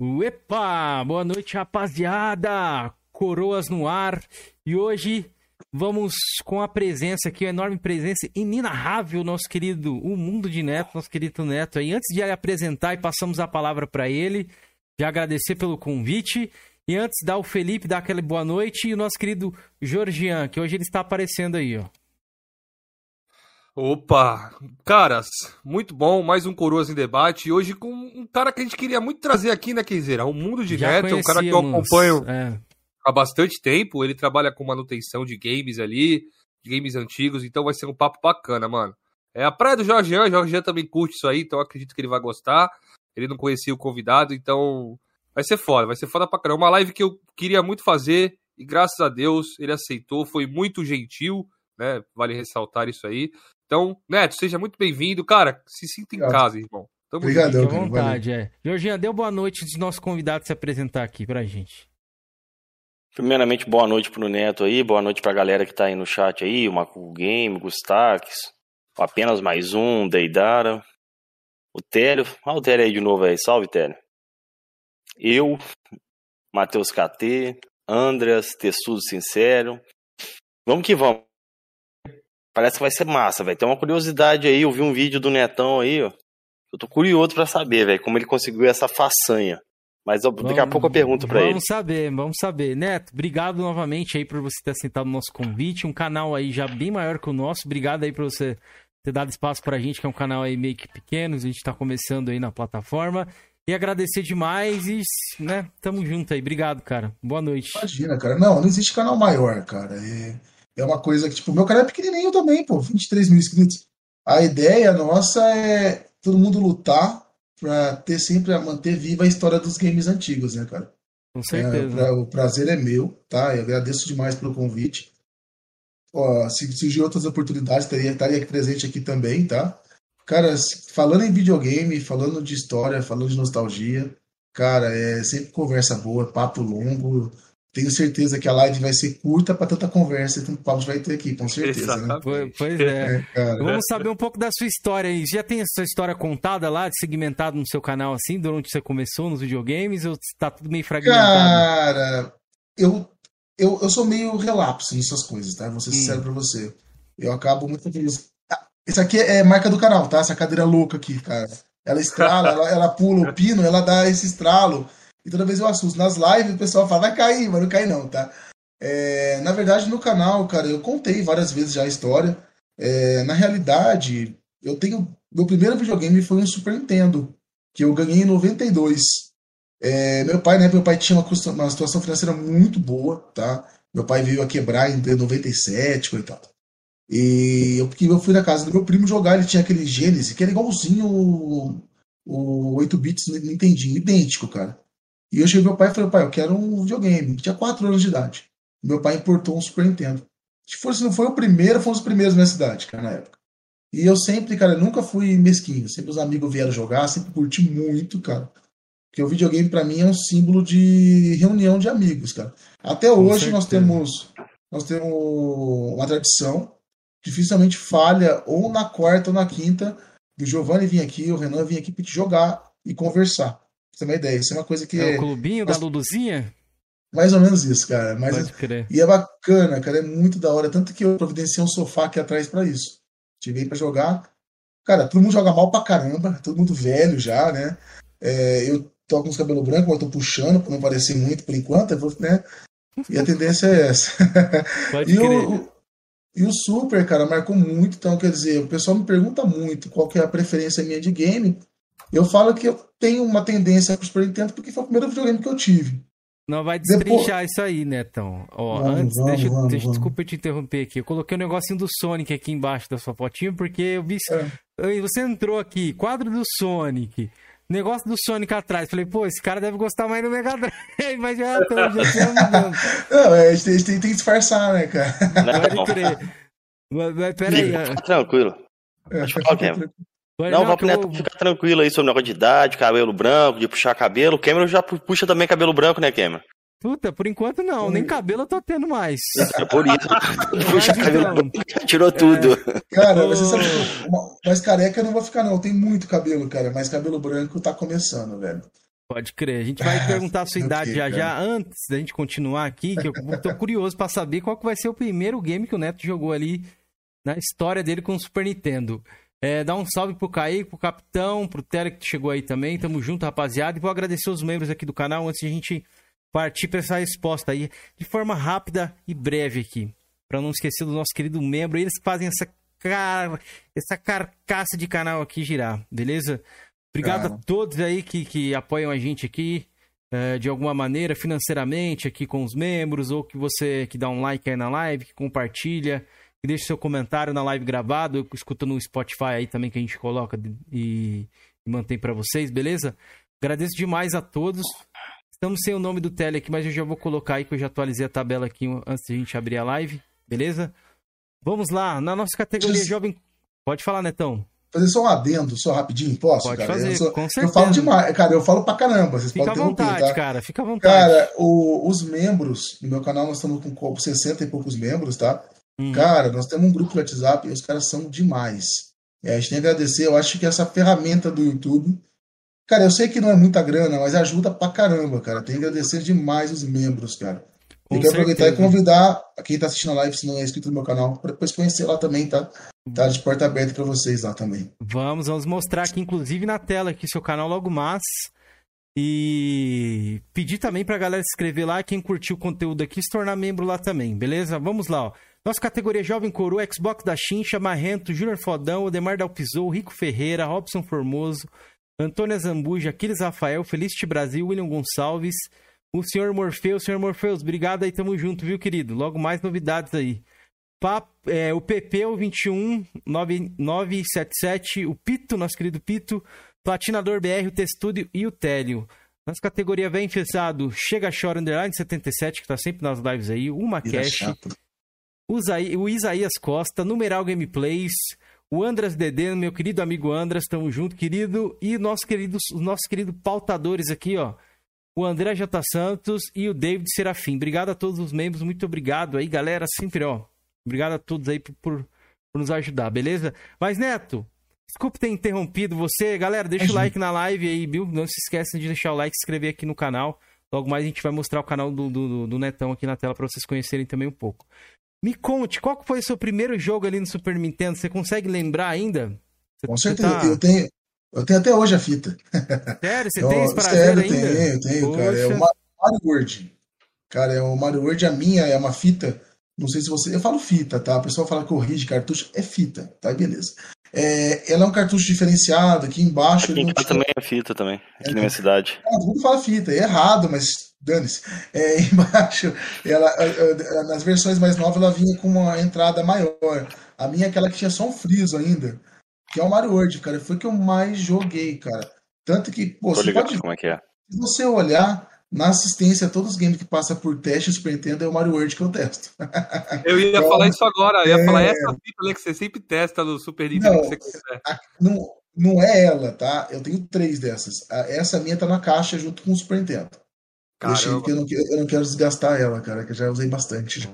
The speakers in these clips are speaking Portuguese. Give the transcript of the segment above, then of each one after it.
Epa! Boa noite, rapaziada! Coroas no ar. E hoje vamos com a presença aqui, a enorme presença inenarrável, nosso querido, o mundo de Neto, nosso querido Neto aí. Antes de ele apresentar e passamos a palavra para ele, de agradecer pelo convite. E antes, dar o Felipe, dar aquela boa noite. E o nosso querido Georgian, que hoje ele está aparecendo aí, ó. Opa, caras, muito bom, mais um Coroas em Debate, e hoje com um cara que a gente queria muito trazer aqui, né, Kenzeira? O Mundo de Já Neto, um cara que eu acompanho é. há bastante tempo, ele trabalha com manutenção de games ali, de games antigos, então vai ser um papo bacana, mano. É a praia do Jorgean, o Jorgean também curte isso aí, então acredito que ele vai gostar, ele não conhecia o convidado, então vai ser foda, vai ser foda pra caramba. Uma live que eu queria muito fazer, e graças a Deus ele aceitou, foi muito gentil, né, vale ressaltar isso aí. Então, Neto, seja muito bem-vindo. Cara, se sinta em casa, irmão. Tamo Obrigado, junto. à vontade, é. Georginha, dê boa noite de nosso convidado se apresentar aqui pra gente. Primeiramente, boa noite pro Neto aí, boa noite pra galera que tá aí no chat aí, o Macu Game, Gustax, apenas mais um, Deidara, o Télio, olha o Télio aí de novo aí, salve Télio. Eu, Matheus KT, Andreas, Tessudo Sincero, vamos que vamos. Parece que vai ser massa, vai ter uma curiosidade aí. Eu vi um vídeo do Netão aí, ó. Eu tô curioso para saber, velho, como ele conseguiu essa façanha. Mas daqui vamos, a pouco eu pergunto para ele. Vamos saber, vamos saber. Neto, obrigado novamente aí por você ter aceitado o nosso convite. Um canal aí já bem maior que o nosso. Obrigado aí por você ter dado espaço pra gente, que é um canal aí meio que pequeno. A gente tá começando aí na plataforma. E agradecer demais e, né, tamo junto aí. Obrigado, cara. Boa noite. Imagina, cara. Não, não existe canal maior, cara. É é uma coisa que, tipo, meu canal é pequenininho também, pô, 23 mil inscritos. A ideia nossa é todo mundo lutar pra ter sempre, a manter viva a história dos games antigos, né, cara? Com certeza. É, o prazer é meu, tá? Eu agradeço demais pelo convite. Ó, se surgir outras oportunidades, estaria, estaria presente aqui também, tá? Cara, falando em videogame, falando de história, falando de nostalgia, cara, é sempre conversa boa, papo longo. Tenho certeza que a live vai ser curta para tanta conversa que o Paulo vai ter aqui, com certeza. Né? Pois é. é Vamos saber um pouco da sua história aí. Já tem essa história contada lá, segmentado no seu canal assim, durante você começou nos videogames, ou está tudo meio fragmentado? Cara, eu, eu, eu sou meio relapso nessas coisas, tá? Vou ser hum. sincero pra você. Eu acabo muito feliz. Ah, isso aqui é marca do canal, tá? Essa cadeira louca aqui, cara. Ela estrala, ela, ela pula o pino, ela dá esse estralo. E toda vez eu assusto. Nas lives o pessoal fala, vai cair, mas não cai não, tá? É, na verdade, no canal, cara, eu contei várias vezes já a história. É, na realidade, eu tenho. Meu primeiro videogame foi um Super Nintendo, que eu ganhei em 92. É, meu pai, né? Meu pai tinha uma, uma situação financeira muito boa, tá? Meu pai veio a quebrar em 97, coitado. E eu, eu fui na casa do meu primo jogar, ele tinha aquele Genesis, que era igualzinho o, o 8 bits Nintendinho, idêntico, cara. E eu cheguei meu pai e falei, pai, eu quero um videogame. Tinha 4 anos de idade. Meu pai importou um Super Nintendo. Se fosse, não foi o primeiro, foi os primeiros na minha cidade, cara, na época. E eu sempre, cara, nunca fui mesquinho. Sempre os amigos vieram jogar, sempre curti muito, cara. Porque o videogame para mim é um símbolo de reunião de amigos, cara. Até hoje nós temos nós temos uma tradição, dificilmente falha ou na quarta ou na quinta, do Giovanni vir aqui, o Renan vir aqui para jogar e conversar você tem uma ideia. Isso é uma coisa que. É, o clubinho da Luluzinha? Mais ou menos isso, cara. Mas, Pode crer. E é bacana, cara. É muito da hora. Tanto que eu providenciei um sofá aqui atrás para isso. Tive para jogar. Cara, todo mundo joga mal pra caramba. Todo mundo velho já, né? É, eu tô com os cabelos brancos, mas eu tô puxando pra não parecer muito por enquanto. Vou, né? E a tendência é essa. Pode e crer. O, e o Super, cara, marcou muito. Então, quer dizer, o pessoal me pergunta muito qual que é a preferência minha de game. Eu falo que eu tenho uma tendência para o Super Nintendo porque foi o primeiro videogame que eu tive. Não vai destrinchar Depois... isso aí, Netão. Ó, vamos, antes, vamos, deixa, vamos, deixa desculpa eu te interromper aqui. Eu coloquei um negocinho do Sonic aqui embaixo da sua fotinha, porque eu vi. É. Você entrou aqui, quadro do Sonic. Negócio do Sonic atrás. Falei, pô, esse cara deve gostar mais do Mega Drive, mas já, tô, já tinha Não, a gente, tem, a gente tem que disfarçar, né, cara? Pode crer. Mas, mas peraí. Tranquilo. É, Pode falar, Não, não Vapo Neto, eu... fica tranquilo aí sobre o negócio de idade, cabelo branco, de puxar cabelo. O Cameron já puxa também cabelo branco, né, Cameron? Puta, por enquanto não, nem cabelo eu tô tendo mais. É por isso. Puxa cabelo branco, tirou tudo. É. Cara, você sabe mais careca eu não vou ficar, não. Tem muito cabelo, cara, mas cabelo branco tá começando, velho. Pode crer. A gente vai perguntar a sua idade já já. Antes da gente continuar aqui, que eu tô curioso para saber qual que vai ser o primeiro game que o Neto jogou ali na história dele com o Super Nintendo. É, dá um salve pro Kaique, pro Capitão, pro Tele que chegou aí também. Tamo junto, rapaziada. E vou agradecer os membros aqui do canal antes de a gente partir para essa resposta aí de forma rápida e breve aqui. Para não esquecer do nosso querido membro, eles fazem essa, car... essa carcaça de canal aqui girar, beleza? Obrigado a todos aí que, que apoiam a gente aqui é, de alguma maneira, financeiramente, aqui com os membros, ou que você que dá um like aí na live, que compartilha, que deixa seu comentário na live gravado, escuta no Spotify aí também que a gente coloca e, e mantém para vocês, beleza? Agradeço demais a todos. Estamos sem o nome do tele aqui, mas eu já vou colocar aí que eu já atualizei a tabela aqui antes de a gente abrir a live, beleza? Vamos lá, na nossa categoria jovem. Pode falar, Netão fazer só um adendo, só rapidinho, posso? Pode cara? fazer, eu, sou, com eu falo demais, cara, eu falo pra caramba, vocês fica podem interromper, vontade, tá? cara, fica à vontade. Cara, o, os membros do meu canal, nós estamos com 60 e poucos membros, tá? Uhum. Cara, nós temos um grupo de WhatsApp e os caras são demais. É, a gente tem que agradecer, eu acho que essa ferramenta do YouTube, cara, eu sei que não é muita grana, mas ajuda pra caramba, cara. Tem que agradecer demais os membros, cara. Tem que aproveitar e convidar quem está assistindo a live, se não é inscrito no meu canal, para depois conhecer lá também, tá? Tá de porta aberta para vocês lá também. Vamos, vamos mostrar aqui, inclusive na tela, aqui seu canal logo mais. E pedir também pra galera se inscrever lá, quem curtiu o conteúdo aqui, se tornar membro lá também, beleza? Vamos lá, ó. Nossa categoria Jovem Coroa, Xbox da Chincha, Marrento, Júnior Fodão, Odemar Dalpizou, Rico Ferreira, Robson Formoso, Antônia Zambuja, Aquiles Rafael, Felicity Brasil, William Gonçalves, o senhor Morfeus. Senhor Morfeus, obrigado aí, tamo junto, viu, querido? Logo mais novidades aí. Pap, é, o PP, o 21977, o Pito, nosso querido Pito, Platinador BR, o Testudo e o Télio. Nossa categoria vem fechado, Chega Chora Underline 77, que tá sempre nas lives aí, o Macash, o Isaías Costa, Numeral Gameplays, o Andras Dedê, meu querido amigo Andras, tamo junto, querido, e nosso querido, os nossos queridos pautadores aqui, ó, o André J. Santos e o David Serafim. Obrigado a todos os membros, muito obrigado aí, galera. Sempre, ó. Obrigado a todos aí por, por, por nos ajudar, beleza? Mas, Neto, desculpe ter interrompido você. Galera, deixa o like na live aí, viu? Não se esqueça de deixar o like e se inscrever aqui no canal. Logo mais a gente vai mostrar o canal do, do, do Netão aqui na tela para vocês conhecerem também um pouco. Me conte, qual foi o seu primeiro jogo ali no Super Nintendo? Você consegue lembrar ainda? Você, Com certeza, tá... eu tenho. Eu tenho até hoje a fita. Sério? Você eu, tem esse prazer sério, ainda? Tenho, tenho, Poxa. cara. É o Mario World. Cara, é o Mario World, a minha é uma fita. Não sei se você. Eu falo fita, tá? O pessoal fala que corrige cartucho. É fita, tá? Beleza. É, ela é um cartucho diferenciado aqui embaixo. Aqui em casa também é fita também, aqui é, na minha cidade. Ah, todo mundo fala fita, é errado, mas dane-se. É, embaixo, ela, nas versões mais novas, ela vinha com uma entrada maior. A minha é aquela que tinha só um friso ainda que é o Mario World, cara. Foi que eu mais joguei, cara. Tanto que, pô, Tô você pode... como é que é. Se você olhar na assistência, todos os games que passa por teste Super Nintendo é o Mario World que eu testo. Eu ia então, falar isso agora, eu ia é... falar essa fita né, que você sempre testa no Super Nintendo não, que você quiser. Não, não é ela, tá? Eu tenho três dessas. Essa minha tá na caixa junto com o Super Nintendo. Deixei, porque eu não, eu não quero desgastar ela, cara, que eu já usei bastante.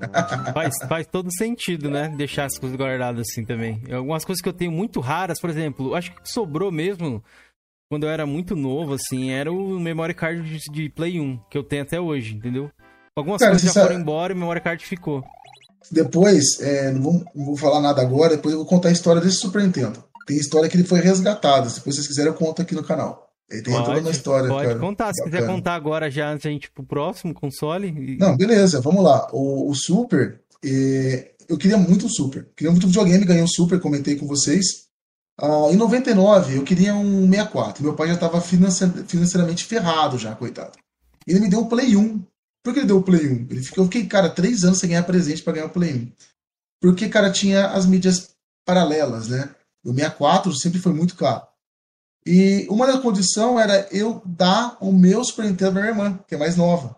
Faz, faz todo sentido, né? Deixar as coisas guardadas assim também. Algumas coisas que eu tenho muito raras, por exemplo, acho que sobrou mesmo quando eu era muito novo, assim, era o memory card de, de Play 1, que eu tenho até hoje, entendeu? Algumas cara, coisas já sabe... foram embora e o memory card ficou. Depois, é, não, vou, não, vou, falar nada agora, depois eu vou contar a história desse Super Nintendo. Tem história que ele foi resgatado, se vocês quiserem eu conto aqui no canal. Ele tem pode, toda uma história, pode cara. contar, se Bacana. quiser contar agora já antes a gente ir pro próximo console. E... Não, beleza, vamos lá. O, o Super, eh, eu queria muito o Super. Queria muito videogame, ganhei o Super, comentei com vocês. Ah, em 99, eu queria um 64. Meu pai já estava financeiramente ferrado já, coitado. Ele me deu um Play 1. Por que ele deu o Play 1? Ele ficou, eu fiquei, cara, três anos sem ganhar presente para ganhar o Play 1. Porque, cara, tinha as mídias paralelas, né? O 64 sempre foi muito caro. E uma das condições era eu dar o meu Super Nintendo pra minha irmã, que é mais nova.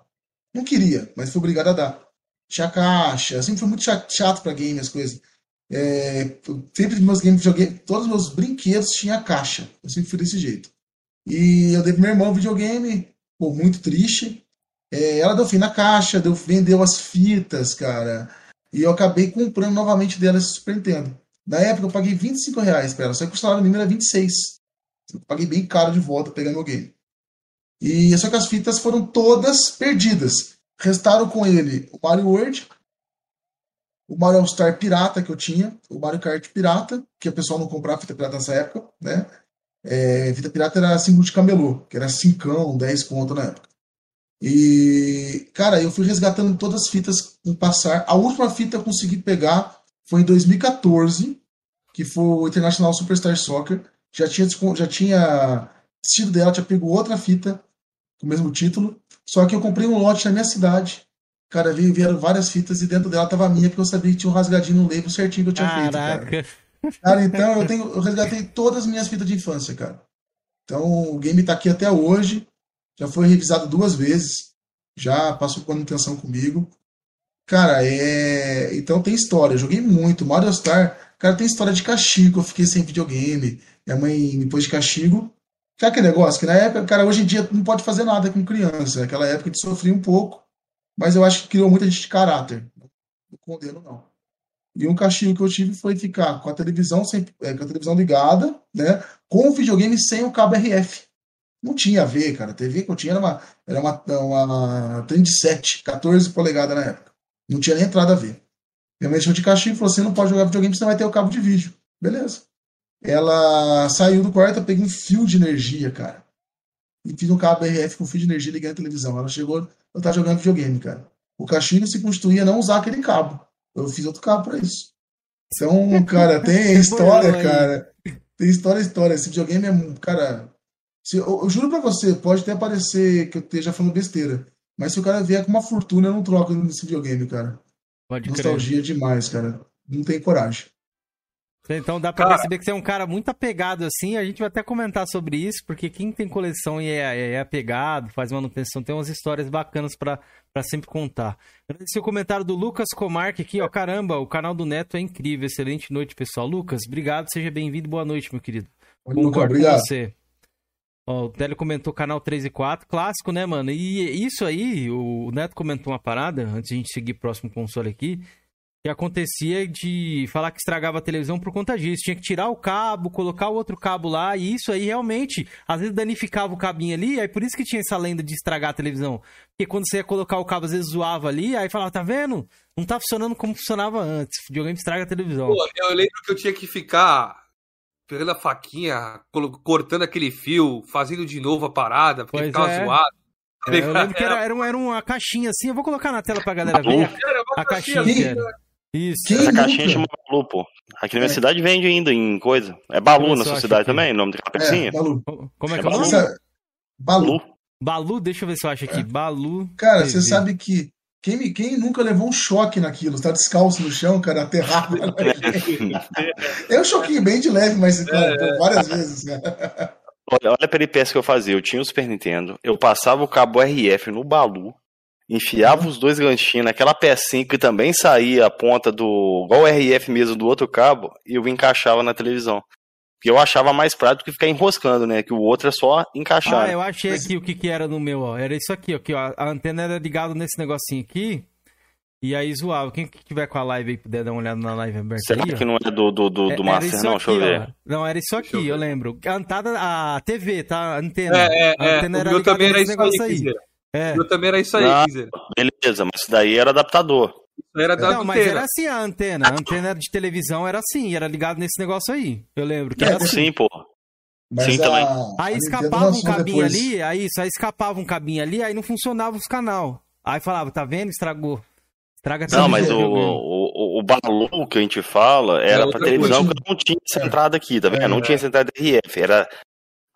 Não queria, mas fui obrigado a dar. Tinha caixa, sempre foi muito chato para game as coisas. É, sempre meus games joguei, todos os meus brinquedos tinha caixa. Eu sempre fui desse jeito. E eu dei pro meu irmão um videogame, pô, muito triste. É, ela deu fim na caixa, deu, vendeu as fitas, cara. E eu acabei comprando novamente dela esse Super Nintendo. Na época eu paguei 25 reais pra ela, só que o salário mínimo era 26. Eu paguei bem caro de volta pegar meu game. E só que as fitas foram todas perdidas. Restaram com ele o Mario World, o Mario All Star Pirata que eu tinha, o Mario Kart Pirata, que o pessoal não comprava fita pirata nessa época, né? É, fita pirata era símbolo de camelô, que era 5, 10 pontos na época. E, cara, eu fui resgatando todas as fitas em passar. A última fita eu consegui pegar foi em 2014, que foi o International Superstar Soccer. Já tinha, já tinha assistido dela, tinha pego outra fita com o mesmo título. Só que eu comprei um lote na minha cidade Cara, veio, vieram várias fitas e dentro dela tava a minha, porque eu sabia que tinha um rasgadinho no label certinho que eu tinha Caraca. feito, cara. Cara, então eu, tenho, eu resgatei todas as minhas fitas de infância, cara. Então o game tá aqui até hoje. Já foi revisado duas vezes. Já passou manutenção comigo. Cara, é. Então tem história. Eu joguei muito. Mario Star, cara, tem história de castigo. Eu fiquei sem videogame. Minha mãe me pôs de castigo. Sabe aquele negócio? Que na época, cara, hoje em dia não pode fazer nada com criança. Naquela época a gente sofria um pouco mas eu acho que criou muita gente de caráter. Não condeno, não. E um castigo que eu tive foi ficar com a televisão, sem, é, com a televisão ligada, né? Com o videogame sem o cabo RF. Não tinha a ver, cara. A TV que eu tinha era uma, era uma, uma 37, 14 polegadas na época. Não tinha nem entrada a ver. Minha mãe chamou de castigo e falou: você não pode jogar videogame, você vai ter o cabo de vídeo. Beleza. Ela saiu do quarto, eu peguei um fio de energia, cara. E fiz um cabo RF com fio de energia ligando a televisão. Ela chegou, eu tava jogando videogame, cara. O castigo se constituía não usar aquele cabo. Eu fiz outro cabo para isso. Então, cara, tem história, cara. Tem história, história. Esse videogame é, cara. Se, eu, eu, juro pra você, pode até parecer que eu esteja falando besteira. Mas se o cara vier com uma fortuna, eu não troco nesse videogame, cara. Pode Nostalgia crer. demais, cara. Não tem coragem. Então dá pra cara... perceber que você é um cara muito apegado assim. A gente vai até comentar sobre isso, porque quem tem coleção e é, é, é apegado, faz manutenção, tem umas histórias bacanas para sempre contar. Agradecer o comentário do Lucas Comarque aqui, ó. Caramba, o canal do Neto é incrível. Excelente noite, pessoal. Lucas, obrigado, seja bem-vindo. Boa noite, meu querido. Concordo obrigado. com você. Ó, o Télio comentou canal 3 e 4, clássico, né, mano? E isso aí, o Neto comentou uma parada, antes de a gente seguir próximo console aqui que acontecia de falar que estragava a televisão por conta disso. Tinha que tirar o cabo, colocar o outro cabo lá, e isso aí realmente, às vezes danificava o cabinho ali, aí por isso que tinha essa lenda de estragar a televisão. Porque quando você ia colocar o cabo, às vezes zoava ali, aí falava, tá vendo? Não tá funcionando como funcionava antes. O videogame estraga a televisão. Pô, eu lembro que eu tinha que ficar pegando a faquinha, cortando aquele fio, fazendo de novo a parada, porque pois ficava é. zoado. É, eu lembro que era, era, uma, era uma caixinha assim, eu vou colocar na tela pra galera ver. a caixinha, caixinha era. Isso. Quem Essa caixinha chama Balu, pô. Aqui na minha é. cidade vende ainda em coisa. É Balu na sua cidade que... também, o nome daquela pecinha? É, Balu. Como é que é, é o nome? Balu. Balu, deixa eu ver se eu acho aqui. É. Balu. Cara, TV. você sabe que quem, quem nunca levou um choque naquilo? Tá descalço no chão, cara, aterrado. é um choquinho bem de leve, mas é. várias vezes, cara. Olha, olha a peripécia que eu fazia. Eu tinha o Super Nintendo, eu passava o cabo RF no Balu, enfiava os dois ganchinhos naquela pecinha que também saía a ponta do. igual o RF mesmo do outro cabo, e eu encaixava na televisão. Porque eu achava mais prático que ficar enroscando, né? Que o outro é só encaixar. Ah, eu achei aqui o que, que era no meu, ó. Era isso aqui, ó. ó. A antena era ligada nesse negocinho aqui. E aí zoava. Quem que tiver com a live aí puder dar uma olhada na live aberta Será aí, que ó? não é do, do, do, do é, Master, não? Aqui, Deixa eu ver. Ó. Não, era isso aqui, eu, eu, lembro. A, a TV, tá? A antena. É, é, a antena é. era o meu também era isso aí. aí. É. Eu também era isso aí, Não, Beleza, mas isso daí era adaptador. Isso era Não, mas era assim a antena. A antena de televisão era assim, era ligado nesse negócio aí. Eu lembro que é, era assim. Sim, pô. Mas sim, a... também. Aí a escapava um cabinho depois... ali, aí isso, aí escapava um cabinho ali, aí não funcionava os canal. Aí falava, tá vendo? Estragou. Estraga Não, mas o, o, o, balu que a gente fala era é pra televisão coisa. que não tinha essa entrada aqui, tá vendo? É, não tinha essa entrada RF, era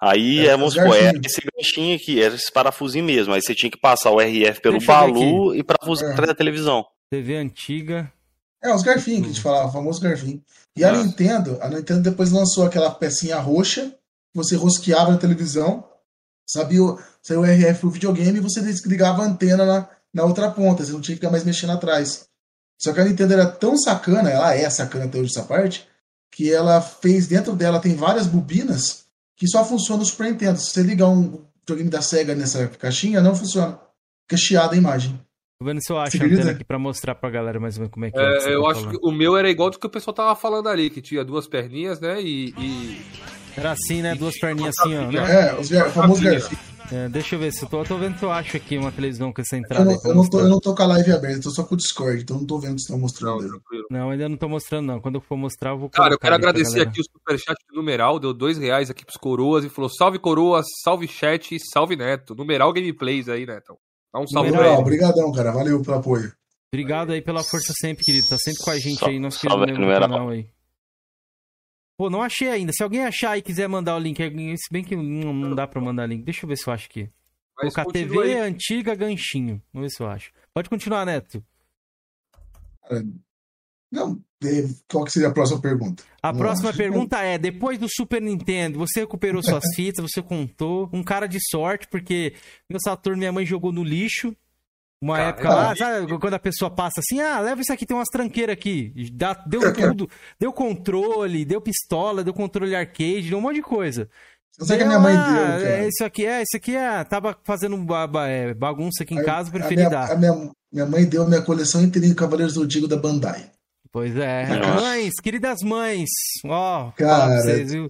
Aí, é, vamos supor, era esse ganchinho aqui, era esse parafusinho mesmo. Aí você tinha que passar o RF pelo balu e parafuso é. atrás da televisão. TV antiga. É, os garfinhos que a gente falava, o famoso garfinho. E a Nintendo, a Nintendo depois lançou aquela pecinha roxa, que você rosqueava na televisão, sabia, saiu o RF pro videogame e você desligava a antena na, na outra ponta, você não tinha que ficar mais mexendo atrás. Só que a Nintendo era tão sacana, ela é sacana até hoje essa parte, que ela fez dentro dela, tem várias bobinas que só funciona no Super Nintendo. Se você ligar um videogame da SEGA nessa caixinha, não funciona. Fica chiada a imagem. Tô vendo se eu acho a antena aqui pra mostrar pra galera mais ou menos como é que é. é eu tá acho falando. que o meu era igual do que o pessoal tava falando ali, que tinha duas perninhas, né? E. e... Era assim, né? Duas perninhas assim, ó. Né? É, o famoso garfinho. É, deixa eu ver se eu tô, eu tô vendo se eu acho aqui uma televisão com essa entrada. Eu não, eu não, tô, eu não tô com a live aberta, eu tô só com o Discord, então não tô vendo que estão mostrando. Não, não, ainda não tô mostrando, não. Quando eu for mostrar, eu vou Cara, eu quero agradecer aqui o superchat do Numeral, deu dois reais aqui pros coroas e falou: salve coroas, salve chat e salve Neto. Numeral Gameplays aí, Neto. Dá um salve Numeral, obrigadão, cara. Valeu pelo apoio. Obrigado aí pela força sempre, querido. Tá sempre com a gente aí, nosso querido canal aí. Pô, não achei ainda. Se alguém achar e quiser mandar o link, se bem que não, não dá pra mandar link. Deixa eu ver se eu acho aqui. Mas Colocar TV aí. antiga ganchinho. Vamos ver se eu acho. Pode continuar, Neto. Não, qual que seria a próxima pergunta? A não próxima acho. pergunta é: depois do Super Nintendo, você recuperou suas fitas, você contou. Um cara de sorte, porque meu Saturno, minha mãe jogou no lixo. Uma Caramba. época lá, sabe, quando a pessoa passa assim, ah, leva isso aqui, tem umas tranqueiras aqui. Dá, deu tudo, deu controle, deu pistola, deu controle arcade, deu um monte de coisa. Não sei que a minha mãe deu, cara. É, isso aqui é, isso aqui é, tava fazendo é, bagunça aqui em casa, preferi a minha, dar. A minha, minha mãe deu minha coleção inteira de Cavaleiros do Zodíaco da Bandai. Pois é. Mães, queridas mães, ó, oh, cara, vocês, viu?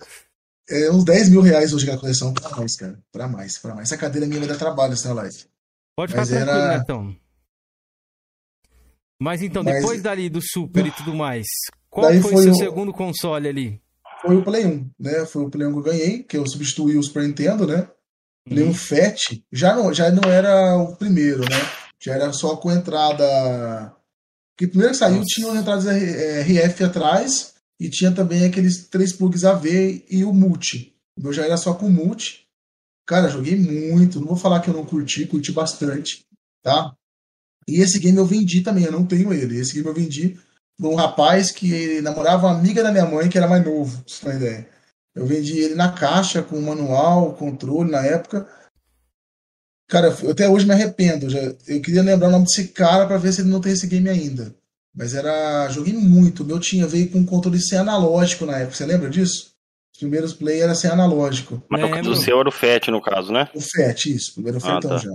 É uns 10 mil reais hoje a coleção, pra mais, cara, pra mais, pra mais. Essa cadeira minha vai dar trabalho essa live. Pode ficar Mas tranquilo, era... Netão. Mas então, Mas... depois dali do Super e tudo mais, qual Daí foi o seu o... segundo console ali? Foi o Play 1, né? Foi o Play 1 que eu ganhei, que eu substituí o Super Nintendo, né? Play 1 uhum. Fat, já não, já não era o primeiro, né? Já era só com entrada. Porque primeiro que saiu Nossa. tinha entradas RF atrás e tinha também aqueles três plugs AV e o multi. O meu já era só com multi. Cara, joguei muito. Não vou falar que eu não curti, curti bastante, tá? E esse game eu vendi também, eu não tenho ele. Esse game eu vendi para um rapaz que namorava uma amiga da minha mãe que era mais novo, pra você ter uma ideia. Eu vendi ele na caixa, com manual, controle na época. Cara, eu até hoje me arrependo. Já, eu queria lembrar o nome desse cara para ver se ele não tem esse game ainda. Mas era. Joguei muito. O meu tinha, veio com controle sem analógico na época. Você lembra disso? Os primeiros play era sem analógico. Mas é, o seu era o FAT, no caso, né? O FAT, isso. Primeiro ah, FAT tá. já.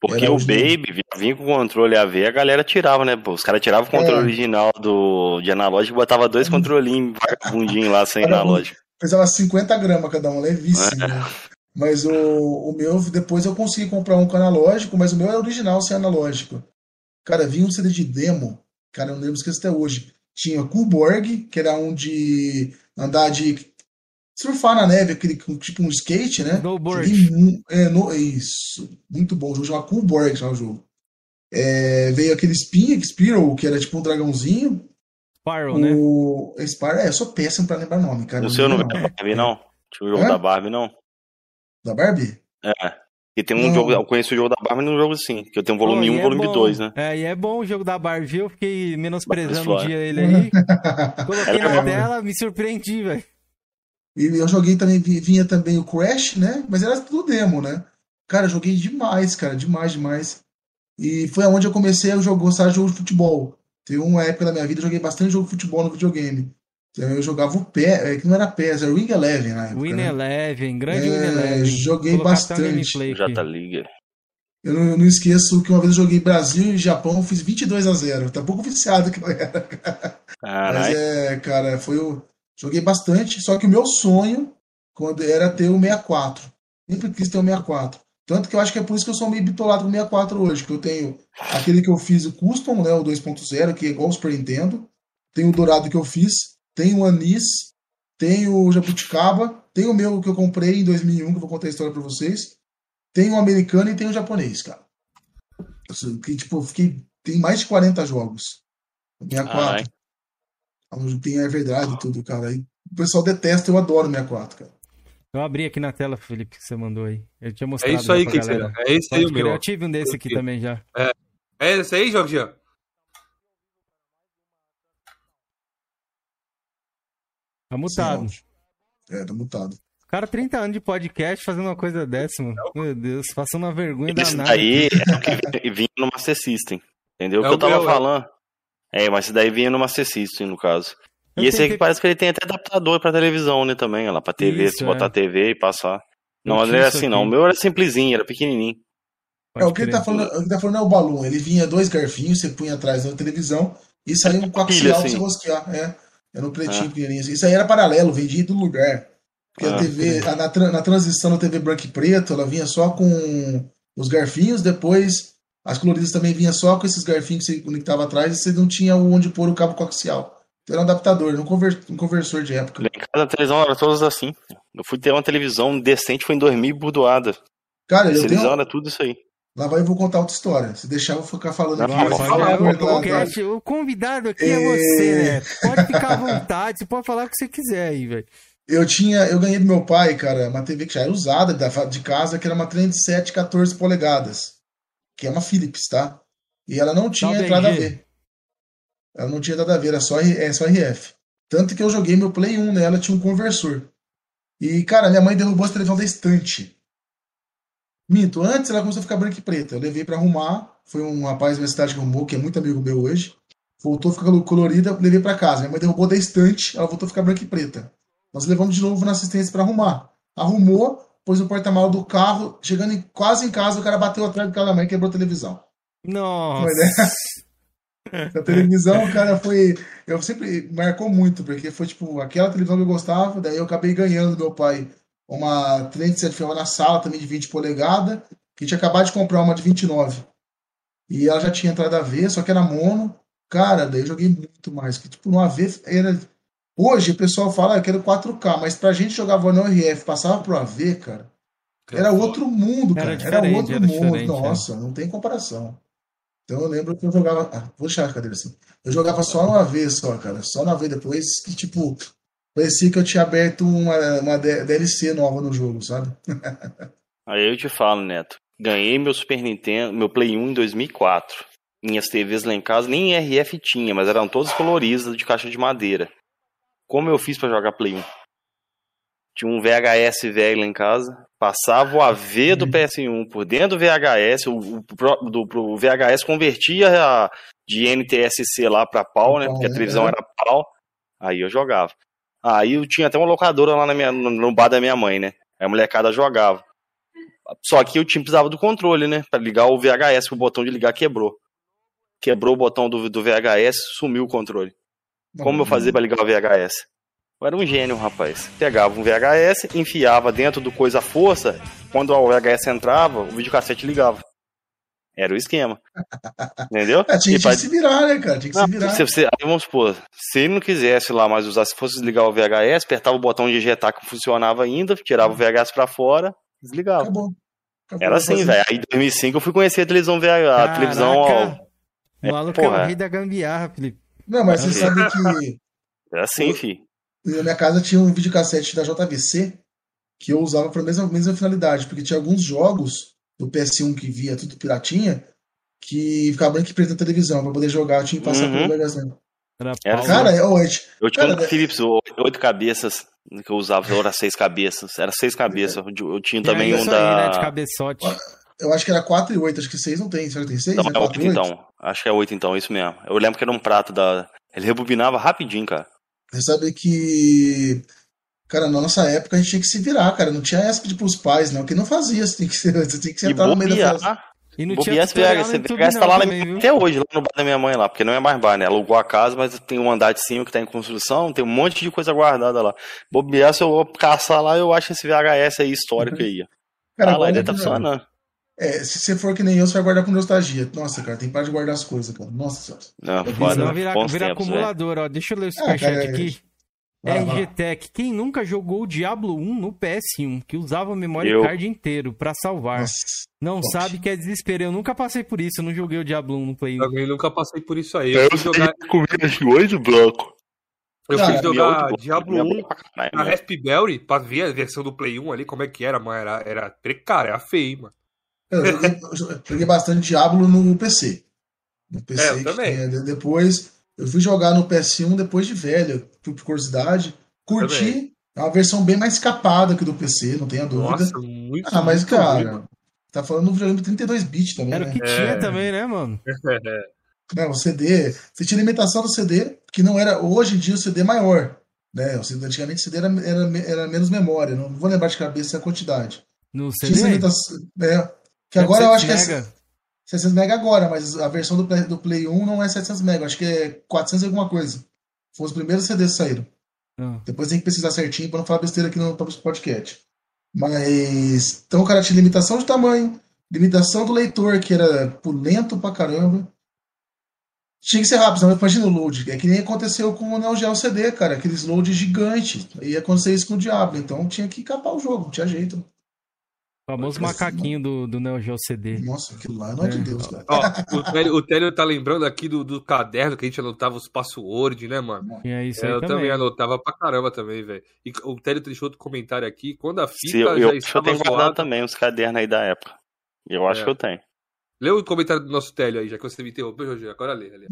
Porque Era o Baby vinha com o controle AV, a galera tirava, né? Os caras tiravam o controle é. original do, de analógico e botava dois controlinhos vagabundinhos lá sem analógico. Pesava 50 gramas cada um, levíssimo. É. Né? Mas o, o meu, depois eu consegui comprar um com analógico, mas o meu era original sem analógico. Cara, vinha um CD de demo, cara, eu não lembro esqueço até hoje. Tinha Coolborg, que era um de andar de surfar na neve, aquele tipo um skate, né? Snowboard. É, no, isso. Muito bom. O jogo chama Coolborg, chama o jogo. É, veio aquele Spin, Spiral, que era tipo um dragãozinho. Spiral, o... né? Spiral, é, eu sou péssimo pra lembrar nome, cara. O seu não é Barbie, não? Tinha o jogo é? da Barbie, não? Da Barbie? É. E tem um não. jogo, eu conheço o jogo da Barbie num jogo assim, que eu tenho volume 1 e um, é volume 2, né? É, e é bom o jogo da Barbie, viu? Eu fiquei menosprezando um dia ele aí. Coloquei na tela, me surpreendi, velho. E eu joguei também, vinha também o Crash, né? Mas era tudo demo, né? Cara, joguei demais, cara, demais, demais. E foi aonde eu comecei a jogar, gostar de jogo de futebol. Teve uma época da minha vida eu joguei bastante jogo de futebol no videogame. Então, eu jogava o pé, é, que não era PES, era Wing Eleven na época. Win né? Eleven, grande é, Win Eleven. Joguei bastante. Jata Liga. Eu não, eu não, esqueço que uma vez eu joguei Brasil e Japão, fiz 22 a 0 Tá um pouco viciado que eu era. Mas é, cara, foi o. Joguei bastante, só que o meu sonho quando era ter o 64. Sempre quis ter o 64. Tanto que eu acho que é por isso que eu sou meio bitolado com o 64 hoje, que eu tenho aquele que eu fiz o Custom, né, o 2.0, que é igual o Super Nintendo. Tenho o dourado que eu fiz, tenho o Anis, tenho o Jabuticaba, tenho o meu que eu comprei em 2001, que eu vou contar a história para vocês. Tenho o americano e tenho o japonês, cara. Que, tipo, fiquei, tem mais de 40 jogos. 64. Ah, Onde tem Everdrive e tudo, cara. Aí o pessoal detesta, eu adoro 64, cara. Eu abri aqui na tela, Felipe, que você mandou aí. Eu tinha mostrado. É isso aí, que galera. É esse aí o meu. Eu tive um desse aqui também já. É, é esse aí, Jorginho? Tá mutado. é, tá mutado. Cara, 30 anos de podcast fazendo uma coisa dessa, mano. Meu Deus, passando uma vergonha Esse danada. Isso aí é o que vinha no Master System. Entendeu? É o que eu tava meu, falando. É, mas esse daí vinha no Master System, no caso. Eu e esse aqui parece que ele tem até adaptador pra televisão, né, também, lá pra TV, Isso, se botar é. TV e passar. Não, mas não era assim, aqui. não. O meu era simplesinho, era pequenininho. é, o que ele tá falando, o que tá falando é o balão. Ele vinha dois garfinhos, você punha atrás da televisão e saía um coaxial assim. pra você rosquear. É, era um pretinho é. pequenininho. Assim. Isso aí era paralelo, vendia do lugar. Porque ah, a TV, a, na, na transição da TV branco e preto, ela vinha só com os garfinhos, depois as coloridas também vinha só com esses garfinhos que você conectava atrás e você não tinha onde pôr o cabo coaxial. Então era um adaptador, um, conver, um conversor de época. Em cada televisão era todas assim. Eu fui ter uma televisão decente, foi em 2000 burdoada. Cara, eu televisão tenho... era tudo isso aí. Lá vai eu vou contar outra história. Se deixar, eu vou ficar falando aqui. Não, falar, o, o, convidado aqui é... é você, né? Pode ficar à vontade, você pode falar o que você quiser aí, velho. Eu tinha, eu ganhei do meu pai, cara, uma TV que já era usada de casa, que era uma 37 14 polegadas, que é uma Philips, tá? E ela não tinha entrada a ver. Ela não tinha nada a ver, era só, é só RF. Tanto que eu joguei meu Play 1 nela, tinha um conversor. E, cara, minha mãe derrubou a televisão da estante. Minto, antes ela começou a ficar branca e preta. Eu levei para arrumar. Foi um rapaz da minha cidade que arrumou, que é muito amigo meu hoje. Voltou a ficar colorida, levei para casa. Minha mãe derrubou da estante, ela voltou a ficar branca e preta. Nós levamos de novo na assistência para arrumar. Arrumou, pôs no porta-malas do carro. Chegando em, quase em casa, o cara bateu atrás do carro da mãe e quebrou a televisão. Nossa! A televisão, cara, foi. Eu sempre marcou muito, porque foi tipo aquela televisão que eu gostava, daí eu acabei ganhando do meu pai uma 37 filma na sala, também de 20 polegadas, que tinha acabado de comprar uma de 29. E ela já tinha entrado a ver, só que era mono. Cara, daí eu joguei muito mais. Que tipo, no AV era. Hoje o pessoal fala, ah, eu quero 4K, mas pra gente jogar no RF, passava pro AV, cara. Era outro mundo, cara. Era, era outro era mundo. É. Nossa, é. não tem comparação. Então eu lembro que eu jogava. Ah, vou deixar a cadeira assim. Eu jogava só uma vez só, cara. Só uma vez depois que, tipo, parecia que eu tinha aberto uma, uma DLC nova no jogo, sabe? Aí eu te falo, Neto. Ganhei meu Super Nintendo, meu Play 1 em 2004. Minhas TVs lá em casa nem RF tinha, mas eram todas coloridas de caixa de madeira. Como eu fiz para jogar Play 1? Tinha um VHS velho lá em casa, passava o AV do uhum. PS1 por dentro do VHS, o, o, do, o VHS convertia a, de NTSC lá para pau, né? Porque a televisão é. era pau. Aí eu jogava. Aí eu tinha até uma locadora lá na minha, no, bar da minha mãe, né? Aí a molecada jogava. Só que eu tinha, precisava do controle, né? Pra ligar o VHS, o botão de ligar quebrou. Quebrou o botão do, do VHS, sumiu o controle. Como eu fazia pra ligar o VHS? Eu era um gênio, rapaz. Pegava um VHS, enfiava dentro do coisa força, quando o VHS entrava, o videocassete ligava. Era o esquema. Entendeu? É, tinha, que se virar, né, cara? Tinha que não, se virar. Se você, aí vamos supor, se ele não quisesse lá mais usar, se fosse desligar o VHS, apertava o botão de ejetar que funcionava ainda, tirava o VHS pra fora, desligava. Acabou. Acabou Era assim, velho. Aí em 2005 eu fui conhecer a televisão VHS, a televisão. Ó, o maluco é, é o rei da gambiarra, Felipe. Não, mas você sabe que. É assim, filho. Na minha casa tinha um videocassete da JVC que eu usava para a mesma, mesma finalidade, porque tinha alguns jogos do PS1 que via tudo piratinha que ficava branco e preto na televisão para poder jogar, tinha que passar uhum. pelo Vegas Era cara, é hoje. Eu tinha cara, um Philips oito cabeças que eu usava, era seis cabeças. Era seis cabeças. Eu tinha também um da. Aí, né, de cabeçote. Eu acho que era 4 e 8, acho que 6 não tem. Será que tem 6? Não, é 8 então. Acho que é 8 então, isso mesmo. Eu lembro que era um prato da. Ele rebobinava rapidinho, cara. Você sabe que. Cara, na nossa época a gente tinha que se virar, cara. Não tinha essa pedir pros pais, não. Que não fazia. Você tinha que, você tinha que sentar no meio da festa. E não tinha tutorial você VHS tá lá também, até hoje, lá no bar da minha mãe lá, porque não é mais bar, né? Alugou a casa, mas tem um andar de cima que tá em construção, tem um monte de coisa guardada lá. Bobear, se eu vou caçar lá, eu acho esse VHS aí histórico aí. Cara, ah, lá ainda tá funcionando. É, se você for que nem eu, você vai guardar com nostalgia. Nossa, cara, tem que parar de guardar as coisas, cara. Nossa senhora. Não, foda, não virar, virar acumulador, ó. Deixa eu ler o superchat ah, aqui. É, RGTech, quem nunca jogou o Diablo 1 no PS1, que usava memória eu. card inteiro para salvar? Nossa, não sabe que é desespero. Eu nunca passei por isso, eu não joguei o Diablo 1 no Play 1. Eu nunca passei por isso aí. Eu, eu fui jogar com de bloco. Eu fui jogar Diablo 1 na Raspberry pra ver a versão do Play 1 ali, como é que era, mano. Era, era precário, era feio, mano. Eu joguei, eu joguei bastante Diablo no PC. No PC, é, eu também. depois eu fui jogar no PS1 depois de velho, por curiosidade. Curti. Também. É uma versão bem mais capada que do PC, não tenha dúvida. Nossa, muito, ah, mas, muito cara, ruim. tá falando um videogame 32 bits também. Era né? o que tinha é. também, né, mano? Não, o CD. Você tinha limitação do CD, que não era. Hoje em dia o CD é maior. Né? Antigamente o CD era, era, era menos memória. Não vou lembrar de cabeça a quantidade. No CD? Tinha limitação, é, que agora eu acho que é. 700 MB agora, mas a versão do Play, do Play 1 não é 700 MB, acho que é 400 e alguma coisa. Foi os primeiros CDs que saíram. Não. Depois tem que pesquisar certinho para não falar besteira aqui no podcast. Mas. Então cara tinha limitação de tamanho, limitação do leitor, que era lento pra caramba. Tinha que ser rápido, não imagina o load. É que nem aconteceu com o Neo Geo CD, cara, aqueles loads gigantes. Ia acontecer isso com o Diablo, então tinha que capar o jogo, não tinha jeito. Famoso macaquinho do, do Neo Geo CD. Nossa, aquilo lá não é, é de Deus, cara. Ó, o, Télio, o Télio tá lembrando aqui do, do caderno que a gente anotava os password, né, mano? É isso aí é, eu também. também anotava pra caramba também, velho. E o Télio deixou outro comentário aqui. Quando a fita Sim, eu, já eu, estava eu tenho guardado também os cadernos aí da época. Eu acho é. que eu tenho. Lê o comentário do nosso Télio aí, já que você me interrompeu, Jorge. Agora lê, lê.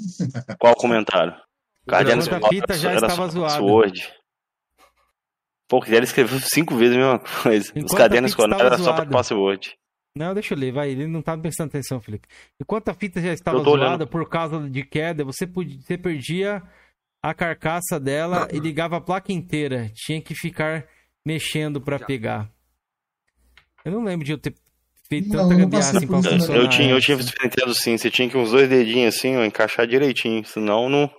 Qual comentário? Caderno a fita já estava zoada. Word. Pô, ele escreveu cinco vezes a mesma coisa. Enquanto Os cadernos escolares era só pra password. Não, deixa eu ler, vai. Ele não tá prestando atenção, Felipe. Enquanto a fita já estava zoada olhando. por causa de queda, você, podia, você perdia a carcaça dela e ligava a placa inteira. Tinha que ficar mexendo para pegar. Eu não lembro de eu ter feito tanta gambiarra assim pra funcionar. Eu tinha, eu tinha Super Nintendo sim. Você tinha que uns dois dedinhos assim, ó, encaixar direitinho. Senão não.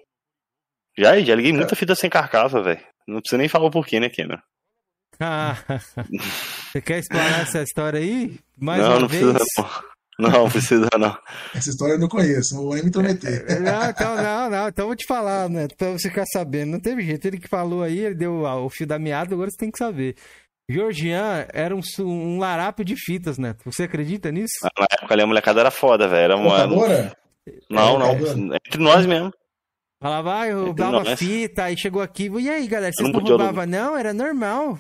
Já, já liguei muita fita sem carcaça, velho. Não precisa nem falar o porquê, né, Cameron? Ah, você quer explorar essa história aí? Mais não, uma não vez? precisa não. Não, precisa não. Essa história eu não conheço, não vou nem me intrometer. Não, então, não, não, então eu vou te falar, né? Pra você ficar sabendo. Não teve jeito. Ele que falou aí, ele deu o fio da meada, agora você tem que saber. Georgian era um, um larápio de fitas, né? Você acredita nisso? Na época ali a molecada era foda, velho. Era uma. Não, não. Entre nós mesmo. Falava, ah, eu roubava fita, aí chegou aqui. E aí, galera, vocês não, não roubavam? Não, era normal.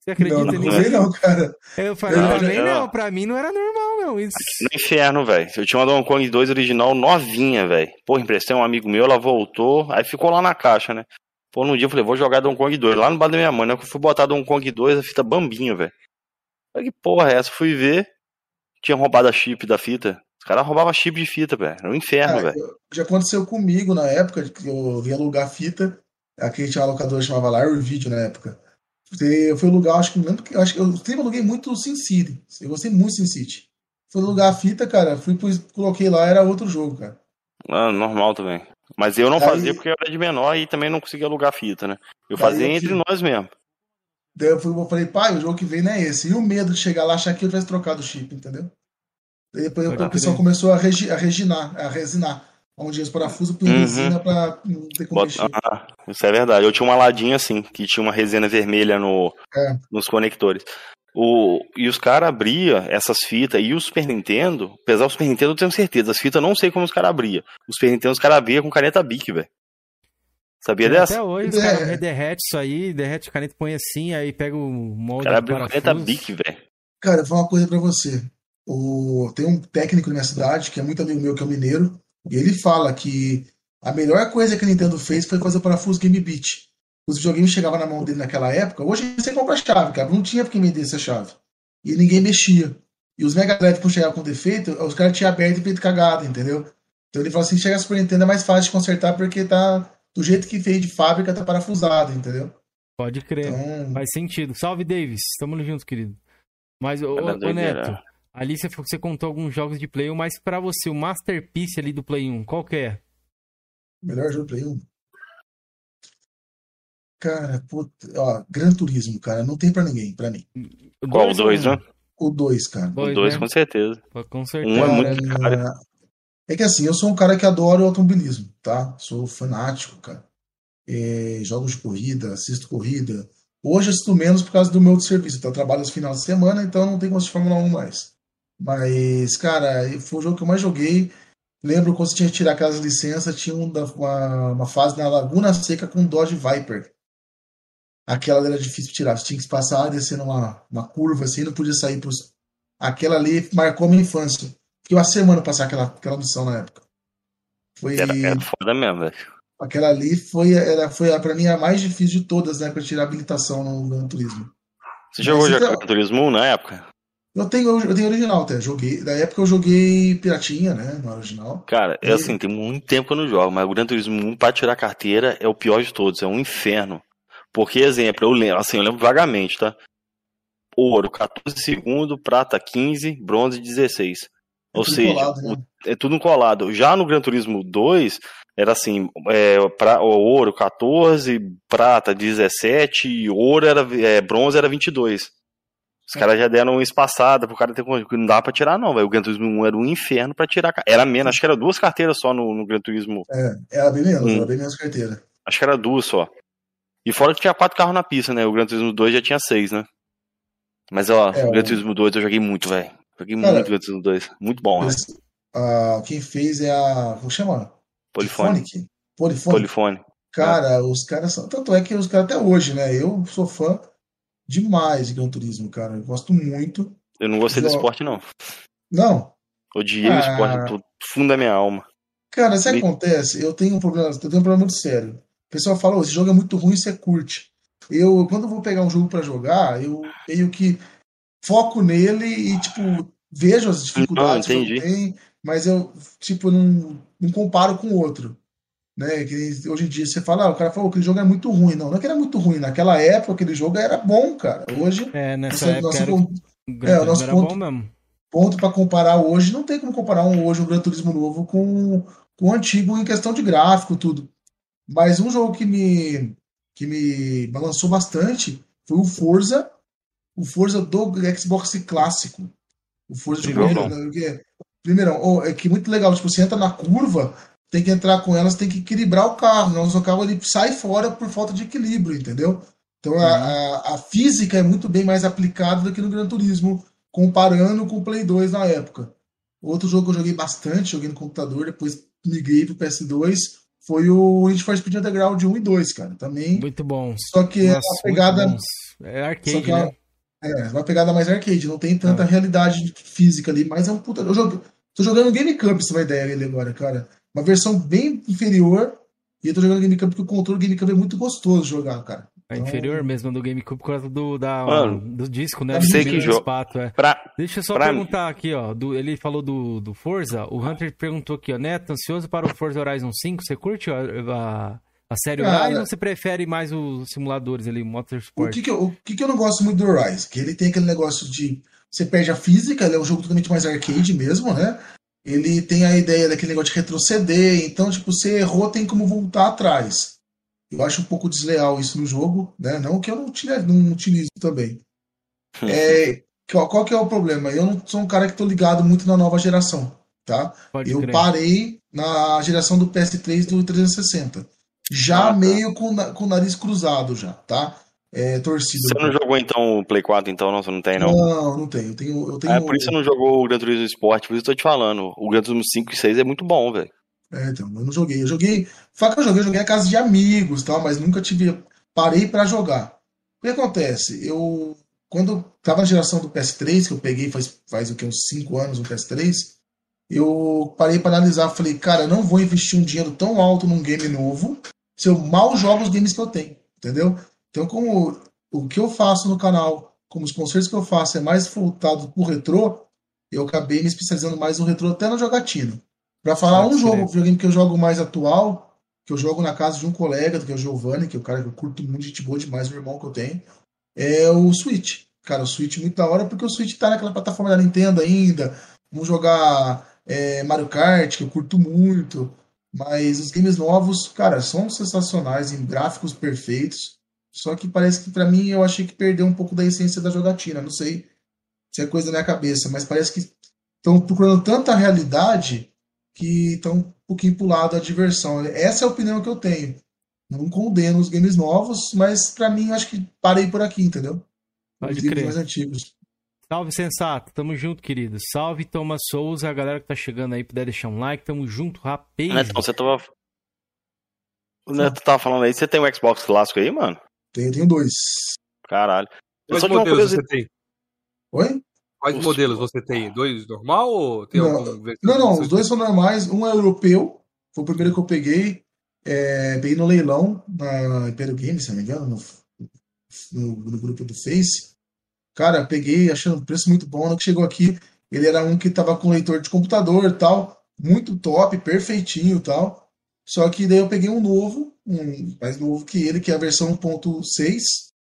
Você acredita não, não nisso? Não, cara. Eu falei, não, também não, pra mim não era normal, não. Isso. No inferno, velho. Eu tinha uma Donkey Kong 2 original novinha, velho. Pô, emprestei um amigo meu, ela voltou, aí ficou lá na caixa, né? Pô, num dia eu falei, vou jogar Donkey Kong 2. Lá no bar da minha mãe, né? Eu fui botar Donkey Kong 2, a fita bambinha, velho. Falei, que porra é essa? Fui ver, tinha roubado a chip da fita. Caras roubavam chip de fita, velho. Era um inferno, velho. Já aconteceu comigo na época, que eu ia alugar fita. Aqui tinha uma locadora que chamava Larry Video na época. Eu fui alugar, acho que lembro que acho que eu sempre aluguei muito Sin City. Eu gostei muito Sin City. Fui alugar a fita, cara, fui coloquei lá, era outro jogo, cara. Ah, normal também. Mas eu não Aí... fazia porque eu era de menor e também não conseguia alugar fita, né? Eu fazia eu entre nós mesmo. Daí eu, fui, eu falei, pai, o jogo que vem não é esse. E o medo de chegar lá achar que eu tivesse trocado o chip, entendeu? Daí depois o pessoal começou a, regi, a reginar, a resinar. Onde os parafusos por uhum. resina pra não ter como Bota... ah, Isso é verdade. Eu tinha uma ladinha assim, que tinha uma resina vermelha no, é. nos conectores. O, e os caras abriam essas fitas e o Super Nintendo, apesar do Super Nintendo eu tenho certeza, as fitas eu não sei como os caras abriam. O Super Nintendo os caras abriam com caneta Bic, velho. Sabia dessa? Até hoje, os é. caras derrete isso aí, derrete a caneta, põe assim, aí pega o molde. O cara abriu com caneta Bic, velho. Cara, vou falar uma coisa pra você. O... Tem um técnico na minha cidade, que é muito amigo meu, que é o mineiro, e ele fala que a melhor coisa que a Nintendo fez foi fazer o parafuso Game Beat. Os videogames chegavam na mão dele naquela época. Hoje você compra a chave, cara. Não tinha quem vender essa chave. E ninguém mexia. E os Mega Drive, quando chegavam com defeito, os caras tinham aberto e feito cagado, entendeu? Então ele falou assim: chega a Super Nintendo é mais fácil de consertar porque tá do jeito que fez de fábrica, tá parafusado, entendeu? Pode crer. Então... Faz sentido. Salve, Davis. Tamo juntos, querido. Mas, ô, ô Neto, Ali você, você contou alguns jogos de Play 1, mas pra você, o Masterpiece ali do Play 1, qual que é? Melhor jogo do Play 1? Cara, puta, ó, Gran Turismo, cara, não tem pra ninguém, pra mim. Qual, o 2, né? O 2, cara. o 2, né? com certeza. Com certeza. Um é muito caro. É que assim, eu sou um cara que adora o automobilismo, tá? Sou fanático, cara. É, jogos de corrida, assisto corrida. Hoje assisto menos por causa do meu serviço. Então, eu trabalho nos finais de semana, então não tem como assistir Fórmula 1 mais. Mas, cara, foi o jogo que eu mais joguei. Lembro quando você tinha que tirar aquelas licenças, tinha uma, uma fase na Laguna Seca com Dodge Viper. Aquela era difícil de tirar. Você tinha que passar descendo uma, uma curva assim, não podia sair pros. Aquela ali marcou minha infância. Fiquei uma semana passar aquela, aquela missão na época. Foi. Era, era foda mesmo, velho. Aquela ali foi, era, foi pra mim a mais difícil de todas, né? Pra tirar habilitação no Gran Turismo. Você jogou já Gran Turismo 1 na época? Eu tenho, eu tenho original até. Joguei. Da época eu joguei Piratinha, né? No original. Cara, é assim, tem muito tempo que eu não jogo, mas o Gran Turismo 1 pra tirar carteira é o pior de todos, é um inferno. Porque, exemplo, eu lembro, assim, eu lembro vagamente, tá? Ouro, 14 segundos, prata 15, bronze 16. Ou seja, colado, né? o, é tudo colado. Já no Gran Turismo 2, era assim, é, pra, ouro 14, prata 17, e ouro era, é, bronze era 22. Os é. caras já deram uma espaçada pro cara ter não dá pra tirar não, velho. O Gran Turismo 1 era um inferno pra tirar. Era menos, acho que era duas carteiras só no, no Gran Turismo. É, era bem menos, um. era bem menos carteira. Acho que era duas só. E fora que tinha quatro carros na pista, né? O Gran Turismo 2 já tinha seis, né? Mas ó, é, o Gran Turismo 2 eu joguei muito, velho. Joguei cara, muito Gran Turismo 2. Muito bom, né? Uh, quem fez é a. Como chama? Polifone. Polifone. Polifone. Cara, é. os caras são. Tanto é que os caras até hoje, né? Eu sou fã demais de Gran Turismo, cara. Eu gosto muito. Eu não gostei do esporte, não. Não. Odiei ah, o esporte do fundo da minha alma. Cara, isso Me... acontece, eu tenho um problema, eu tenho um problema muito sério. O pessoal fala, oh, esse jogo é muito ruim, você curte. Eu, quando eu vou pegar um jogo para jogar, eu meio que foco nele e, tipo, vejo as dificuldades não, que tenho, mas eu, tipo, não, não comparo com o outro. Né? Que hoje em dia você fala, ah, o cara falou que aquele jogo é muito ruim. Não, não é que era muito ruim. Naquela época, aquele jogo era bom, cara. Hoje. É, nessa época nosso era... ponto, é, o nosso ponto, ponto para comparar hoje, não tem como comparar um, hoje um Gran Turismo novo com, com o antigo em questão de gráfico, tudo. Mas um jogo que me, que me balançou bastante foi o Forza, o Forza do Xbox clássico. O Forza de Primeiro, né, primeiro, oh, é que muito legal, tipo, você entra na curva, tem que entrar com elas, tem que equilibrar o carro, senão o seu carro ele sai fora por falta de equilíbrio, entendeu? Então uhum. a, a, física é muito bem mais aplicada do que no Gran Turismo, comparando com o Play 2 na época. Outro jogo que eu joguei bastante, joguei no computador, depois migrei pro PS2, foi o Need for Speed Underground 1 e 2, cara. Também. Muito bom. Só que Nossa, é uma pegada. É arcade, é, né? É, uma pegada mais arcade, não tem tanta ah. realidade física ali, mas é um puta. Eu jogo, tô jogando GameCube, se uma ideia ali agora, cara. Uma versão bem inferior. E eu tô jogando GameCube porque o controle do GameCube é muito gostoso de jogar, cara. É então... inferior mesmo do GameCube por causa do, da, Mano, do disco, né? Sei que jogo. É. Pra... Deixa eu só pra perguntar mim. aqui, ó. Do, ele falou do, do Forza. O Hunter perguntou aqui, ó. Neto, ansioso para o Forza Horizon 5? Você curte a, a, a série Cara, Horizon ou você prefere mais os simuladores ali, Motorsport? O que que, eu, o que que eu não gosto muito do Horizon? Que ele tem aquele negócio de... Você perde a física, ele é um jogo totalmente mais arcade mesmo, né? Ele tem a ideia daquele negócio de retroceder, então, tipo, você errou, tem como voltar atrás. Eu acho um pouco desleal isso no jogo, né? Não que eu não, utilizo, não utilizo também. é, qual, qual, que é o problema? Eu não sou um cara que tô ligado muito na nova geração, tá? Pode eu crer. parei na geração do PS3 do 360. Já ah, tá. meio com, com o nariz cruzado já, tá? É, torcida. Você não jogou então o Play 4, então? Não, você não tem, não? Não, não tenho. Eu tenho, eu tenho... É, por isso você não jogou o Gran Turismo Sport, por isso eu tô te falando. O Gran Turismo 5 e 6 é muito bom, velho. É, então, eu não joguei. Eu joguei. Fala que eu joguei, eu joguei a casa de amigos tal, mas nunca tive. Parei para jogar. O que acontece? Eu. Quando tava na geração do PS3, que eu peguei faz, faz o que, uns 5 anos o PS3, eu parei para analisar. Falei, cara, eu não vou investir um dinheiro tão alto num game novo se eu mal jogo os games que eu tenho. Entendeu? Então, como o que eu faço no canal, como os concertos que eu faço é mais voltado pro retrô, eu acabei me especializando mais no retrô até na jogatina. Para falar Pode um ser. jogo, videogame que eu jogo mais atual, que eu jogo na casa de um colega, que é o Giovanni, que é o cara que eu curto muito, gente boa demais, o irmão que eu tenho, é o Switch. Cara, o Switch muito da hora, porque o Switch tá naquela plataforma da Nintendo ainda. Vamos jogar é, Mario Kart, que eu curto muito. Mas os games novos, cara, são sensacionais, em gráficos perfeitos. Só que parece que para mim eu achei que perdeu um pouco da essência da jogatina. Não sei se é coisa da minha cabeça, mas parece que estão procurando tanta realidade que estão um pouquinho pro lado da diversão. Essa é a opinião que eu tenho. Não condeno os games novos, mas para mim eu acho que parei por aqui, entendeu? Pode os crer. mais antigos. Salve, sensato. Tamo junto, querido. Salve, Thomas Souza. A galera que tá chegando aí, puder deixar um like. Tamo junto, rapaz. Neto, você tava... O Neto tava falando aí, você tem um Xbox clássico aí, mano? Tenho, tenho dois. Caralho. Quais modelos você tem? Oi? Quais os... modelos você tem? Dois normal ou tem não, algum Não, não, os dois são normais. Um é europeu, foi o primeiro que eu peguei. É, peguei no leilão na Imperial Games, se não me engano, no, no, no, grupo do Face. Cara, peguei achando um preço muito bom. No que chegou aqui, ele era um que tava com leitor de computador e tal. Muito top, perfeitinho e tal. Só que daí eu peguei um novo, um mais novo que ele, que é a versão 1.6,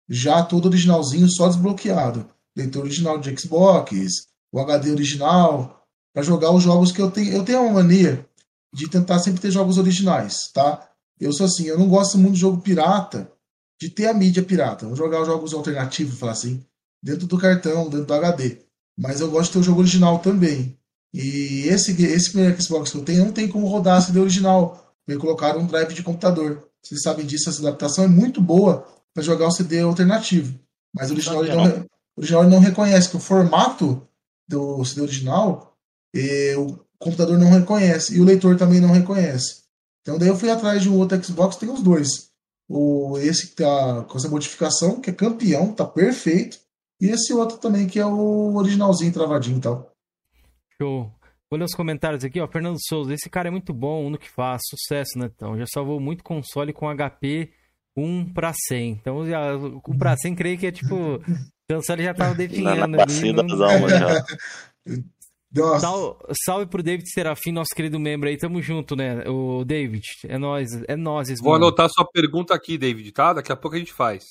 já todo originalzinho, só desbloqueado. Leitor original de Xbox, o HD original, para jogar os jogos que eu tenho. Eu tenho uma mania de tentar sempre ter jogos originais, tá? Eu sou assim, eu não gosto muito de jogo pirata, de ter a mídia pirata. Vou jogar os jogos alternativos, falar assim, dentro do cartão, dentro do HD. Mas eu gosto de ter o jogo original também. E esse, esse primeiro Xbox que eu tenho não tem como rodar CD original. Me colocaram um drive de computador. Vocês sabem disso, essa adaptação é muito boa para jogar o CD alternativo. Mas o original, não, o original não reconhece que o formato do CD original e, o computador não reconhece e o leitor também não reconhece. Então daí eu fui atrás de um outro Xbox, tem os dois. O, esse que tá com essa modificação, que é campeão, tá perfeito. E esse outro também, que é o originalzinho travadinho e tal. Show. Vou ler os comentários aqui, ó. Fernando Souza, esse cara é muito bom no que faz. Sucesso, né? Então, já salvou muito console com HP 1 para 100. Então, já, 1 para 100, creio que é tipo. O console já tava definhando. Na, ali, das almas já. Sal, salve pro David Serafim, nosso querido membro aí. Tamo junto, né? O David, é nós, é nós. Vou anotar sua pergunta aqui, David, tá? Daqui a pouco a gente faz.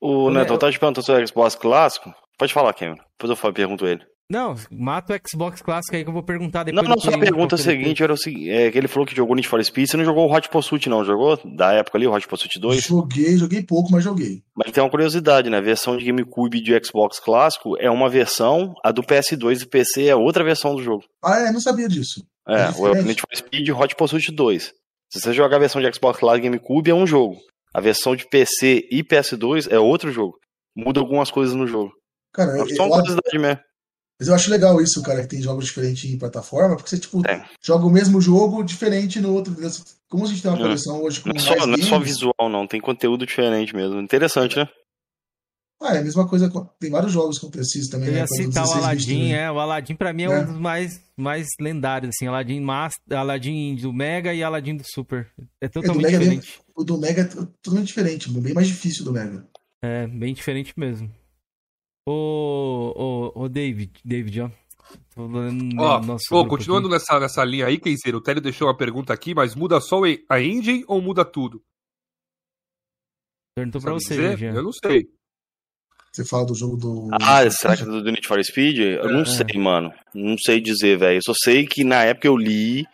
O Neto, eu tava te perguntando sobre o Xbox clássico. Pode falar, Cameron. Depois eu pergunto ele. Não, mata o Xbox clássico aí que eu vou perguntar depois. Não, não, só a pergunta seguinte era o seguinte, é, que ele falou que jogou Need for Speed, você não jogou o Hot Pursuit não, jogou? Da época ali, o Hot Pursuit 2? Joguei, joguei pouco, mas joguei. Mas tem uma curiosidade, né, a versão de GameCube de Xbox clássico é uma versão, a do PS2 e PC é outra versão do jogo. Ah, é? Não sabia disso. É, é o Need for Speed Hot Pursuit 2. Se você jogar a versão de Xbox clássico e GameCube é um jogo. A versão de PC e PS2 é outro jogo. Muda algumas coisas no jogo. Cara, é só uma curiosidade mesmo. Mas eu acho legal isso, cara, que tem jogos diferentes em plataforma, porque você, tipo, é. joga o mesmo jogo diferente no outro. Como a gente tem uma coleção hoje com não, é só, não é só visual, não. Tem conteúdo diferente mesmo. Interessante, né? Ah, é a mesma coisa. Tem vários jogos com preciso também. Eu ia né, citar o Aladdin, é. O Aladdin pra mim é, é, um dos mais, mais lendários, assim. Aladdin, Master, Aladdin do Mega e Aladdin do Super. É totalmente é, diferente. É o do Mega é totalmente diferente, bem mais difícil do Mega. É, bem diferente mesmo. Ô, ô, ô David, David, ó. Ó, continuando nessa, nessa linha aí, dizer, o Télio deixou uma pergunta aqui, mas muda só a engine ou muda tudo? Perguntou pra você, Jean. Eu não sei. Você fala do jogo do. Ah, será que é do Need for Speed? Eu é. não sei, mano. Não sei dizer, velho. Eu só sei que na época eu li,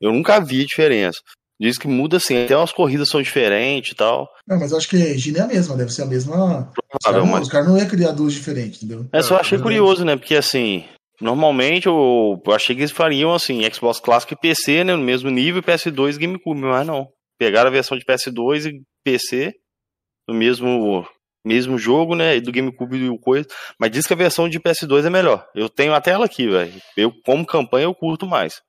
eu nunca vi diferença. Diz que muda assim, até as corridas são diferentes e tal. Não, mas eu acho que a engine é a mesma, deve ser a mesma. Os caras não, cara não iam criar duas diferentes, entendeu? É, só achei curioso, né? Porque assim, normalmente eu, eu achei que eles fariam assim, Xbox Clássico e PC, né? No mesmo nível, PS2 e GameCube, mas não. Pegaram a versão de PS2 e PC no mesmo mesmo jogo, né? Do GameCube e o coisa. Mas diz que a versão de PS2 é melhor. Eu tenho a tela aqui, velho. Eu, como campanha, eu curto mais.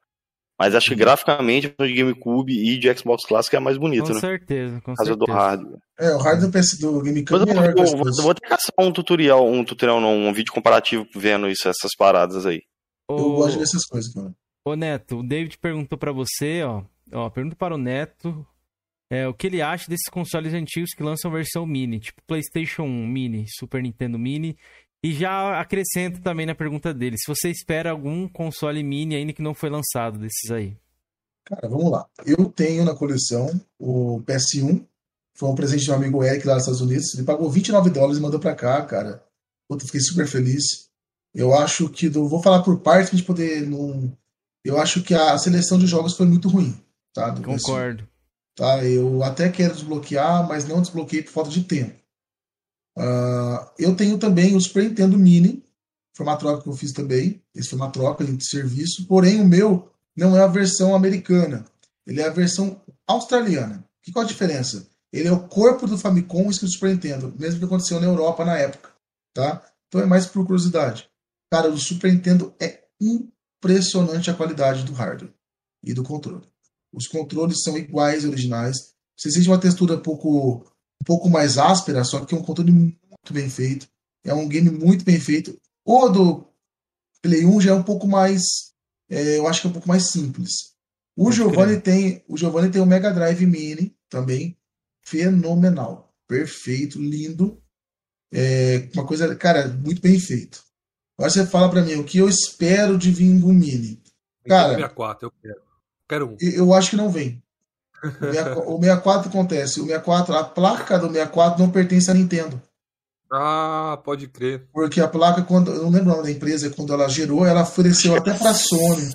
Mas acho que uhum. graficamente a de GameCube e de Xbox Classic é a mais bonita, com né? Certeza, com certeza, do hardware. É, o hardware do, PS, do GameCube é melhor vou, vou, vou ter que caçar um tutorial, um tutorial não, um vídeo comparativo vendo isso, essas paradas aí. Eu gosto dessas coisas, cara. Ô Neto, o David perguntou para você, ó, ó, pergunta para o Neto é, o que ele acha desses consoles antigos que lançam versão mini, tipo PlayStation Mini, Super Nintendo Mini e já acrescento também na pergunta dele, se você espera algum console mini ainda que não foi lançado desses aí. Cara, vamos lá. Eu tenho na coleção o PS1, foi um presente de um amigo Eric lá nos Estados Unidos. Ele pagou 29 dólares e mandou pra cá, cara. Puta, fiquei super feliz. Eu acho que, do, vou falar por parte pra gente poder. Não, eu acho que a seleção de jogos foi muito ruim. Tá, Concordo. PS1. Tá, eu até quero desbloquear, mas não desbloqueei por falta de tempo. Uh, eu tenho também o Super Nintendo Mini, foi uma troca que eu fiz também. Esse foi uma troca de serviço, porém o meu não é a versão americana, ele é a versão australiana. Que qual a diferença? Ele é o corpo do Famicom escrito Super Nintendo, mesmo que aconteceu na Europa na época, tá? Então é mais por curiosidade. Cara, o Super Nintendo é impressionante a qualidade do hardware e do controle. Os controles são iguais originais. Você sente uma textura pouco pouco mais áspera, só que é um controle muito bem feito. É um game muito bem feito. O do Play 1 já é um pouco mais. É, eu acho que é um pouco mais simples. O Giovanni tem, o Giovanni tem o Mega Drive Mini também, fenomenal, perfeito, lindo, é, uma coisa, cara, muito bem feito. Agora você fala para mim o que eu espero de vir um Mini, cara. 64, eu quero. Quero um. Eu acho que não vem. O 64 acontece. O 64, a placa do 64 não pertence à Nintendo. Ah, pode crer. Porque a placa, quando eu não lembro o nome da empresa, quando ela gerou, ela ofereceu até para a Sony.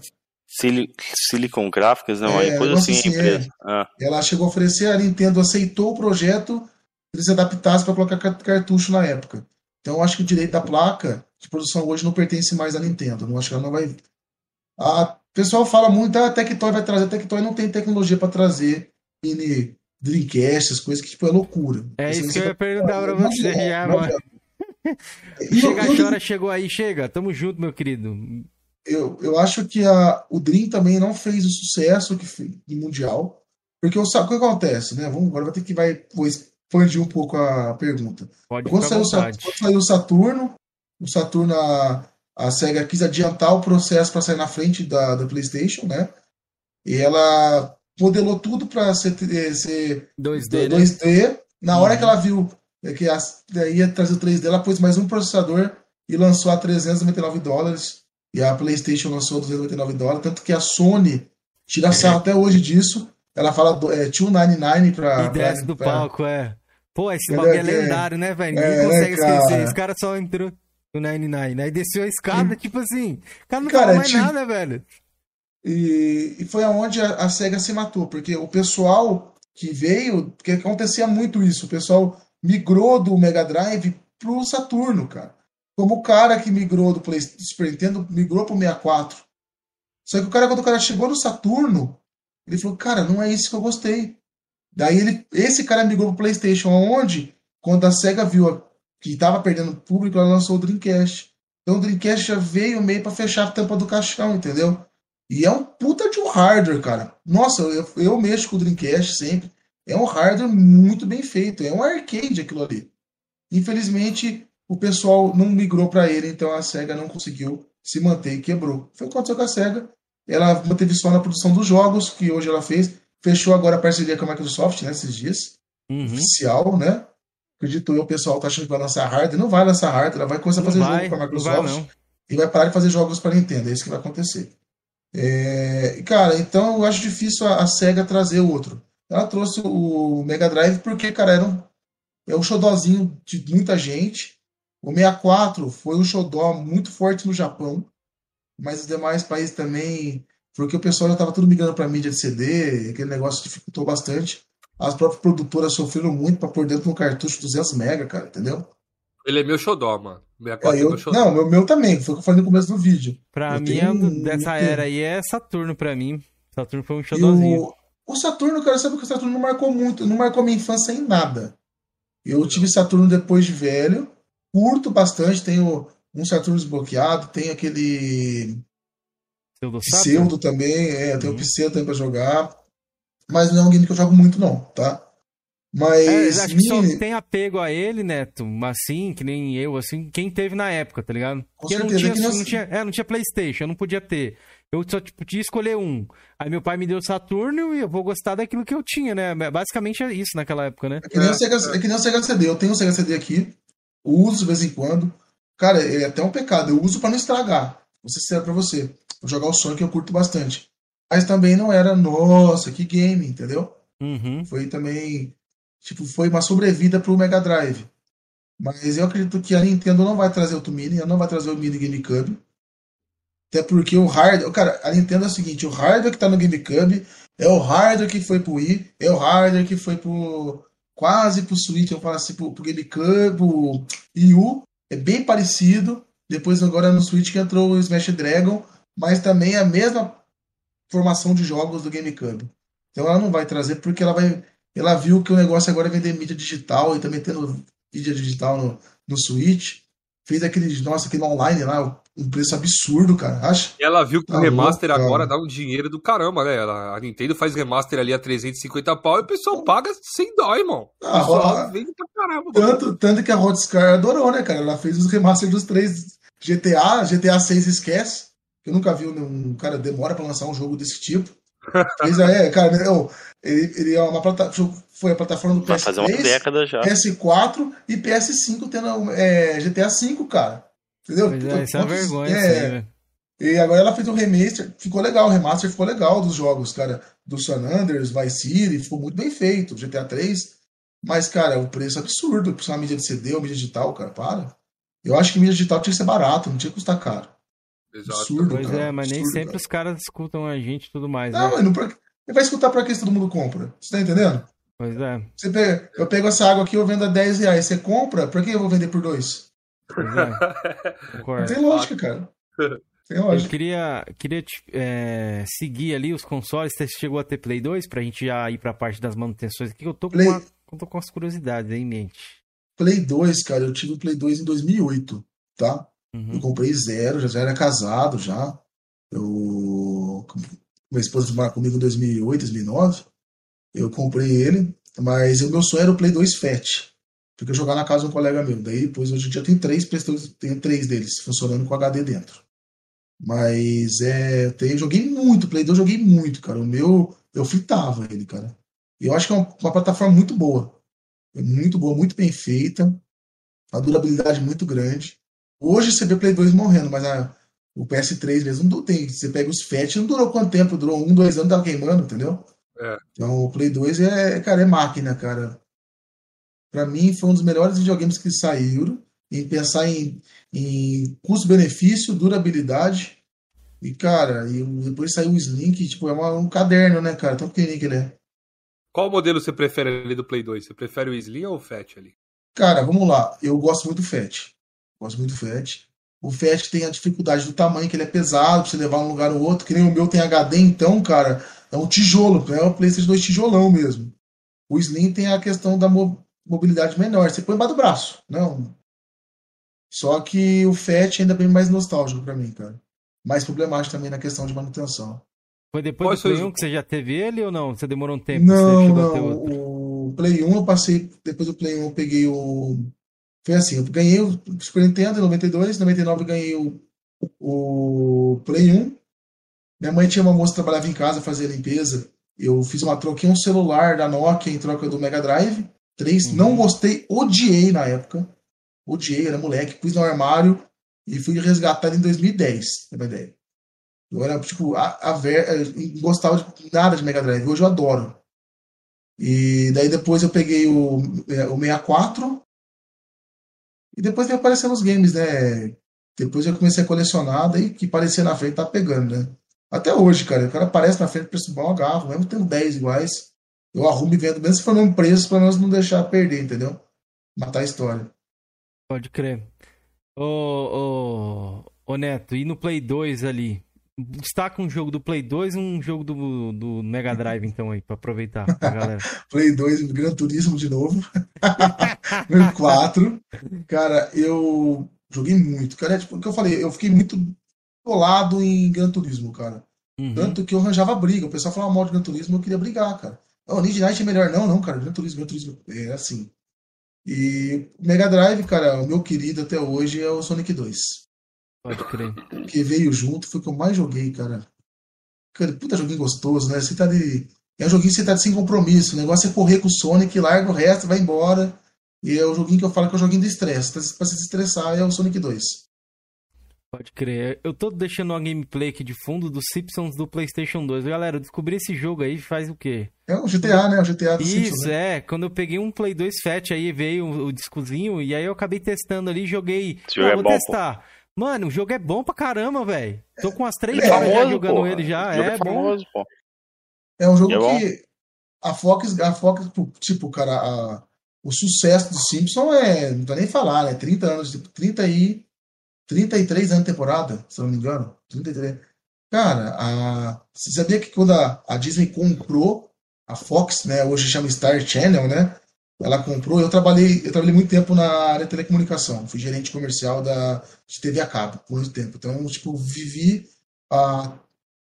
Silicon Graphics, não, é, coisa assim, assim é. ah. Ela chegou a oferecer, a Nintendo aceitou o projeto, eles se adaptassem para colocar cartucho na época. Então eu acho que o direito da placa de produção hoje não pertence mais à Nintendo. Não acho que ela não vai. A o pessoal fala muito, ah, a Tectoy vai trazer, a Tectoy não tem tecnologia para trazer mini Dreamcast, as coisas que tipo, é loucura. É isso que eu ia perguntar pra você já, mano. Chega chora, chegou aí, chega. Tamo junto, meu querido. Eu, eu acho que a, o Dream também não fez o sucesso que fez, mundial. Porque o, o que acontece, né? Vamos, agora vai ter que vai, vou expandir um pouco a pergunta. Pode quando, saiu, quando saiu o Saturno, o Saturno, a, a SEGA quis adiantar o processo para sair na frente da, da PlayStation, né? E ela modelou tudo para ser, ser 2D, 2D. Né? Na hora uhum. que ela viu que ia trazer o 3D, ela pôs mais um processador e lançou a 399 dólares. E a PlayStation lançou a 299 dólares. Tanto que a Sony tira é. sarro até hoje disso. Ela fala é, 299 para. E desce do pra... palco, é. Pô, esse bagulho é, é lendário, né, velho? Ninguém é, consegue né, esquecer. Esse cara só entrou no 99. Aí desceu a escada, tipo assim. O cara não cara, mais tipo... nada, velho. E, e foi aonde a, a, SEGA se matou, porque o pessoal que veio, porque acontecia muito isso, o pessoal migrou do Mega Drive pro Saturno, cara. Como o cara que migrou do, Play, do Super Nintendo migrou pro 64. Só que o cara, quando o cara chegou no Saturno, ele falou, cara, não é isso que eu gostei. Daí ele, esse cara migrou pro PlayStation, onde, quando a SEGA viu que estava perdendo público, ela lançou o Dreamcast. Então o Dreamcast já veio meio para fechar a tampa do caixão, entendeu? E é um puta de um hardware, cara. Nossa, eu, eu mexo com o Dreamcast sempre. É um hardware muito bem feito. É um arcade aquilo ali. Infelizmente, o pessoal não migrou para ele, então a SEGA não conseguiu se manter e quebrou. Foi o que aconteceu com a SEGA. Ela manteve só na produção dos jogos, que hoje ela fez. Fechou agora a parceria com a Microsoft, né, esses dias. Uhum. Oficial, né? Acredito eu, o pessoal tá achando que vai lançar hardware. Não vai lançar hardware, ela vai começar a fazer vai, jogo com a Microsoft. Vai, e vai parar de fazer jogos para Nintendo. É isso que vai acontecer. É, cara, então eu acho difícil a, a, SEGA trazer outro. Ela trouxe o Mega Drive porque, cara, era um, é um xodózinho de muita gente. O 64 foi um xodó muito forte no Japão, mas os demais países também, porque o pessoal já estava tudo migrando para mídia de CD, aquele negócio dificultou bastante. As próprias produtoras sofreram muito para pôr dentro de um cartucho 200 mega, cara, entendeu? Ele é meu xodó, mano. É, eu, é não, meu, meu também, foi o que eu falei no começo do vídeo. Pra eu mim, tenho, dessa era aí é Saturno pra mim. Saturno foi um xodózinho. O, o, Saturno, cara, sabe que o Saturno não marcou muito, não marcou minha infância em nada. Eu tive Saturno depois de velho, curto bastante, tenho um Saturno desbloqueado, tenho aquele. Pseudo, Pseudo também, é, uhum. tenho o Pseudo também pra jogar. Mas não é um game que eu jogo muito, não, tá? Mas. É, acho que só tem apego a ele, Neto, assim, que nem eu, assim, quem teve na época, tá ligado? Com Porque certeza, não tinha, não, tinha, é, não tinha Playstation, eu não podia ter. Eu só tipo, podia escolher um. Aí meu pai me deu Saturno e eu vou gostar daquilo que eu tinha, né? Basicamente é isso naquela época, né? É que nem, o, Sega, é que nem o Sega CD. Eu tenho o Sega CD aqui, uso de vez em quando. Cara, é até um pecado. Eu uso para não estragar. Vou ser sincero pra você. Vou jogar o Sonic eu curto bastante. Mas também não era, nossa, que game, entendeu? Uhum. Foi também Tipo, foi uma sobrevida para o Mega Drive. Mas eu acredito que a Nintendo não vai trazer outro Mini, ela não vai trazer o Mini GameCube. Até porque o hardware. Cara, a Nintendo é o seguinte: o hardware que está no GameCube é o hardware que foi pro Wii, é o hardware que foi pro. quase pro Switch, eu falo assim, pro, pro GameCube, pro Wii. É bem parecido. Depois, agora no Switch que entrou o Smash Dragon, mas também é a mesma formação de jogos do GameCube. Então ela não vai trazer porque ela vai ela viu que o negócio agora é vender mídia digital e também tendo mídia digital no, no Switch. Fez aquele, nossa, aquele online lá, um preço absurdo, cara. Acha? E ela viu que tá o remaster louco, agora dá um dinheiro do caramba, né? Ela, a Nintendo faz remaster ali a 350 pau e o pessoal paga sem dó, irmão. Ah, vende pra caramba. Tanto, tanto que a Rodscar adorou, né, cara? Ela fez os remasters dos três GTA, GTA 6 esquece. Eu nunca vi um cara demora para lançar um jogo desse tipo. Fez, é, cara, eu, ele, ele é uma plataforma, foi a plataforma do PS3, fazer uma década já. PS4 e PS5 tendo é, GTA V, cara. Entendeu? Pois é, isso é uma vergonha. É, e agora ela fez um remaster, ficou legal, o remaster ficou legal dos jogos, cara. Do San Andreas, Vice City, ficou muito bem feito. GTA 3 Mas, cara, o preço é absurdo. Por uma mídia de CD ou mídia digital, cara, para. Eu acho que mídia digital tinha que ser barato, não tinha que custar caro. Exato. Absurdo, pois cara, é, mas absurdo, nem sempre cara. os caras escutam a gente e tudo mais. Não, né? mas não pra... ele vai escutar pra que todo mundo compra. Você tá entendendo? Pois é. Você pega... Eu pego essa água aqui, eu vendo a 10 reais. Você compra, por que eu vou vender por 2? Pois é. Não tem lógica, cara. Tem lógica. Eu queria, queria é, seguir ali os consoles. Você chegou a ter Play 2 pra gente já ir pra parte das manutenções aqui. Eu tô com, Play... uma, eu tô com as curiosidades aí em mente. Play 2, cara, eu tive o Play 2 em 2008, tá? Uhum. Eu comprei zero, já, já era casado já. Eu... Minha esposa mora comigo em 2008, 2009. Eu comprei ele, mas o meu sonho era o Play 2 Fat. Porque eu jogar na casa de um colega meu. Daí depois hoje em dia tem três, tem três deles funcionando com HD dentro. Mas é. Tem, joguei muito, Play 2 eu joguei muito, cara. O meu. Eu fritava ele, cara. E eu acho que é uma, uma plataforma muito boa. É muito boa, muito bem feita. Uma durabilidade muito grande. Hoje você vê Play 2 morrendo, mas a, o PS3 mesmo não tem. Você pega os FAT, não durou quanto tempo? Durou um, dois anos, tava queimando, entendeu? É. Então o Play 2 é, cara, é máquina, cara. Pra mim foi um dos melhores videogames que saíram. Em pensar em, em custo-benefício, durabilidade. E, cara, e depois saiu o Slim, que tipo, é uma, um caderno, né, cara? Tão pequenininho que ele é. Qual modelo você prefere ali do Play 2? Você prefere o Slim ou o Fat ali? Cara, vamos lá. Eu gosto muito do Fat. Gosto muito do FAT. O FAT tem a dificuldade do tamanho, que ele é pesado, pra você levar um lugar ou outro. Que nem o meu tem HD, então, cara, é um tijolo. É o PlayStation 2 tijolão mesmo. O Slim tem a questão da mobilidade menor. Você põe embaixo do braço. Não. Só que o FAT ainda é bem mais nostálgico para mim, cara. Mais problemático também na questão de manutenção. Foi depois Qual do Play 1 que você já teve ele ou não? Você demorou um tempo? Não, não. O Play 1 eu passei. Depois do Play 1 eu peguei o foi assim, eu ganhei o Super Nintendo em 92, em 99 eu ganhei o, o Play 1. Minha mãe tinha uma moça que trabalhava em casa, fazia limpeza. Eu fiz uma troquei um celular da Nokia em troca do Mega Drive 3. Uhum. Não gostei, odiei na época. Odiei, era moleque, pus no armário e fui resgatado em 2010, é uma ideia. Eu era, tipo, a, a ver, não gostava de nada de Mega Drive. Hoje eu adoro. E daí depois eu peguei o, é, o 64, e depois vem aparecendo os games, né? Depois eu comecei a colecionar, daí que parecia na frente tá pegando, né? Até hoje, cara, o cara aparece na frente, preço bom, agarro, mesmo tendo 10 iguais, eu arrumo e vendo, mesmo se for no preço, pra nós não deixar perder, entendeu? Matar a história. Pode crer. Ô, ô, ô Neto, e no Play 2 ali? Destaca um jogo do Play 2 e um jogo do, do Mega Drive, então, aí, pra aproveitar pra galera. Play 2, Gran Turismo de novo. 4. Cara, eu joguei muito. Cara, é tipo, o que eu falei, eu fiquei muito colado em Gran Turismo, cara. Uhum. Tanto que eu arranjava briga. O pessoal falava mal de Gran Turismo, eu queria brigar, cara. Oh, Ninja Night é melhor. Não, não, cara. Gran Turismo, Gran Turismo. É assim. E Mega Drive, cara, o meu querido até hoje é o Sonic 2. Pode crer. Que veio junto, foi o que eu mais joguei, cara. Cara, puta joguinho gostoso, né? Você tá de. É um joguinho que você tá de sem compromisso. O negócio é correr com o Sonic, larga o resto, vai embora. E é o joguinho que eu falo que é o joguinho do estresse. Pra se estressar é o Sonic 2. Pode crer. Eu tô deixando uma gameplay aqui de fundo dos Simpsons do PlayStation 2. Galera, eu descobri esse jogo aí faz o quê? É o GTA, né? O GTA do Isso, Simpsons, né? é. Quando eu peguei um Play 2 Fat aí, veio o, discozinho, e aí eu acabei testando ali, joguei. Esse ah, vou é bom, testar. Pô. Mano, o jogo é bom pra caramba, velho. Tô com umas três é, horas jogando porra. ele já. É, é famoso, bom. Pô. É um jogo é que a Fox, a Fox, tipo, cara, a, o sucesso do Simpson é, não tô nem falar, né? 30 anos, tipo, 30 e 33 anos de temporada, se eu não me engano. 33. Cara, a, você sabia que quando a, a Disney comprou a Fox, né, hoje chama Star Channel, né? Ela comprou. Eu trabalhei, eu trabalhei muito tempo na área de telecomunicação. Fui gerente comercial da de TV a cabo por muito tempo. Então, tipo, vivi a,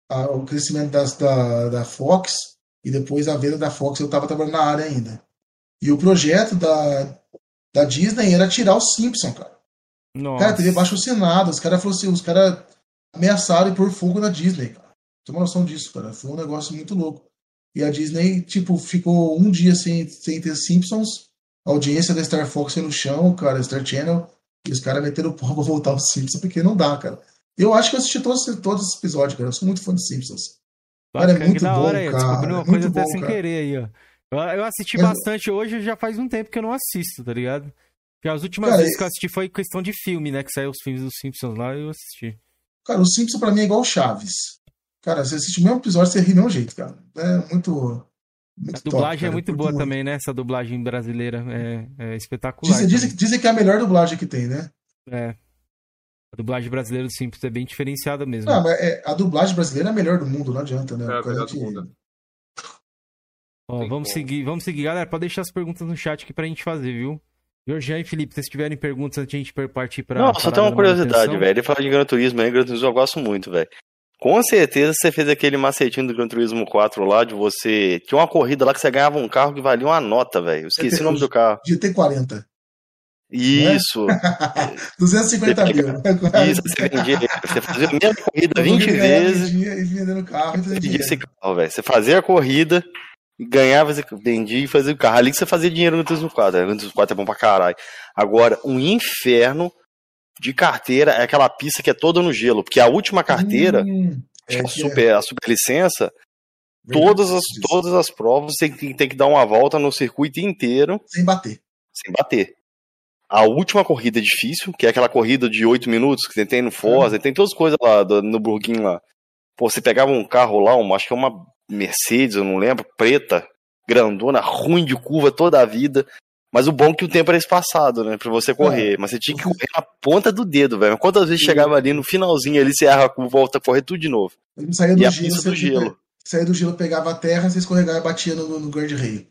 a, o crescimento das, da, da Fox e depois a venda da Fox. Eu estava trabalhando na área ainda. E o projeto da, da Disney era tirar o Simpson, cara. Nossa. Cara, teve baixo assinado. Os caras falaram assim, os caras ameaçaram por fogo na Disney, cara. Tem uma noção disso, cara. Foi um negócio muito louco. E a Disney, tipo, ficou um dia sem, sem ter Simpsons. A audiência da Star Fox no chão, cara, Star Channel. E os caras meteram o pau pra voltar aos Simpsons, porque não dá, cara. Eu acho que eu assisti todos, todos os episódios, cara. Eu sou muito fã de Simpsons. Cara, é muito bom, hora, cara. Descobri uma é coisa até bom, sem cara. querer aí, ó. Eu assisti Mas... bastante hoje, já faz um tempo que eu não assisto, tá ligado? Porque as últimas cara, vezes que eu assisti foi questão de filme, né? Que saiu os filmes dos Simpsons lá e eu assisti. Cara, o Simpsons pra mim é igual Chaves. Cara, você assiste o mesmo episódio, você ri do mesmo jeito, cara. É muito. muito a dublagem top, é muito boa muito. também, né? Essa dublagem brasileira é, é espetacular. Dizem, dizem, dizem, que é a melhor dublagem que tem, né? É. A dublagem brasileira do Simpsons é bem diferenciada mesmo. Não, mas é, a dublagem brasileira é a melhor do mundo, não adianta, né? É a melhor do mundo. Ó, vamos seguir, vamos seguir. Galera, pode deixar as perguntas no chat aqui pra gente fazer, viu? Georgian e Felipe, se tiverem perguntas antes de a gente partir pra. Não, só tem uma curiosidade, velho. Ele fala de Gran Turismo aí, Gran Turismo eu gosto muito, velho. Com certeza você fez aquele macetinho do Gran Turismo 4 lá, de você. Tinha uma corrida lá que você ganhava um carro que valia uma nota, velho. Esqueci GT, o nome do carro. GT40. Isso. É? 250 mil. Isso, você vendia. Você fazia a mesma corrida 20 vezes. E vendendo carro e vendia esse carro, velho. Você fazia a corrida, ganhava, vendia e fazia o carro. Ali que você fazia dinheiro no Turismo 4. O Turismo 4 é bom pra caralho. Agora, um inferno de carteira é aquela pista que é toda no gelo. Porque a última carteira, hum, é, a, super, é. a super licença, todas as, todas as provas você tem, tem que dar uma volta no circuito inteiro. Sem bater. Sem bater. A última corrida é difícil, que é aquela corrida de 8 minutos que tem no Forza, uhum. tem todas as coisas lá do, no Burguinho lá. Pô, você pegava um carro lá, uma, acho que é uma Mercedes, eu não lembro, preta, grandona, ruim de curva toda a vida. Mas o bom é que o tempo era espaçado, né? Pra você correr. É. Mas você tinha que correr na ponta do dedo, velho. Quantas vezes chegava ali no finalzinho ali, você erra volta a correr tudo de novo. Saía do, gelo, do gelo. Saía do gelo, pegava a terra, você escorregava e batia no, no guarda-reio.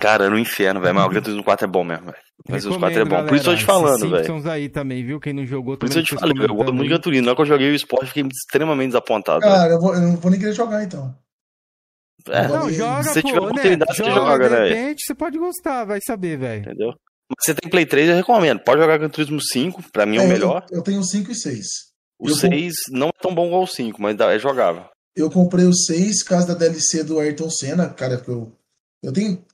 Cara, no inferno, velho. Mas o Gran Turismo 4 é bom mesmo, velho. Mas os 4 é bom. Galera, Por isso eu tô te falando, velho. Simpsons aí também, viu? Quem não jogou Por isso eu te falei, velho. Eu gosto muito de Gran Turismo. Na hora que eu joguei o esporte, fiquei extremamente desapontado. Cara, eu, vou, eu, não vou nem querer jogar então. É, não, joga, se você tiver oportunidade, né? você joga, joga, né? De repente, você pode gostar, vai saber, velho. Entendeu? Mas você tem Play 3, eu recomendo. Pode jogar Gran Turismo 5, pra mim é, é o melhor. Eu, eu tenho 5 e 6. O eu 6 comp... não é tão bom igual o 5, mas é jogável. Eu comprei o 6 caso da DLC do Ayrton Senna, cara, porque eu, eu tenho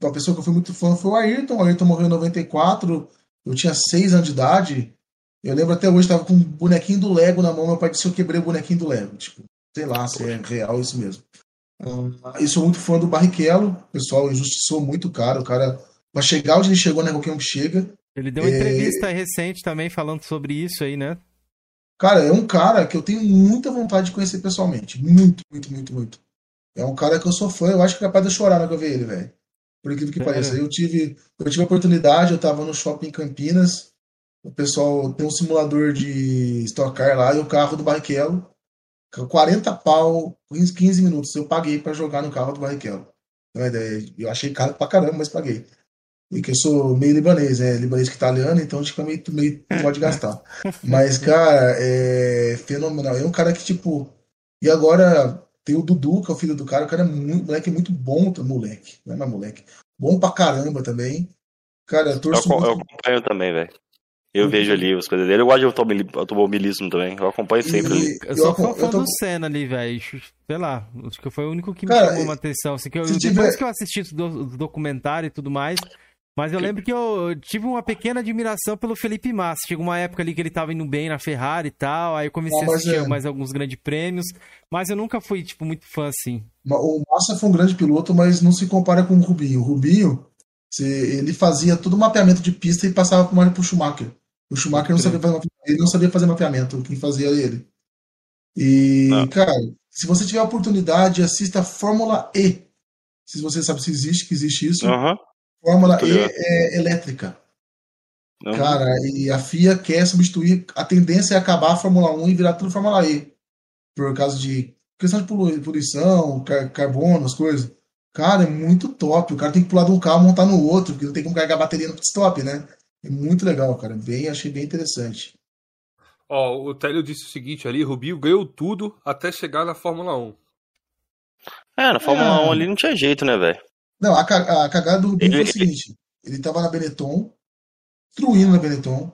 uma pessoa que eu fui muito fã foi o Ayrton. O Ayrton morreu em 94, eu tinha 6 anos de idade. Eu lembro até hoje, tava com um bonequinho do Lego na mão. Meu pai disse que eu quebrei o bonequinho do Lego. Tipo, sei lá se é real isso mesmo. Uh, eu sou muito fã do Barrichello. O pessoal injustiçou muito o cara. O cara, pra chegar onde ele chegou, não é qualquer um chega. Ele deu uma é... entrevista recente também falando sobre isso aí, né? Cara, é um cara que eu tenho muita vontade de conhecer pessoalmente. Muito, muito, muito, muito. É um cara que eu sou fã. Eu acho que é capaz de chorar na que eu ver ele, velho por incrível que é. pareça. Eu tive, eu tive a oportunidade, eu estava no shopping em Campinas, o pessoal tem um simulador de Stock Car lá, e o carro do Barrichello, 40 pau, 15 minutos, eu paguei para jogar no carro do Barrichello. Eu achei caro pra caramba, mas paguei. E que eu sou meio libanês, é libanês que italiano, então tipo, meio, meio pode gastar. Mas, cara, é fenomenal. É um cara que, tipo. E agora, tem o Dudu, que é o filho do cara, o cara é muito, moleque muito bom, moleque. Não é mais moleque. Bom pra caramba também. Cara, eu torço eu, muito... eu acompanho também, velho. Eu vejo ali as coisas dele. Eu gosto de automobilismo também. Eu acompanho sempre e, ali. Eu sou fã, fã tô... do Senna ali, velho. Sei lá. Acho que foi o único que me Cara, chamou uma atenção. Assim, que eu, depois tiver... que eu assisti o documentário e tudo mais, mas eu lembro que eu tive uma pequena admiração pelo Felipe Massa. Chegou uma época ali que ele tava indo bem na Ferrari e tal. Aí eu comecei ah, a assistir é. mais alguns grandes prêmios. Mas eu nunca fui, tipo, muito fã assim. O Massa foi um grande piloto, mas não se compara com o Rubinho. O Rubinho, ele fazia todo o mapeamento de pista e passava pro, pro Schumacher. O Schumacher não sabia, fazer, ele não sabia fazer mapeamento, quem fazia ele. E, ah. cara, se você tiver a oportunidade, assista a Fórmula E. Se você sabe se existe, que existe isso. Uhum. Fórmula E é elétrica. Cara, e a FIA quer substituir. A tendência é acabar a Fórmula 1 e virar tudo Fórmula E. Por causa de questão de poluição, car carbono, as coisas. Cara, é muito top. O cara tem que pular de um carro e montar no outro, porque não tem como carregar a bateria no pit stop, né? É muito legal, cara. Bem, achei bem interessante. Ó, o Télio disse o seguinte ali, Rubinho ganhou tudo até chegar na Fórmula 1. É, na Fórmula é... 1 ali não tinha jeito, né, velho? Não, a, a cagada do Rubinho ele, foi o seguinte: ele tava na Benetton, destruindo na Benetton.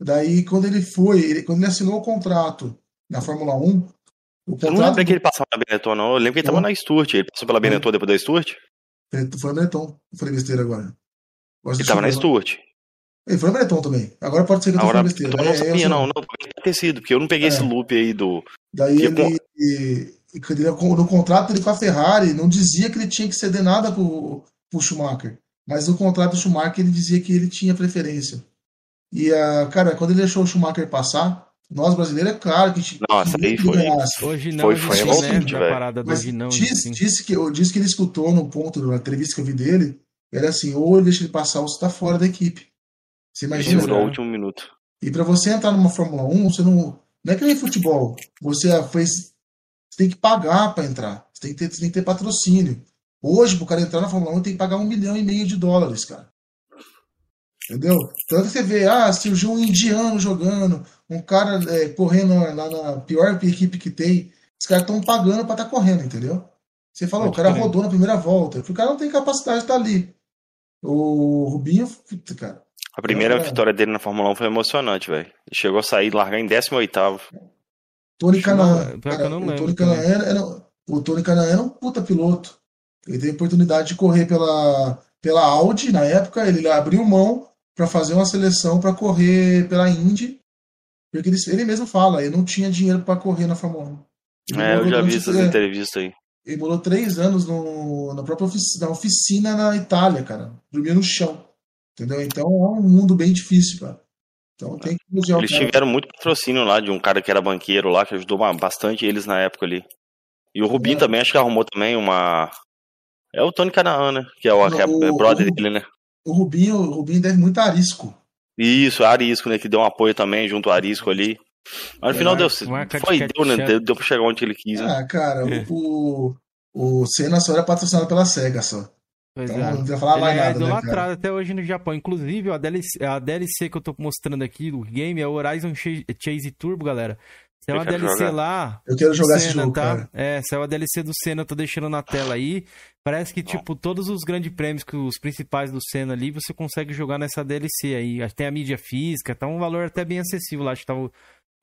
Daí, quando ele foi, ele, quando ele assinou o contrato na Fórmula 1, o contrato. Eu não lembro que ele passou na Benetton, não. Eu lembro que ele tava na Sturt. Ele passou pela Benetton é. depois da Sturt? Foi na Benetton. Eu falei besteira agora. ele tava na Sturt. Ele foi na Benetton também. Agora pode ser que eu tô Agora, besteira. Eu não é, sabia, não. Não, pode ter sido, porque eu não peguei é. esse loop aí do. Daí ele, no contrato dele com a Ferrari, não dizia que ele tinha que ceder nada pro, pro Schumacher. Mas no contrato do Schumacher ele dizia que ele tinha preferência. E, uh, cara, quando ele deixou o Schumacher passar, nós brasileiros, é claro que a gente. Nossa, aí foi. Hoje não, foi, foi revoltante, né, parada Mas hoje não. Diz, assim. disse, que, disse que ele escutou no ponto, na entrevista que eu vi dele, era assim: ou ele deixa ele passar ou você tá fora da equipe. Você imagina. Segurou o último minuto. E para você entrar numa Fórmula 1, você não. Não é que nem futebol. Você fez. Você tem que pagar para entrar. Você tem que, ter, tem que ter patrocínio. Hoje, pro cara entrar na Fórmula 1, tem que pagar um milhão e meio de dólares, cara. Entendeu? Tanto que você vê, ah, surgiu um indiano jogando, um cara é, correndo lá na pior equipe que tem. Os caras estão pagando para estar tá correndo, entendeu? Você falou, o cara rodou na primeira volta. O cara não tem capacidade de estar tá ali. O Rubinho, cara. A primeira é, vitória dele na Fórmula 1 foi emocionante, velho. Chegou a sair, largar em 18. Tony Canaan. O Tony Canaan era, o Tony Canaan era um puta piloto. Ele teve a oportunidade de correr pela, pela Audi na época. Ele abriu mão para fazer uma seleção para correr pela Indy. Porque ele, ele mesmo fala, ele não tinha dinheiro para correr na Fórmula 1. Ele é, eu já vi essas é, entrevistas aí. Ele morou três anos no, na própria oficina, na oficina na Itália, cara. Dormia no chão. Entendeu? Então é um mundo bem difícil, cara. Então tem que elogiar Eles tiveram muito patrocínio lá de um cara que era banqueiro lá, que ajudou bastante eles na época ali. E o Rubinho é. também, acho que arrumou também uma. É o Tony Canaan, né? Que é o, que é o brother o, dele, né? O Rubinho, o Rubinho deve muito a Arisco. Isso, Arisco, né? Que deu um apoio também junto ao Arisco ali. Mas no final é, deu. Foi, deu, né? Deu, deu pra chegar onde ele quis. Né? Ah, cara, é. o, o Senna só era patrocinado pela SEGA só. Pois então, é. não precisa falar ele mais é nada, idolatrado né, até hoje no Japão. Inclusive, a DLC, a DLC que eu tô mostrando aqui do game é o Horizon Chase Turbo, galera. Saiu uma DLC jogar. lá. Eu quero jogar Senna, esse jogo, tá? Cara. É, saiu a DLC do Senna, eu tô deixando na tela aí. Parece que, tipo, todos os grandes prêmios que os principais do Senna ali, você consegue jogar nessa DLC aí. Tem a mídia física, tá um valor até bem acessível lá. Acho que tá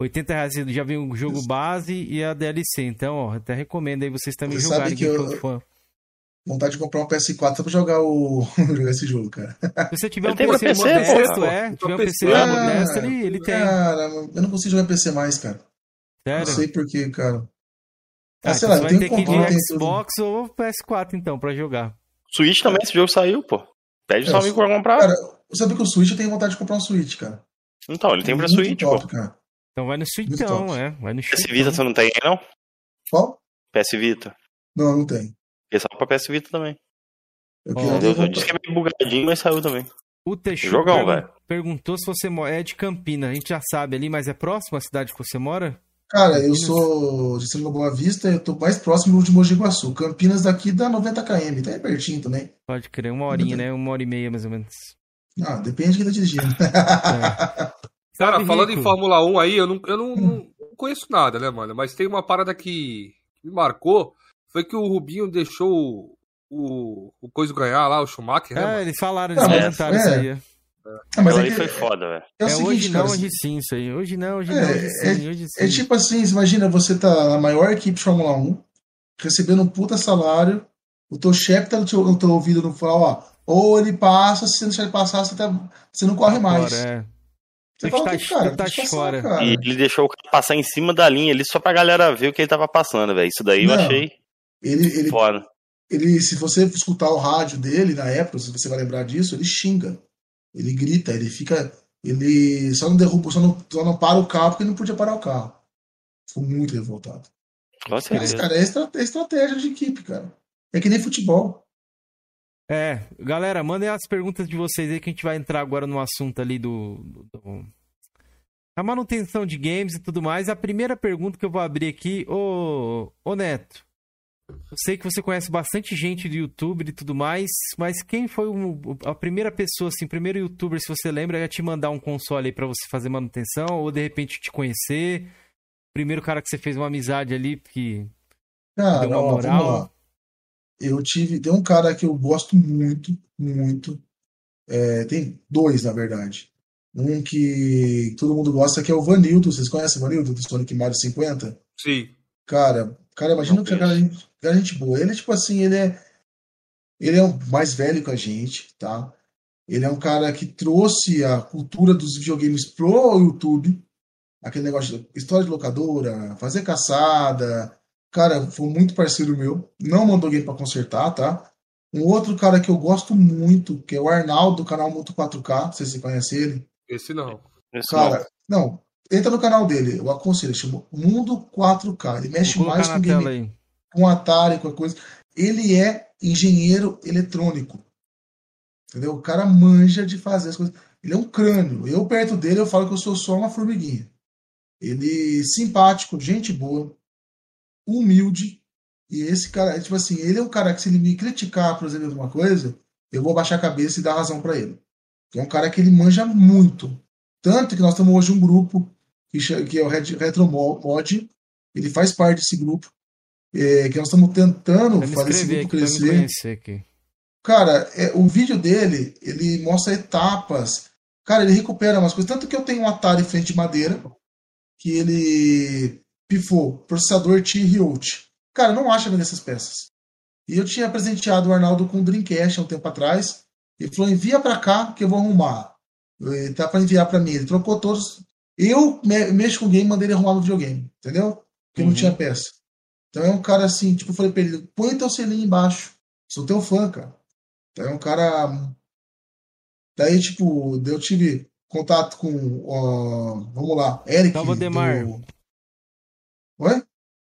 80 reais já vem o jogo base e a DLC. Então, ó, até recomendo aí vocês também você jogarem. que eu, fã. Vontade de comprar um PS4 só pra jogar, o... jogar esse jogo, cara. Se você tiver um PC, PC modesto, é. Se tiver um PC ah, modesto, ele, ele tem. Cara, eu não consigo jogar PC mais, cara. Sério? Não sei porquê, cara. Ah, ah sei então lá, eu tenho que ir de Xbox tudo. ou PS4 então pra jogar. Switch também, esse jogo saiu, pô. Pede é, seu amigo pra comprar. Cara, sabe que o Switch eu tenho vontade de comprar um Switch, cara. Então, ele tem pra Muito Switch, top, pô. Cara. Então vai no Switch, então, é. Vai no PS Vita você não tem aí, não? Qual? PS Vita. Não, não tem. Ele saiu pra PS Vita também. Eu, oh, eu, eu disse que é meio bugadinho, mas saiu também. O Teixeira Jogão, pergun perguntou se você é de Campina. A gente já sabe ali, mas é próximo à cidade que você mora? Cara, eu sou de São Boa Vista, eu tô mais próximo de Mogi Guaçu. Campinas daqui dá 90 km, tá aí pertinho também. Pode crer, uma horinha, né? Uma hora e meia, mais ou menos. Ah, depende de quem tá dirigindo. É. Cara, falando em Fórmula 1 aí, eu, não, eu não, hum. não, conheço nada, né, mano? Mas tem uma parada que me marcou, foi que o Rubinho deixou o, o Coisa ganhar lá, o Schumacher, né? É, mano? eles falaram, eles comentaram é, isso aí. É. Ah, mas aí é foi foda, velho. É, é seguinte, hoje não, cara, hoje sim, isso aí. Hoje não, hoje é, não, hoje sim, é, hoje sim. É tipo assim, imagina, você tá na maior equipe de Fórmula 1, recebendo um puta salário, o teu chefe tá no teu, no teu ouvido não fala, ó, ou ele passa, se você não deixar ele passar, você, tá, você não corre mais. Agora, é. Você fala, tá, cara, tá fora. Cara. E ele deixou o cara passar em cima da linha ali só pra galera ver o que ele tava passando, velho. Isso daí não, eu achei ele, ele, foda. Ele, se você escutar o rádio dele na época, se você vai lembrar disso, ele xinga. Ele grita, ele fica. Ele só não derruba, só não, só não para o carro porque ele não podia parar o carro. Ficou muito revoltado. Nossa, Mas, cara, é, é estratégia de equipe, cara. É que nem futebol. É, galera, mandem as perguntas de vocês aí que a gente vai entrar agora no assunto ali do, do, do, a manutenção de games e tudo mais. A primeira pergunta que eu vou abrir aqui, ô, ô Neto, sei que você conhece bastante gente do YouTube e tudo mais, mas quem foi o, a primeira pessoa, assim, primeiro youtuber, se você lembra, a te mandar um console aí pra você fazer manutenção, ou de repente te conhecer? Primeiro cara que você fez uma amizade ali, que cara, deu uma ó, moral. Eu tive. Tem um cara que eu gosto muito, muito. É, tem dois, na verdade. Um que todo mundo gosta, que é o Vanildo. Vocês conhecem o Vanildo do Sonic Mario 50? Sim. Cara, cara, imagina que cara, cara gente boa. Ele, tipo assim, ele é. Ele é o mais velho que a gente, tá? Ele é um cara que trouxe a cultura dos videogames pro YouTube. Aquele negócio de história de locadora, fazer caçada, cara, foi muito parceiro meu. Não mandou alguém para consertar, tá? Um outro cara que eu gosto muito, que é o Arnaldo, do canal Muto 4K. Não sei se você conhece ele. Esse não. Esse cara, não. não. Entra no canal dele, eu aconselho, chama Mundo 4K. Ele mexe mais com game, com Atari, com a coisa. Ele é engenheiro eletrônico. Entendeu? O cara manja de fazer as coisas. Ele é um crânio. Eu, perto dele, eu falo que eu sou só uma formiguinha. Ele simpático, gente boa, humilde. E esse cara, tipo assim, ele é um cara que se ele me criticar, por exemplo, alguma coisa, eu vou baixar a cabeça e dar razão para ele. É um cara que ele manja muito. Tanto que nós temos hoje um grupo que é o Retromod. Ele faz parte desse grupo. É, que nós estamos tentando fazer esse grupo crescer. Cara, é, o vídeo dele, ele mostra etapas. Cara, ele recupera umas coisas. Tanto que eu tenho um Atari frente de madeira, que ele pifou, processador T-Riot. Cara, não acha nessas peças. E eu tinha presenteado o Arnaldo com um Dreamcast há um tempo atrás. Ele falou: envia para cá que eu vou arrumar. Ele tá para enviar para mim. Ele trocou todos. Eu mexo com o game, mandei ele arrumar no videogame, entendeu? Porque uhum. não tinha peça. Então é um cara assim, tipo, eu falei pra ele: põe teu selinho embaixo. Sou teu fã, cara. Então é um cara. Daí, tipo, eu tive contato com. Ó, vamos lá, Eric. Salve, Aldemar. Do... Oi?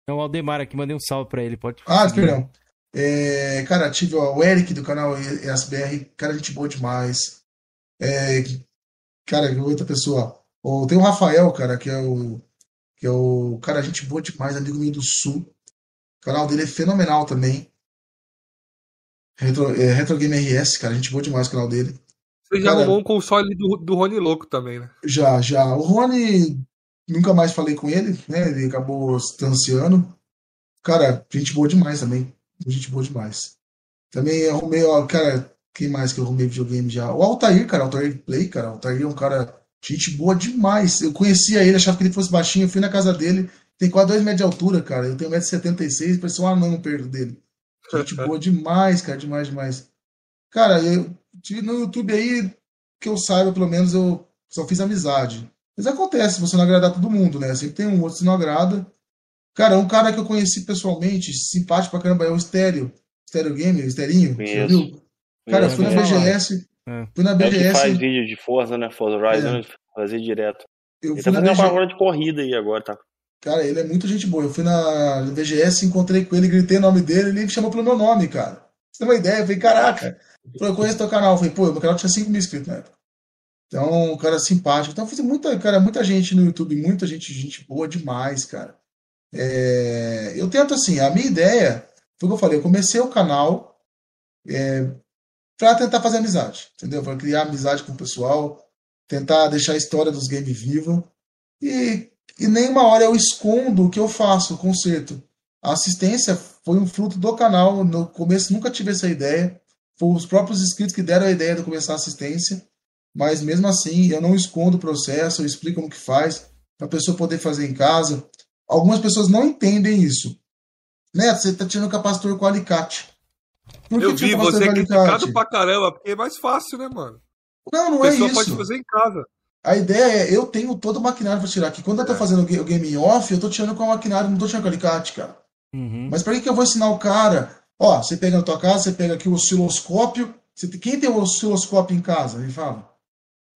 É o Aldemar aqui, mandei um salve pra ele, pode. Ah, perdão. É, cara, tive ó, o Eric do canal ESBR, cara, gente boa demais. É, cara, outra pessoa. Oh, tem o Rafael, cara, que é o. Que é o. Cara, gente boa demais, amigo meu do Sul. O canal dele é fenomenal também. Retro, é, Retro Game RS, cara, gente boa demais o canal dele. Você já arrumou um console do, do Rony Louco também, né? Já, já. O Rony, nunca mais falei com ele, né? Ele acabou se distanciando. Cara, gente boa demais também. Gente boa demais. Também arrumei, ó, cara, quem mais que eu arrumei videogame já? O Altair, cara, o Altair Play, cara. O Altair é um cara, gente boa demais. Eu conhecia ele, achava que ele fosse baixinho. Eu fui na casa dele, tem quase 2 metros de altura, cara. Eu tenho 1,76m, parecia um anão perto dele. Gente boa demais, cara, demais, demais. Cara, eu no YouTube aí, que eu saiba, pelo menos, eu só fiz amizade. Mas acontece, você não agradar todo mundo, né? Sempre tem um outro que não agrada. Cara, um cara que eu conheci pessoalmente, simpático pra caramba, é o Estéreo. Estéreo Game, o Esterinho, você viu? Cara, eu fui na BGS. É. Fui na BGS. É faz vídeo de Forza, né? Forza Horizon, é. fazer direto. Eu ele tá fazendo BG... uma de corrida aí agora, tá? Cara, ele é muito gente boa. Eu fui na BGS, encontrei com ele, gritei o nome dele, ele me chamou pelo meu nome, cara. Você tem uma ideia? Eu falei, caraca, eu conheço teu canal. Eu falei, pô, meu canal tinha 5 mil inscritos na época. Então, um cara simpático. Então, fiz muita, cara, muita gente no YouTube, muita gente, gente boa demais, cara. É, eu tento assim, a minha ideia, foi o que eu falei, eu comecei o canal é, para tentar fazer amizade, entendeu? Para criar amizade com o pessoal, tentar deixar a história dos games viva. E, e nenhuma hora eu escondo o que eu faço, o concerto. A assistência foi um fruto do canal. No começo nunca tive essa ideia. Foi os próprios inscritos que deram a ideia de começar a assistência. Mas mesmo assim, eu não escondo o processo, eu explico como que faz, para a pessoa poder fazer em casa. Algumas pessoas não entendem isso. Neto, você está tirando capacitor com alicate. Por eu vi, você é criticado pra caramba, porque é mais fácil, né, mano? Não, não é isso. A pessoa pode fazer em casa. A ideia é, eu tenho todo o maquinário para tirar aqui. Quando eu tô é. fazendo o game off, eu tô tirando com o maquinário, não tô tirando com alicate, cara. Uhum. Mas para que, que eu vou ensinar o cara? Ó, você pega na tua casa, você pega aqui o osciloscópio. Você, quem tem o osciloscópio em casa? Me fala.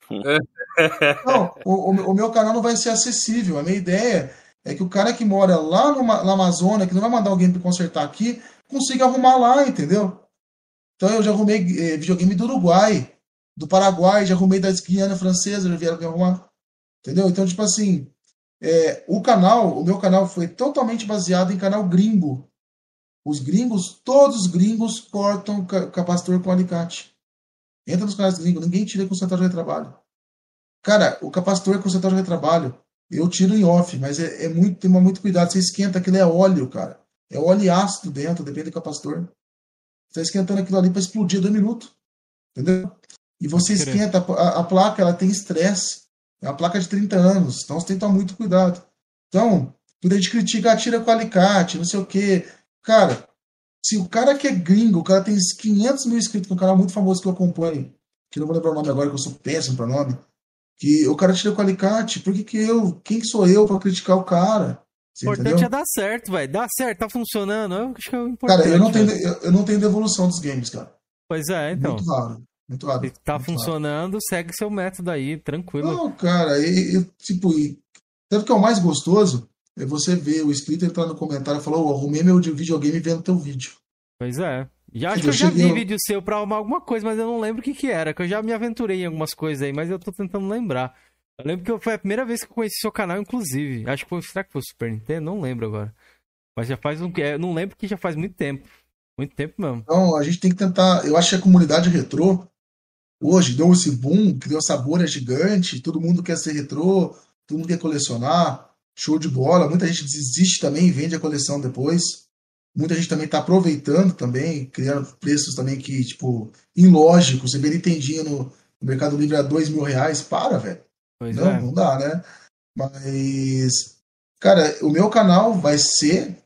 não, o, o, meu canal não vai ser acessível. A minha ideia é que o cara que mora lá no, na Amazônia, que não vai mandar alguém para consertar aqui, consiga arrumar lá, entendeu? Então eu já arrumei eh, videogame do Uruguai, do Paraguai, já arrumei da Guiana Francesa, já vieram arrumar. Entendeu? Então, tipo assim, é, o canal, o meu canal foi totalmente baseado em canal gringo. Os gringos, todos os gringos cortam capacitor com alicate. Entra nos canais gringos, ninguém tira com central de retrabalho. Cara, o capacitor com central de retrabalho, eu tiro em off, mas é, é muito, tem muito cuidado. Você esquenta, aquilo é óleo, cara. É óleo ácido dentro, depende do capacitor. Você está esquentando aquilo ali para explodir dois minutos. Entendeu? E você esquenta, a, a placa ela tem estresse. É uma placa de 30 anos, então você tem que tomar muito cuidado. Então, quando a gente critica, atira com alicate, não sei o quê. Cara, se o cara que é gringo, o cara tem 500 mil inscritos no canal muito famoso que eu acompanho, que não vou lembrar o nome agora, que eu sou péssimo para nome, que o cara tira com alicate, por que, que eu, quem sou eu para criticar o cara? O importante entendeu? é dar certo, velho. Dá certo, tá funcionando. Eu acho que é o importante. Cara, eu não, tenho, eu, eu, não tenho devolução dos games, cara. Pois é, então. Muito raro. Muito. Se tá muito funcionando, segue seu método aí, tranquilo. Não, cara, e, e tipo, e, tanto que é o mais gostoso é você ver o inscrito entrar no comentário e falar, oh, arrumei meu videogame vendo teu vídeo. Pois é. Já acho que eu já vi vídeo seu pra arrumar alguma coisa, mas eu não lembro o que que era, que eu já me aventurei em algumas coisas aí, mas eu tô tentando lembrar. Eu lembro que foi a primeira vez que eu conheci seu canal, inclusive. Acho que foi, será que foi o Super Nintendo? Não lembro agora. Mas já faz um, é, não lembro que já faz muito tempo. Muito tempo mesmo. Então, a gente tem que tentar, eu acho que a comunidade retrô hoje deu esse boom, criou essa bolha gigante, todo mundo quer ser retrô, todo mundo quer colecionar, show de bola. Muita gente desiste também e vende a coleção depois. Muita gente também está aproveitando também, criando preços também que, tipo, ilógicos. Você vê Nintendinho no, no Mercado Livre a dois mil reais. Para, velho. não, é. não dá, né? Mas, cara, o meu canal vai ser,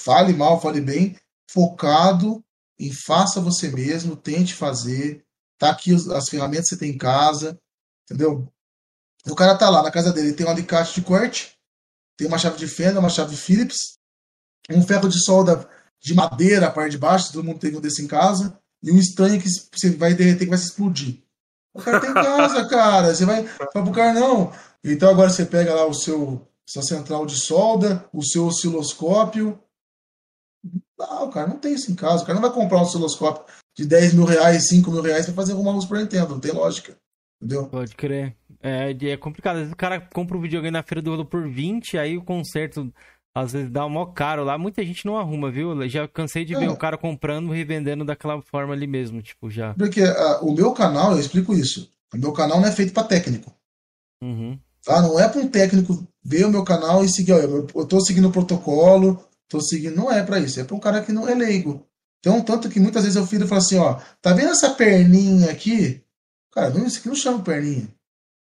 fale mal, fale bem, focado em faça você mesmo, tente fazer. Tá aqui as ferramentas que você tem em casa, entendeu? O cara tá lá na casa dele, tem um alicate de corte, tem uma chave de fenda, uma chave Phillips, um ferro de solda de madeira, a parte de baixo, todo mundo tem um desse em casa, e um estanho que você vai derreter que vai se explodir. O cara tem em casa, cara. Você vai fala pro cara, não. Então agora você pega lá o seu sua central de solda, o seu osciloscópio. Não, cara, não tem isso em casa. O cara não vai comprar um osciloscópio de 10 mil reais, 5 mil reais pra fazer uma luz pra Nintendo. Não tem lógica. Entendeu? Pode crer. É, é complicado. Às vezes o cara compra um videogame na feira do rolo por 20, aí o conserto às vezes dá um maior caro lá. Muita gente não arruma, viu? Já cansei de é. ver o cara comprando e revendendo daquela forma ali mesmo, tipo, já. Porque uh, o meu canal, eu explico isso. O meu canal não é feito para técnico. Uhum. Tá? Não é para um técnico ver o meu canal e seguir, ó, eu, eu tô seguindo o protocolo, tô seguindo. Não é para isso. É para um cara que não é leigo. Então, tanto que muitas vezes eu filho e falo assim, ó, tá vendo essa perninha aqui? Cara, não, isso aqui não chama perninha.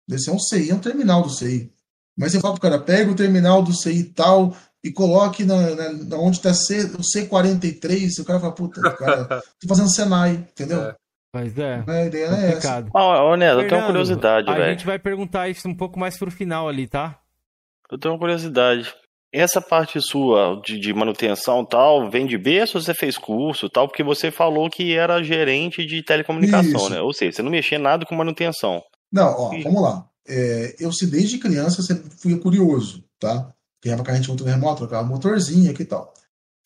Deve ser um CI, é um terminal do CI. Mas eu falo pro cara, pega o terminal do CI tal e coloque na, na, na onde está C, o C43, o cara fala, puta, cara, tô fazendo Senai, entendeu? É. Mas é. A ideia é essa. Ó, oh, Neto, eu tenho uma curiosidade, velho. A gente vai perguntar isso um pouco mais pro final ali, tá? Eu tenho uma curiosidade. Essa parte sua de, de manutenção tal, vem de berço ou você fez curso tal? Porque você falou que era gerente de telecomunicação, isso. né? Ou seja, você não mexia nada com manutenção. Não, ó, e... vamos lá. É, eu, se desde criança, sempre fui curioso, tá? Ganhava carrinho de controle remoto, trocava motorzinho aqui e tal.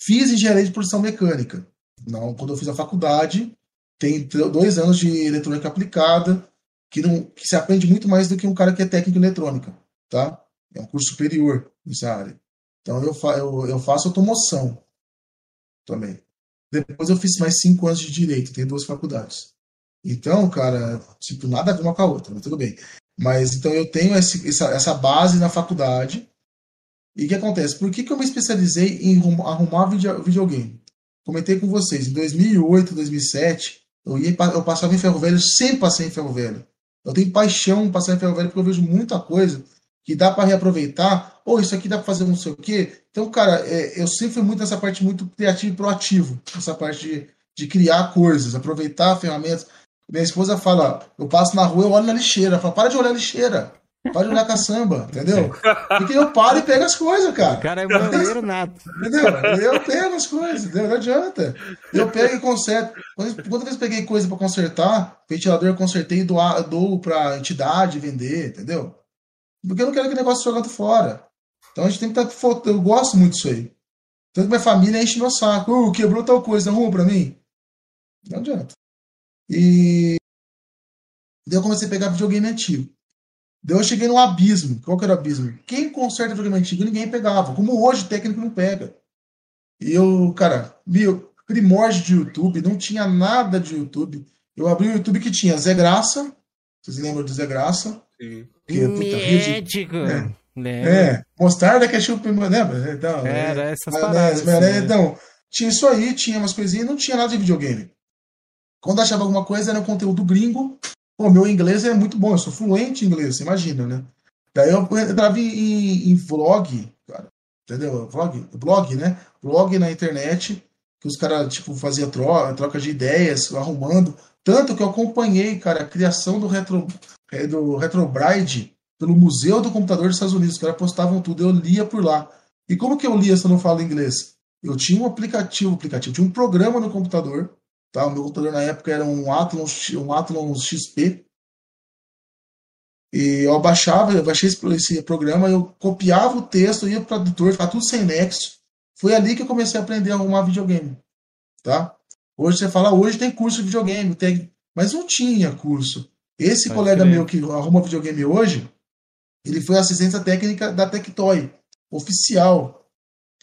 Fiz engenharia de produção mecânica. Não, quando eu fiz a faculdade, tem dois anos de eletrônica aplicada, que, não, que se aprende muito mais do que um cara que é técnico em eletrônica, tá? É um curso superior nessa área. Então eu, fa eu, eu faço automoção também. Depois eu fiz mais cinco anos de direito, tenho duas faculdades. Então, cara, tipo, nada a ver uma com a outra, mas tudo bem. Mas então eu tenho esse, essa, essa base na faculdade. E o que acontece? Por que, que eu me especializei em arrumar video, videogame? Comentei com vocês, em 2008, 2007, eu, ia, eu passava em ferro velho, sempre passei em ferro velho. Eu tenho paixão em passar em ferro velho porque eu vejo muita coisa que dá para reaproveitar, ou isso aqui dá para fazer não sei o quê. Então, cara, é, eu sempre fui muito nessa parte muito criativo e proativo, essa parte de, de criar coisas, aproveitar ferramentas. Minha esposa fala, eu passo na rua, eu olho na lixeira. Fala, para de olhar a lixeira. Para de olhar caçamba, entendeu? Porque eu paro e pego as coisas, cara. O cara é brasileiro nato. Entendeu? Eu pego as coisas, entendeu? Não adianta. Eu pego e conserto. Quando vez peguei coisa para consertar, ventilador eu consertei e dou, dou pra entidade vender, entendeu? Porque eu não quero que o negócio jogando fora. Então a gente tem que estar. Tá, eu gosto muito disso aí. Tanto que minha família enche meu saco. Uh, quebrou tal coisa, arruma pra mim. Não adianta. E. Daí eu comecei a pegar videogame antigo. Daí eu cheguei num abismo. Qual que era o abismo? Quem conserta videogame antigo ninguém pegava. Como hoje o técnico não pega. E eu, cara, meu, primórdio de YouTube, não tinha nada de YouTube. Eu abri o YouTube que tinha Zé Graça. Vocês lembram do Zé Graça? Sim. Que, puta, Médico. É, é, mostarda, ketchup, lembra? Então, era é, essas paradas. Assim, né? Então, tinha isso aí, tinha umas coisinhas, não tinha nada de videogame. Quando achava alguma coisa, era um conteúdo gringo. Pô, meu inglês é muito bom, eu sou fluente em inglês, você imagina, né? Daí eu entrava em, em vlog, cara, entendeu? Vlog, blog, né? Blog na internet, que os caras, tipo, faziam troca, troca de ideias, arrumando. Tanto que eu acompanhei, cara, a criação do Retro, é, do Retrobride pelo Museu do Computador dos Estados Unidos. Os caras postavam tudo, eu lia por lá. E como que eu lia se eu não falo inglês? Eu tinha um aplicativo, aplicativo, tinha um programa no computador, tá? O meu computador na época era um Athlon, um Athlon XP. E eu baixava, eu baixei esse, esse programa, eu copiava o texto, ia para o tradutor, ficava tudo sem nexo. Foi ali que eu comecei a aprender a arrumar videogame, tá? Hoje você fala, hoje tem curso de videogame, tem... mas não tinha curso. Esse Pode colega crer. meu que arruma videogame hoje, ele foi assistência técnica da Tectoy, oficial.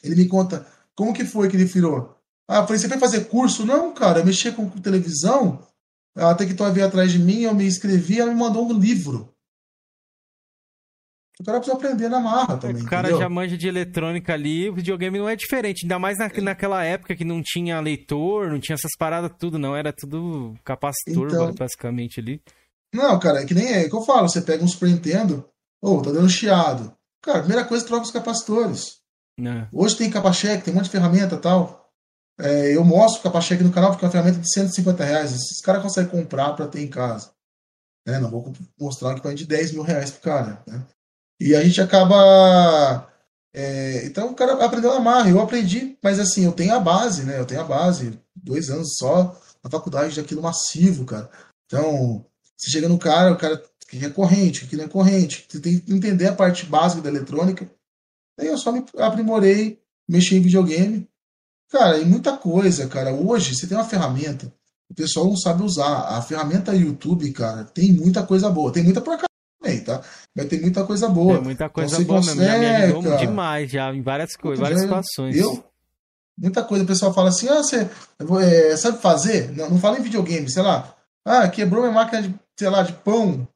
Ele me conta como que foi que ele virou. Ah, eu falei, você foi fazer curso? Não, cara, eu mexia com televisão. A Tectoy veio atrás de mim, eu me inscrevi, ela me mandou um livro. O cara precisa aprender na marra também. O cara entendeu? já manja de eletrônica ali, o videogame não é diferente. Ainda mais na, naquela época que não tinha leitor, não tinha essas paradas tudo, não. Era tudo capacitor, então, basicamente ali. Não, cara, é que nem é, é que eu falo. Você pega um Super Nintendo, ô, oh, tá dando chiado. Cara, primeira coisa, troca os capacitores. É. Hoje tem capacheque, tem um monte de ferramenta e tal. É, eu mostro o capacheque no canal porque é uma ferramenta de 150 reais. Esses caras conseguem comprar para ter em casa. É, não vou mostrar um equipamento de 10 mil reais pro cara. Né? E a gente acaba. É, então o cara aprendeu a amarra. Eu aprendi, mas assim, eu tenho a base, né? Eu tenho a base. Dois anos só na faculdade daquilo massivo, cara. Então, você chega no cara, o cara que é corrente, que não é corrente. Você tem que entender a parte básica da eletrônica. Aí eu só me aprimorei, mexi em videogame. Cara, e muita coisa, cara. Hoje você tem uma ferramenta, o pessoal não sabe usar. A ferramenta YouTube, cara, tem muita coisa boa. Tem muita porcaria também, tá? Mas tem muita coisa boa. Tem muita coisa então, boa consegue, mesmo. Já me ajudou cara, demais, já, em várias coisas, várias já, situações. Eu, muita coisa, o pessoal fala assim, ah, você é, sabe fazer? Não, não fala em videogame, sei lá. Ah, quebrou minha máquina de, sei lá, de pão.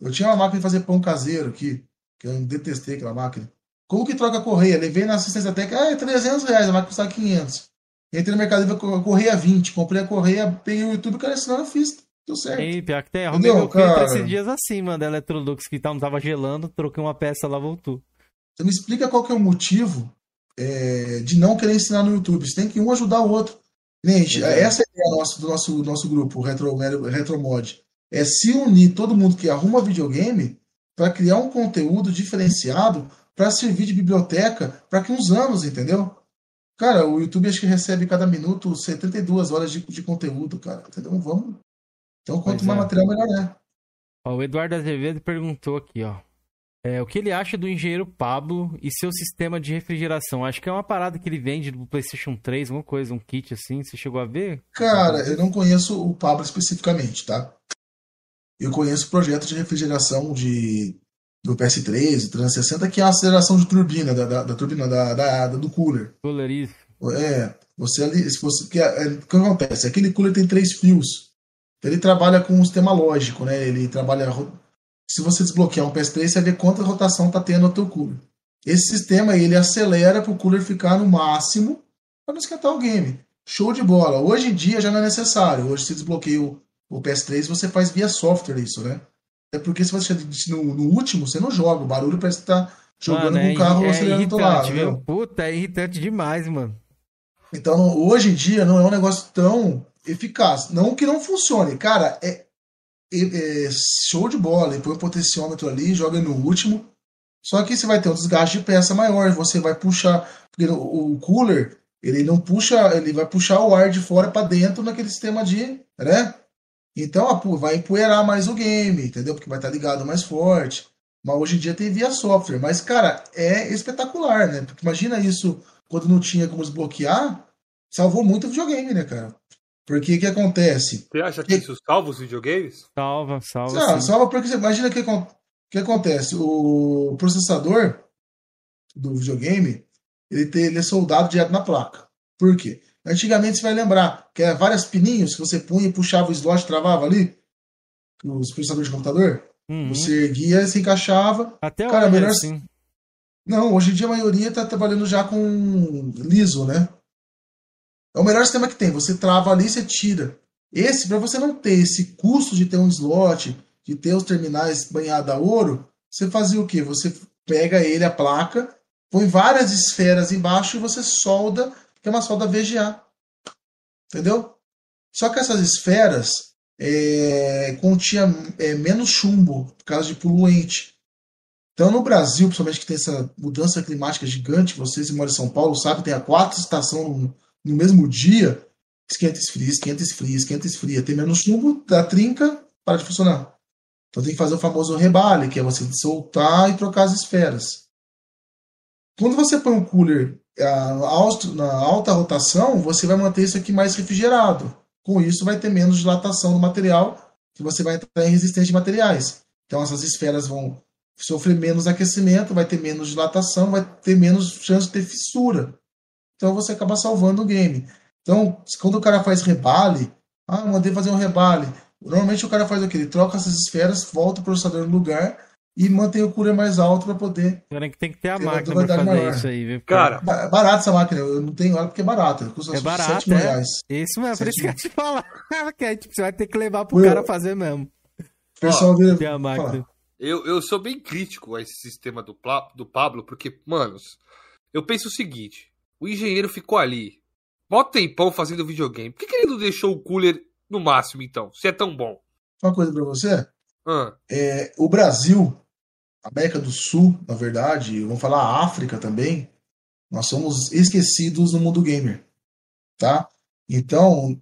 Eu tinha uma máquina de fazer pão caseiro aqui, que eu detestei aquela máquina. Como que troca a correia? Levei na assistência técnica, ah, é 300 reais, a máquina custa 500. Entrei no mercado e a correia 20. Comprei a correia, peguei o YouTube, cara, eu fiz. Deu certo. Ei, pior que tem. Arrumei meu cara... esses dias assim, mano, da Electrolux, que não tava gelando, troquei uma peça lá, voltou. Você me explica qual que é o motivo é, de não querer ensinar no YouTube. Você tem que um ajudar o outro. Gente, é. essa é a ideia nossa, do nosso, nosso grupo, o Retro, Retromod. É se unir todo mundo que arruma videogame para criar um conteúdo diferenciado para servir de biblioteca para que uns anos, entendeu? Cara, o YouTube acho que recebe cada minuto 72 horas de, de conteúdo, cara. Entendeu? Vamos, então, quanto pois mais é. material, melhor é. Ó, o Eduardo Azevedo perguntou aqui, ó. É, o que ele acha do engenheiro Pablo e seu sistema de refrigeração? Acho que é uma parada que ele vende do PlayStation 3, alguma coisa, um kit assim. Você chegou a ver? Cara, eu não conheço o Pablo especificamente, tá? Eu conheço o projeto de refrigeração de, do PS3, 360, que é a aceleração de turbina, da, da, da turbina da, da, do cooler. Cooler, isso. É, você ali, se você, que, é, o que acontece? Aquele cooler tem três fios. Então ele trabalha com um sistema lógico, né? Ele trabalha. Se você desbloquear um PS3, você vê quanta rotação está tendo no teu cooler. Esse sistema ele acelera para o cooler ficar no máximo para não esquentar o game. Show de bola. Hoje em dia já não é necessário. Hoje, se desbloqueia o, o PS3, você faz via software isso, né? É porque se você no, no último, você não joga. O barulho parece que tá jogando mano, com o é carro é, acelerando do lado. Viu? Puta, é irritante demais, mano. Então, hoje em dia, não é um negócio tão eficaz. Não que não funcione. Cara, é, é, é show de bola. E põe o potenciômetro ali, joga no último. Só que você vai ter um desgaste de peça maior. Você vai puxar. Porque o, o cooler, ele não puxa. Ele vai puxar o ar de fora para dentro naquele sistema de. né? Então vai empoeirar mais o game, entendeu? Porque vai estar ligado mais forte. Mas hoje em dia tem via software. Mas, cara, é espetacular, né? Porque imagina isso quando não tinha como desbloquear. Salvou muito o videogame, né, cara? Porque o que acontece? Você acha que isso salva os videogames? Salva, salva. Ah, salva porque você imagina o que, que acontece. O processador do videogame ele, tem, ele é soldado direto na placa. Por quê? Antigamente você vai lembrar que era várias pininhos que você punha e puxava o slot travava ali. Os processadores de computador. Uhum. Você erguia, se encaixava. Até Cara, melhor assim. Não, hoje em dia a maioria está trabalhando já com liso, né? É o melhor sistema que tem. Você trava ali e você tira. Esse, para você não ter esse custo de ter um slot, de ter os terminais banhados a ouro, você fazia o quê? Você pega ele, a placa, põe várias esferas embaixo e você solda, que é uma solda VGA. Entendeu? Só que essas esferas é, continha é, menos chumbo por causa de poluente. Então, no Brasil, principalmente que tem essa mudança climática gigante, vocês que moram em São Paulo sabem, tem a quatro estações no, no mesmo dia, esquenta, esfria, esquenta, esfria, esquenta, esfria. Tem menos chumbo, dá trinca, para de funcionar. Então tem que fazer o famoso rebale, que é você soltar e trocar as esferas. Quando você põe um cooler na alta rotação, você vai manter isso aqui mais refrigerado. Com isso, vai ter menos dilatação do material, que você vai entrar em resistência de materiais. Então, essas esferas vão sofrer menos aquecimento, vai ter menos dilatação, vai ter menos chance de ter fissura. Então, você acaba salvando o game. Então, quando o cara faz rebale, ah, mandei fazer um rebale. Normalmente o cara faz o quê? Ele troca essas esferas, volta o processador no lugar e mantém o cooler mais alto para poder. Agora que tem que ter a ter máquina para fazer maior. isso aí, viu? Cara, é barato essa máquina. Eu não tenho ela porque é barata. Custa é barato, 7 mil é? reais. Isso mesmo, por isso que eu te falar. que aí, tipo, você vai ter que levar pro eu... cara fazer mesmo. O pessoal vira. Tem a máquina. Eu, eu sou bem crítico a esse sistema do, do Pablo, porque, manos, eu penso o seguinte: o engenheiro ficou ali, mó tempão fazendo videogame. Por que, que ele não deixou o cooler no máximo, então? Se é tão bom. Uma coisa para você. Ah. É, o Brasil, América do Sul, na verdade, vamos falar África também, nós somos esquecidos no mundo gamer. Tá? Então,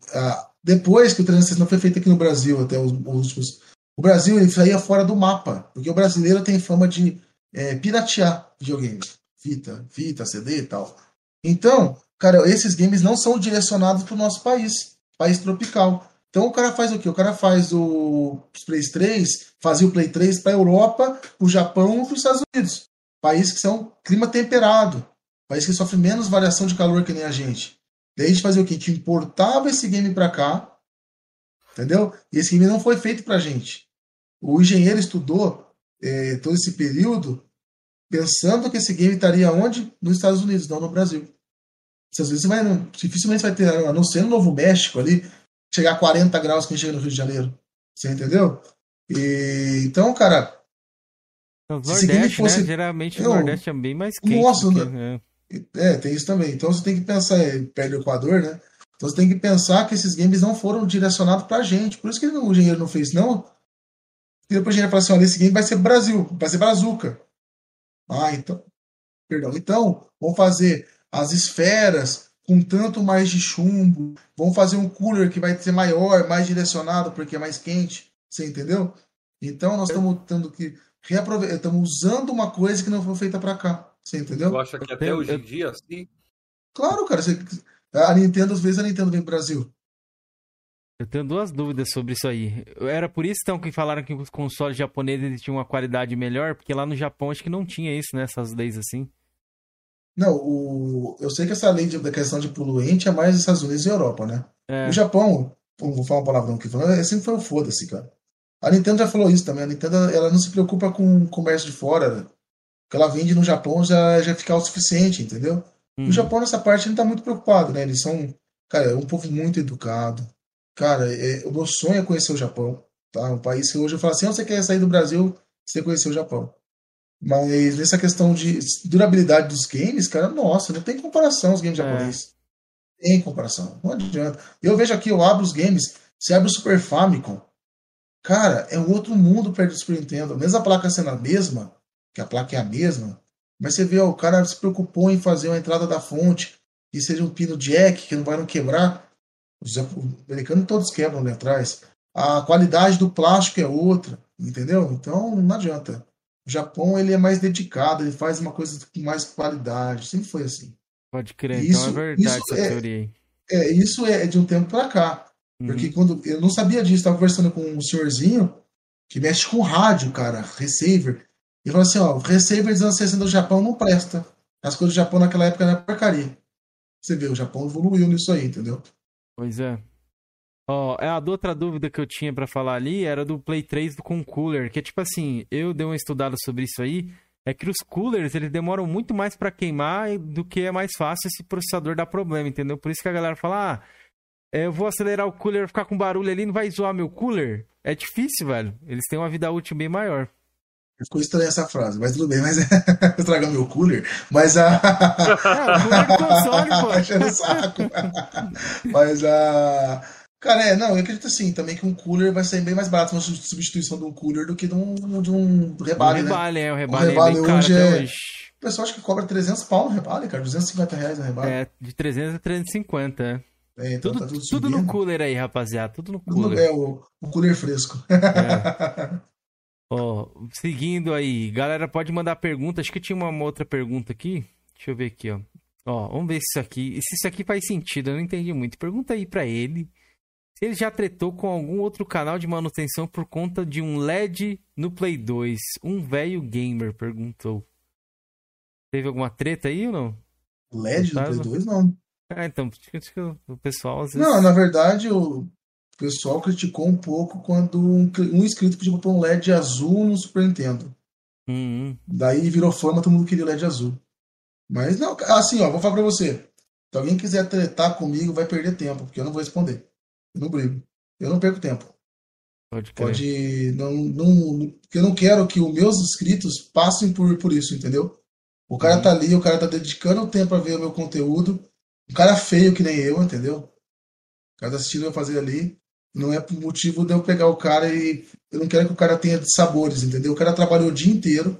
depois que o 360 foi feito aqui no Brasil, até os, últimos. O Brasil ele saía fora do mapa, porque o brasileiro tem fama de é, piratear videogames. Fita, fita, CD e tal. Então, cara, esses games não são direcionados para o nosso país, país tropical. Então o cara faz o quê? O cara faz o Play 3, fazia o Play 3 para a Europa, para o Japão e para os Estados Unidos. Países que são clima temperado, país que sofre menos variação de calor que nem a gente. Daí a gente fazia o quê? A gente importava esse game para cá, entendeu? E esse game não foi feito para gente. O engenheiro estudou é, todo esse período pensando que esse game estaria onde? Nos Estados Unidos, não no Brasil. Vezes você vai, dificilmente vai ter, a não ser no Novo México ali, chegar a 40 graus quem chega no Rio de Janeiro. Você entendeu? E, então, cara. O Nordeste, fosse... né? Geralmente eu, o Nordeste é bem mais quente. Nossa, que, né? é, tem isso também. Então você tem que pensar, é, perto do Equador, né? Então você tem que pensar que esses games não foram direcionados pra gente. Por isso que o engenheiro não fez, não. E depois o engenheiro fala assim: olha, esse game vai ser Brasil, vai ser Brazuca. Ah, então. Perdão. Então, vamos fazer as esferas com tanto mais de chumbo. Vão fazer um cooler que vai ser maior, mais direcionado, porque é mais quente. Você entendeu? Então nós estamos tendo que reaproveitar. Estamos usando uma coisa que não foi feita para cá. Você entendeu? Tu acha que até hoje em dia, sim? Claro, cara. Você... A Nintendo, às vezes, a Nintendo vem pro Brasil. Eu tenho duas dúvidas sobre isso aí. Era por isso, então, que falaram que os consoles japoneses tinham uma qualidade melhor, porque lá no Japão acho que não tinha isso, né? Essas leis assim. Não, o, eu sei que essa lei de, da questão de poluente é mais nos Estados Unidos e Europa, né? É. O Japão, vou falar uma palavrão aqui, falando, sempre foi o foda-se, cara. A Nintendo já falou isso também. A Nintendo ela não se preocupa com o comércio de fora. Né? O que ela vende no Japão já, já fica o suficiente, entendeu? Uhum. O Japão, nessa parte, não tá muito preocupado, né? Eles são, cara, é um povo muito educado. Cara, é, o meu sonho é conhecer o Japão. Tá? Um país que hoje eu falo assim: você quer sair do Brasil, você conhecer o Japão. Mas nessa questão de durabilidade dos games, cara, nossa, não tem comparação os games é. japoneses. Tem comparação, não adianta. Eu vejo aqui, eu abro os games, você abre o Super Famicom, cara, é um outro mundo perto do Super Nintendo. Mesmo a placa sendo a mesma, que a placa é a mesma, mas você vê, ó, o cara se preocupou em fazer uma entrada da fonte que seja um pino jack, que não vai não quebrar. Os americanos todos quebram ali atrás. A qualidade do plástico é outra, entendeu? Então não adianta. O Japão ele é mais dedicado, ele faz uma coisa com mais qualidade, sempre foi assim. Pode crer, isso, então é verdade essa é, teoria aí. É, isso é de um tempo para cá. Uhum. Porque quando eu não sabia disso, estava conversando com um senhorzinho que mexe com rádio, cara, receiver. E falou assim: ó, receiver dos anos 60 do Japão não presta. As coisas do Japão naquela época era porcaria. Você vê, o Japão evoluiu nisso aí, entendeu? Pois é. Ó, oh, a outra dúvida que eu tinha para falar ali era do Play 3 com cooler, que é tipo assim, eu dei uma estudada sobre isso aí, é que os coolers, eles demoram muito mais para queimar do que é mais fácil esse processador dar problema, entendeu? Por isso que a galera fala, ah, eu vou acelerar o cooler, ficar com barulho ali, não vai zoar meu cooler? É difícil, velho. Eles têm uma vida útil bem maior. Ficou estranha essa frase, mas tudo bem, mas estragar meu cooler, mas a. É, o cooler do console, pô. saco. mas a. Cara, é, não, eu acredito assim, também que um cooler vai ser bem mais barato uma substituição de um cooler do que de um, de um rebale, um rebale, né? é, o rebale, o rebale é hoje é... Hoje. O pessoal acha que cobra 300 pau no rebale, cara, 250 reais no rebale. É, de 300 a 350, é. É, então tudo, tá tudo, tudo, no cooler aí, rapaziada. Tudo no cooler. É, o, o cooler fresco. É. Ó, seguindo aí, galera pode mandar pergunta. Acho que tinha uma outra pergunta aqui. Deixa eu ver aqui, ó. Ó, vamos ver se isso aqui, se isso aqui faz sentido. Eu não entendi muito. Pergunta aí para ele ele já tretou com algum outro canal de manutenção por conta de um LED no Play 2. Um velho gamer perguntou. Teve alguma treta aí ou não? LED no Play 2 não. Ah, então, o pessoal às vezes... Não, na verdade, o pessoal criticou um pouco quando um, um inscrito pediu pra um LED azul no Super Nintendo. Uhum. Daí virou fama, todo mundo queria LED azul. Mas não, assim, ó, vou falar pra você. Se alguém quiser tretar comigo, vai perder tempo, porque eu não vou responder. Eu não brigo. Eu não perco tempo. Pode, Pode não, não, porque eu não quero que os meus inscritos passem por, por isso, entendeu? O cara uhum. tá ali, o cara tá dedicando o tempo a ver o meu conteúdo. Um cara feio que nem eu, entendeu? O cara tá assistindo eu fazer ali. Não é por motivo de eu pegar o cara e. Eu não quero que o cara tenha sabores, entendeu? O cara trabalhou o dia inteiro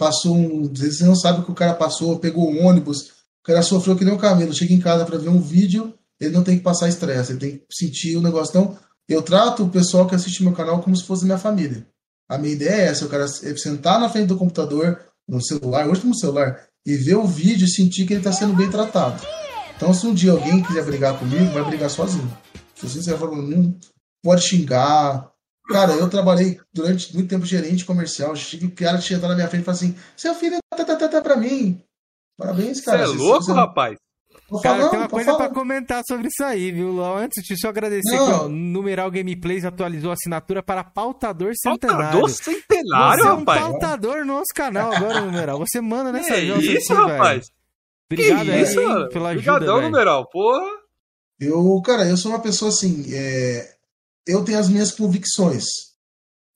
passou um. Você não sabe o que o cara passou, pegou um ônibus, o cara sofreu que nem um camelo, chega em casa para ver um vídeo, ele não tem que passar estresse, ele tem que sentir o negócio. Então, eu trato o pessoal que assiste meu canal como se fosse minha família. A minha ideia é essa, o cara sentar na frente do computador, no celular, hoje no celular, e ver o vídeo e sentir que ele está sendo bem tratado. Então, se um dia alguém quiser brigar comigo, vai brigar sozinho. Se você não pode xingar, Cara, eu trabalhei durante muito tempo gerente comercial. O cara tinha na minha frente e falou assim: seu filho tá, tá, tá, tá pra mim. Parabéns, cara. Você é louco, você... rapaz? Cara, tem uma coisa pra comentar sobre isso aí, viu, Antes de só agradecer Não. que o Numeral Gameplays atualizou a assinatura para pautador centenário. Pautador centenário, Você é um rapaz? pautador no nosso canal agora, Numeral. Você manda nessa é isso, aqui, rapaz? Velho. Obrigado aí, isso, hein, pela ajuda, Obrigadão, Numeral, porra. Eu, cara, eu sou uma pessoa assim, é eu tenho as minhas convicções.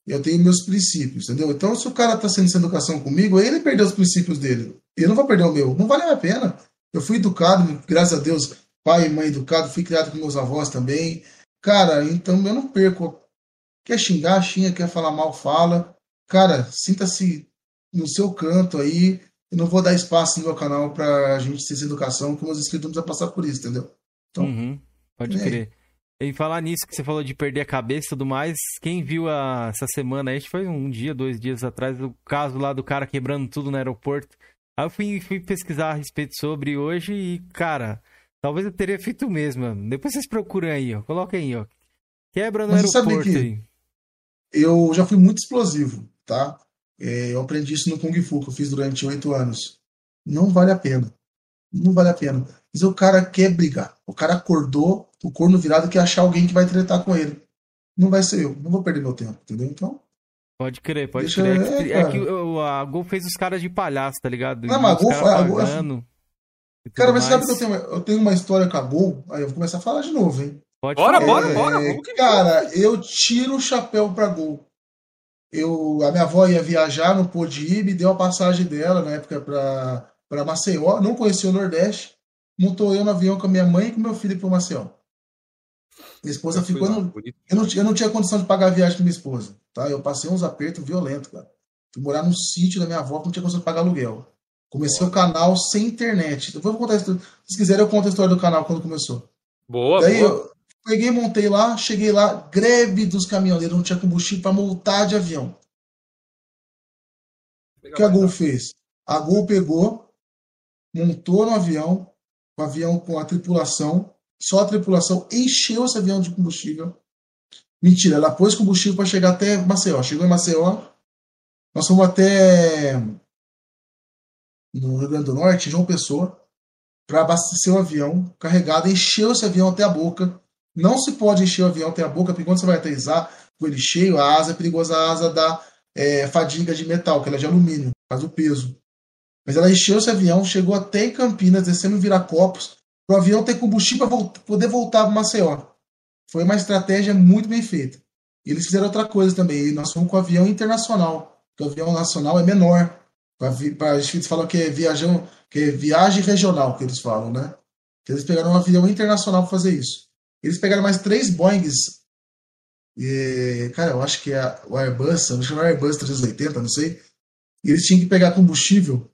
Eu tenho meus princípios, entendeu? Então, se o cara está sendo essa educação comigo, ele perdeu os princípios dele. Eu não vou perder o meu. Não vale a pena. Eu fui educado, graças a Deus, pai e mãe educado, fui criado com meus avós também. Cara, então eu não perco. Quer xingar, xinga, quer falar mal, fala. Cara, sinta-se no seu canto aí. Eu não vou dar espaço no meu canal pra gente ter essa educação, que meus inscritos não precisam passar por isso, entendeu? Então, uhum, pode crer. Em falar nisso que você falou de perder a cabeça e tudo mais, quem viu a, essa semana aí, foi um dia, dois dias atrás, o caso lá do cara quebrando tudo no aeroporto. Aí eu fui, fui pesquisar a respeito sobre hoje e, cara, talvez eu teria feito o mesmo. Depois vocês procuram aí, ó. Coloquem aí, ó. Quebra no Mas aeroporto aí. Eu já fui muito explosivo, tá? É, eu aprendi isso no Kung Fu, que eu fiz durante oito anos. Não vale a pena. Não vale a pena. Mas o cara quer brigar. O cara acordou, o corno virado quer achar alguém que vai tretar com ele. Não vai ser eu. Não vou perder meu tempo, entendeu? Então. Pode crer, pode deixa, crer. É, que, é que a Gol fez os caras de palhaço, tá ligado? Não, mas a Gol, a Gol é... Cara, mas sabe que eu tenho, eu tenho uma história com a Gol? Aí eu vou começar a falar de novo, hein? Pode bora, é, bora, bora. Cara, eu tiro o chapéu pra Gol. Eu, a minha avó ia viajar, não pôde ir, me deu a passagem dela na época pra, pra Maceió, não conhecia o Nordeste. Montou eu no avião com a minha mãe e com meu filho pro Maceió. Minha esposa eu ficou. No... Eu, não, eu não tinha condição de pagar a viagem com minha esposa. Tá? Eu passei uns apertos violentos, cara. Fui morar num sítio da minha avó que não tinha de pagar aluguel. Comecei Boa. o canal sem internet. Eu vou contar isso. Se quiserem, eu conto a história do canal quando começou. Boa, Daí boa. eu peguei, montei lá, cheguei lá, greve dos caminhoneiros, não tinha combustível para multar de avião. O que a Gol fez? A Gol pegou, montou no avião, o avião com a tripulação, só a tripulação encheu esse avião de combustível. Mentira, ela pôs combustível para chegar até Maceió. Chegou em Maceió, nós fomos até no Rio Grande do Norte, João Pessoa, para abastecer o avião carregado, encheu esse avião até a boca. Não se pode encher o avião até a boca, porque quando você vai aterrissar com ele cheio, a asa é perigosa, a asa dá é, fadiga de metal, que ela é de alumínio, faz o peso. Mas ela encheu esse avião, chegou até em Campinas, descendo em Viracopos, para o avião ter combustível para poder voltar para Maceió. Foi uma estratégia muito bem feita. Eles fizeram outra coisa também. Nós fomos com o avião internacional, porque o avião nacional é menor. Pra, a gente fala que é, viajão, que é viagem regional, que eles falam, né? Eles pegaram um avião internacional para fazer isso. Eles pegaram mais três Boeings. E, cara, eu acho que é o Airbus, eu acho que é Airbus 380, não sei. E eles tinham que pegar combustível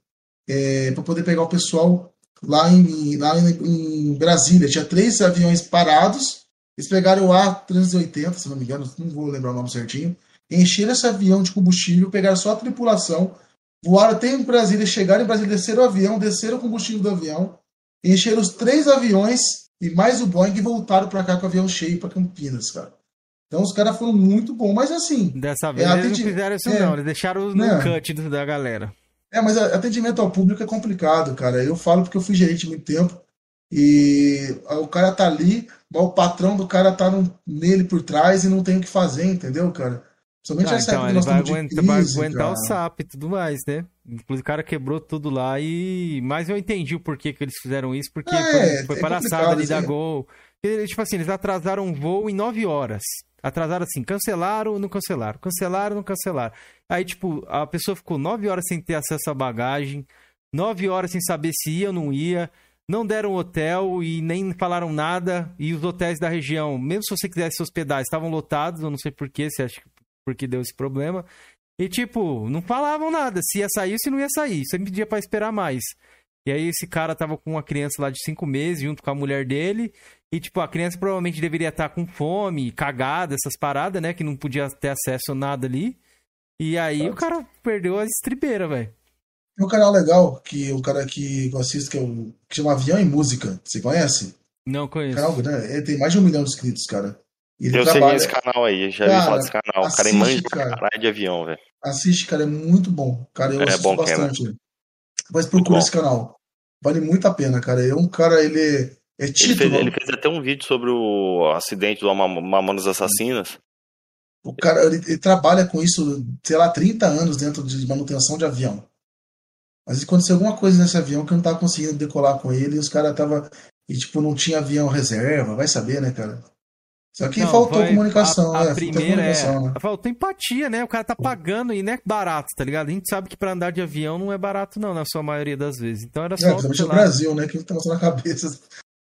é, para poder pegar o pessoal lá em, lá em, em, Brasília. Tinha três aviões parados. Eles pegaram o A380, se não me engano, não vou lembrar o nome certinho. Encheram esse avião de combustível, pegaram só a tripulação, voaram até em Brasília, chegaram em Brasília, desceram o avião, desceram o combustível do avião, encheram os três aviões e mais o Boeing e voltaram para cá com o avião cheio para Campinas, cara. Então os caras foram muito bons, mas assim. Dessa vez é, eles não fizeram isso, é, não, eles deixaram no é, cut da galera. É, mas atendimento ao público é complicado, cara. Eu falo porque eu fui gerente muito tempo e o cara tá ali, o patrão do cara tá no, nele por trás e não tem o que fazer, entendeu, cara? Somente ah, essa então, ele vai aguentar, vai aguentar o SAP e tudo mais, né? Inclusive o cara quebrou tudo lá e... Mas eu entendi o porquê que eles fizeram isso, porque é, foi, foi é palhaçada ali da Gol. Tipo assim, eles atrasaram um voo em nove horas. Atrasaram assim, cancelaram, não cancelaram, cancelaram, não cancelaram. Aí, tipo, a pessoa ficou nove horas sem ter acesso à bagagem, nove horas sem saber se ia ou não ia, não deram hotel e nem falaram nada. E os hotéis da região, mesmo se você quisesse se hospedar, estavam lotados, eu não sei porquê, se acha porque deu esse problema. E, tipo, não falavam nada, se ia sair ou se não ia sair. Você me pedia pra esperar mais. E aí esse cara tava com uma criança lá de cinco meses, junto com a mulher dele. E, tipo, a criança provavelmente deveria estar tá com fome, cagada, essas paradas, né? Que não podia ter acesso a nada ali. E aí o cara perdeu a estribeira, velho. Tem um canal legal, que o cara que eu assisto, que, é o, que chama Avião e Música. Você conhece? Não conheço. Canal, né? Ele tem mais de um milhão de inscritos, cara. Ele eu trabalha... sei esse canal aí, já cara, vi falar desse canal. Assiste, o cara é manja caralho de avião, velho. Assiste, cara, é muito bom. Cara, eu é assisto bom bastante. É, mas procura esse canal. Vale muito a pena, cara. É um cara, ele é título. Ele fez, ele fez até um vídeo sobre o acidente do Mamonas Assassinas. O cara, ele, ele, trabalha com isso, sei lá, 30 anos dentro de manutenção de avião. Mas aconteceu alguma coisa nesse avião que eu não tava conseguindo decolar com ele e os caras tava e tipo não tinha avião reserva, vai saber, né, cara? Só que não, faltou vai, comunicação, a, a né? primeira é, né? faltou empatia, né? O cara tá pagando e não é barato, tá ligado? A gente sabe que para andar de avião não é barato não, na sua maioria das vezes. Então era é, só É, principalmente no Brasil, né, que tá na cabeça.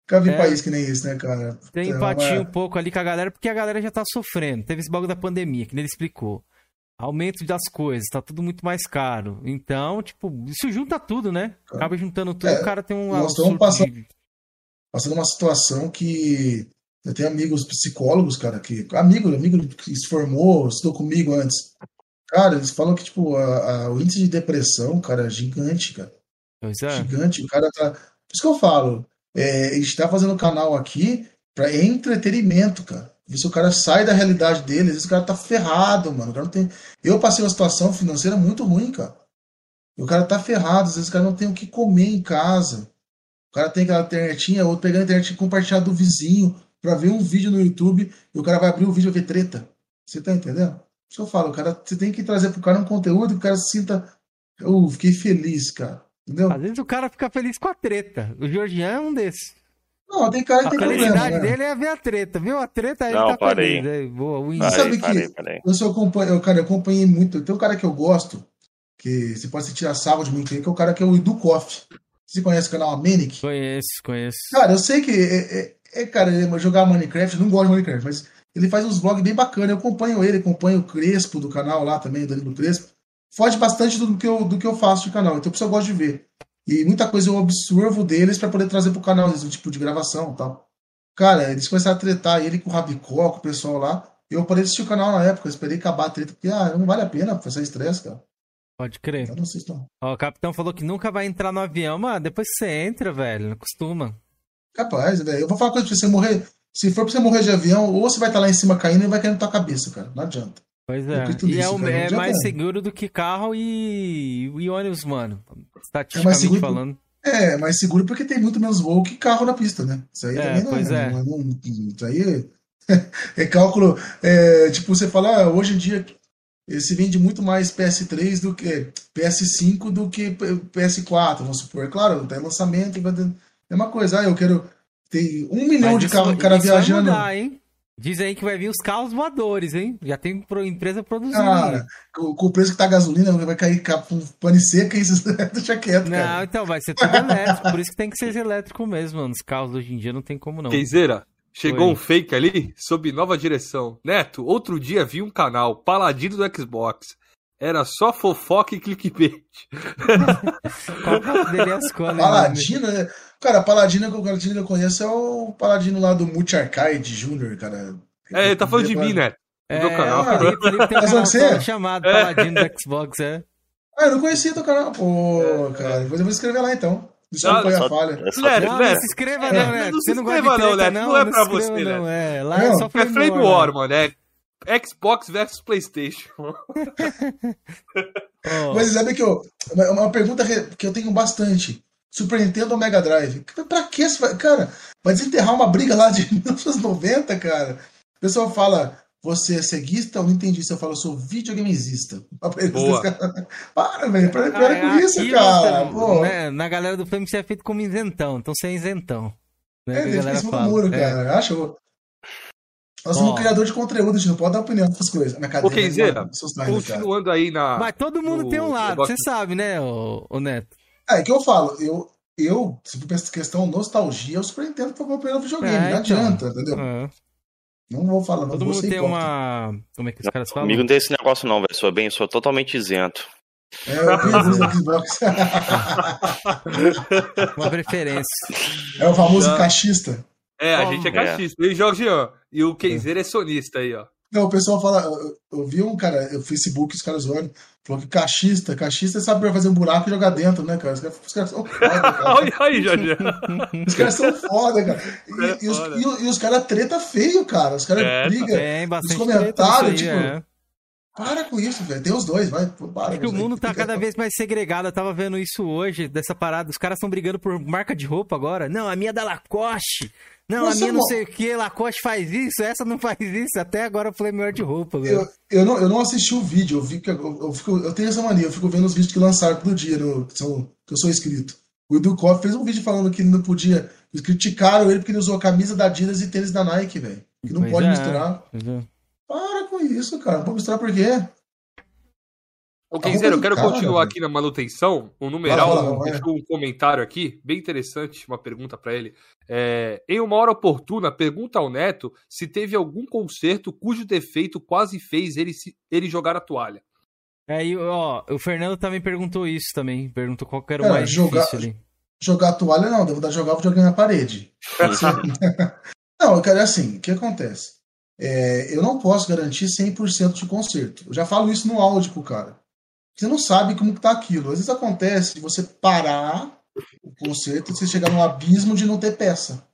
Nunca vi é, país que nem esse, né, cara? Tem então, empatia é. um pouco ali com a galera, porque a galera já tá sofrendo. Teve esse bagulho da pandemia, que ele explicou. Aumento das coisas, tá tudo muito mais caro. Então, tipo, isso junta tudo, né? Acaba juntando tudo, é, o cara tem um. Nós estamos passando, de... passando uma situação que eu tenho amigos psicólogos, cara, que. Amigo, amigo que se formou, estudou comigo antes. Cara, eles falam que, tipo, a, a, o índice de depressão, cara, é gigante, cara. Pois é. Gigante. O cara tá. Por isso que eu falo. É, a gente tá fazendo um canal aqui pra entretenimento, cara. Se o cara sai da realidade dele, às vezes o cara tá ferrado, mano. O cara não tem... Eu passei uma situação financeira muito ruim, cara. E o cara tá ferrado, às vezes o cara não tem o que comer em casa. O cara tem aquela internetinha, outro pegando a internet compartilhar do vizinho para ver um vídeo no YouTube e o cara vai abrir o vídeo e ver treta. Você tá entendendo? Isso eu falo, cara, você tem que trazer pro cara um conteúdo que o cara se sinta. Eu fiquei feliz, cara. Entendeu? Às vezes o cara fica feliz com a treta. O Georgian é um desses. Não, tem cara que tem problema. A né? dele é ver a treta, viu? A treta aí Não, tá parei. feliz. É, boa, o parei, sabe parei, que parei. eu sou acompanho, eu, cara, eu acompanhei muito. Tem um cara que eu gosto, que você pode se tirar salvo de mim, que é o cara que é o Edu Koff. Você conhece o canal Amenic? Conheço, conheço. Cara, eu sei que é, é, é, cara, ele jogar Minecraft, não gosto de Minecraft, mas ele faz uns vlogs bem bacanas. Eu acompanho ele, acompanho o Crespo do canal lá também, o Danilo Crespo. Foge bastante do que, eu, do que eu faço de canal, então por isso eu gosto de ver. E muita coisa eu absorvo deles para poder trazer pro canal, esse tipo de gravação e tal. Cara, eles começaram a tretar ele com o Rabicó, com o pessoal lá. Eu parei de assistir o canal na época, esperei acabar a treta, porque ah, não vale a pena fazer estresse, cara. Pode crer. Eu não se Ó, o capitão falou que nunca vai entrar no avião, mas depois você entra, velho, não costuma. Capaz, velho. Eu vou falar uma coisa pra você morrer. Se for pra você morrer de avião, ou você vai estar lá em cima caindo e vai cair na tua cabeça, cara. Não adianta. Pois é. E é, o, é mais seguro do que carro e, e ônibus, mano. Estatisticamente é falando. É, mais seguro porque tem muito menos voo que carro na pista, né? Isso aí é, também não, pois é. Não, não, isso aí é, é cálculo. É, tipo, você fala, ah, hoje em dia se vende muito mais PS3 do que PS5 do que PS4, vamos supor. É claro, tem lançamento, é uma coisa. Ah, eu quero ter um milhão Mas de carros, o cara viajando. Vai mudar, hein? Diz aí que vai vir os carros voadores, hein? Já tem empresa produzindo. Cara, com, com, o preço que tá a gasolina, vai cair com pane seca e isso deixa quieto, Não, cara. então vai ser tudo elétrico. por isso que tem que ser elétrico mesmo, mano. Os carros hoje em dia não tem como não. Queizeira, Chegou Oi. um fake ali sob nova direção. Neto, outro dia vi um canal, Paladino do Xbox. Era só fofoca e clickbait. Paladino, né? Cara, Paladino que o Paladino que eu conheço é o Paladino lá do Multi Arcade Júnior, cara. É, ele tá falando de mim, né? É, do canal. Ah, tem, tem um canal você? chamado Paladino é. do Xbox, é. Ah, eu não conhecia teu canal. Pô, é. cara, depois eu vou escrever lá então. Deixa eu apoiar a falha. Léo, não, não se inscreva não, né? Não se inscreva não, Léo. Não, é pra você, Léo. É, lá é só Flame, é Flame War, mano. É Xbox versus Playstation. oh. Mas sabe que eu, uma pergunta que eu tenho bastante. Super Nintendo ou Mega Drive? Pra que você vai. Cara, vai desenterrar uma briga lá de 1990, cara. O pessoal fala, você é ceguista ou nintendista? Eu falo, eu sou videogamezista. Para, velho, para, para ah, com isso, cara. né, na galera do Flame você é feito como isentão, então você é isentão. Né, é, fica em cima do muro, é. cara. Acho. Nós somos oh. criador de conteúdo, a gente não pode dar opinião dessas coisas. Na cadeira, Ô, Kenzeira, continuando aí na. Mas todo mundo no... tem um lado, você sabe, né, o, o Neto? É, é que eu falo, eu, eu, se for essa questão nostalgia, eu super entendo foi meu primeiro videogame, é, não então. adianta, entendeu? É. Não vou falar, não Todo vou mundo tem uma. Como é que os caras falam? Comigo não tem esse negócio, não, velho. Sou bem, sou totalmente isento. É, eu tenho Xbox. uma preferência. É o famoso Já... cachista. É, a gente é cachista. É. E o Jean. E o Kenzer é. é sonista aí, ó. Não, o pessoal fala. Eu, vi um cara, no Facebook, os caras olham, falou que cachista, cachista sabe fazer um buraco e jogar dentro, né, cara? Os caras, os caras são foda, cara. Olha aí, Jorge. Os caras são foda, cara. E, é e, os, e, e os caras treta feio, cara. Os caras é, brigam. Os comentários, tipo. É. Para com isso, velho. Tem os dois, vai. Para, Acho que o mundo tá cada vez mais segregado. Eu tava vendo isso hoje, dessa parada. Os caras estão brigando por marca de roupa agora. Não, a minha é da Lacoste. Não, Nossa, a minha não sei o que, Lacoste faz isso, essa não faz isso. Até agora eu falei melhor de roupa. Eu, eu, não, eu não assisti o vídeo, eu, vi que, eu, eu, fico, eu tenho essa mania, eu fico vendo os vídeos que lançaram todo dia, no, que, são, que eu sou inscrito. O Edu Koff fez um vídeo falando que ele não podia. Eles criticaram ele porque ele usou a camisa da Adidas e tênis da Nike, velho. Que não pois pode é, misturar. É. Com isso, cara. Pode misturar por quê? Ô, Kenzeiro, eu quero cara, continuar aqui na manutenção. O numeral deixou um comentário aqui, bem interessante, uma pergunta para ele. É, em uma hora oportuna, pergunta ao Neto se teve algum concerto cujo defeito quase fez ele, ele jogar a toalha. É, e, ó, o Fernando também perguntou isso também. Perguntou qual era o é, mais jogar, difícil ali. Jogar a toalha não, devo dar jogar o videogame na parede. não, cara, é assim, o que acontece? É, eu não posso garantir 100% de conserto. Eu já falo isso no áudio pro cara. Você não sabe como está aquilo. Às vezes acontece de você parar o conserto e você chegar num abismo de não ter peça.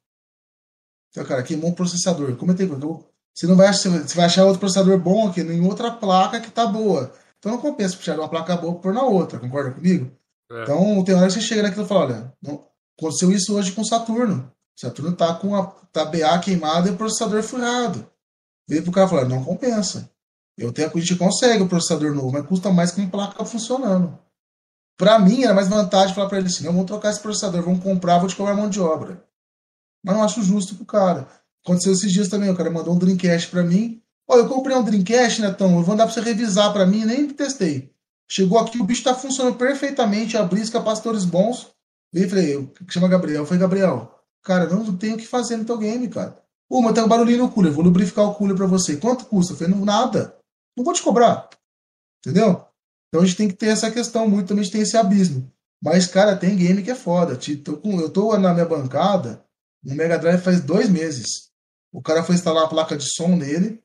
Então, cara, queimou um processador. Como é você não vai achar, você vai achar outro processador bom aqui em outra placa que tá boa. Então não compensa puxar uma placa boa por na outra, concorda comigo? É. Então tem hora que você chega naquilo e fala, olha, não, aconteceu isso hoje com o Saturno. O Saturno tá com a tá BA queimada e o processador furado. Veio pro cara falar, não compensa. Eu tenho, a gente consegue o processador novo, mas custa mais que uma placa funcionando. Para mim, era mais vantagem falar para ele assim: não, vamos trocar esse processador, vamos comprar, vou te cobrar mão de obra. Mas não acho justo pro cara. Aconteceu esses dias também, o cara mandou um Dreamcast para mim. Olha, eu comprei um Dreamcast, Netão, eu vou andar pra você revisar para mim, nem testei. Chegou aqui, o bicho tá funcionando perfeitamente, abri os capacitores bons. Veio e falei, chama Gabriel. Foi Gabriel, cara, não tenho o que fazer no teu game, cara. Pô, mas tem um barulhinho no cooler, vou lubrificar o cooler para você. Quanto custa? Eu falei, nada. Não vou te cobrar. Entendeu? Então a gente tem que ter essa questão, muito também a gente tem esse abismo. Mas, cara, tem game que é foda. Eu tô na minha bancada, no Mega Drive faz dois meses. O cara foi instalar a placa de som nele,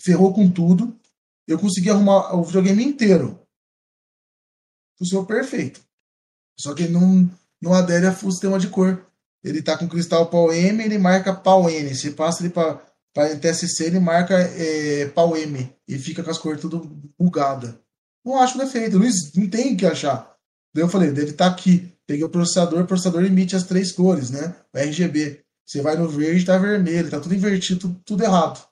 ferrou com tudo. Eu consegui arrumar o videogame inteiro. Funcionou perfeito. Só que não, não adere ao sistema de cor. Ele tá com cristal pau M, ele marca pau N. Se passa ele para para TSC ele marca é, pau M e fica com as cores tudo bugada. Não acho defeito, Luiz, não tem o que achar. Daí eu falei, deve estar tá aqui. Peguei o processador, o processador emite as três cores, né? O RGB. Você vai no verde, tá vermelho, tá tudo invertido, tudo, tudo errado.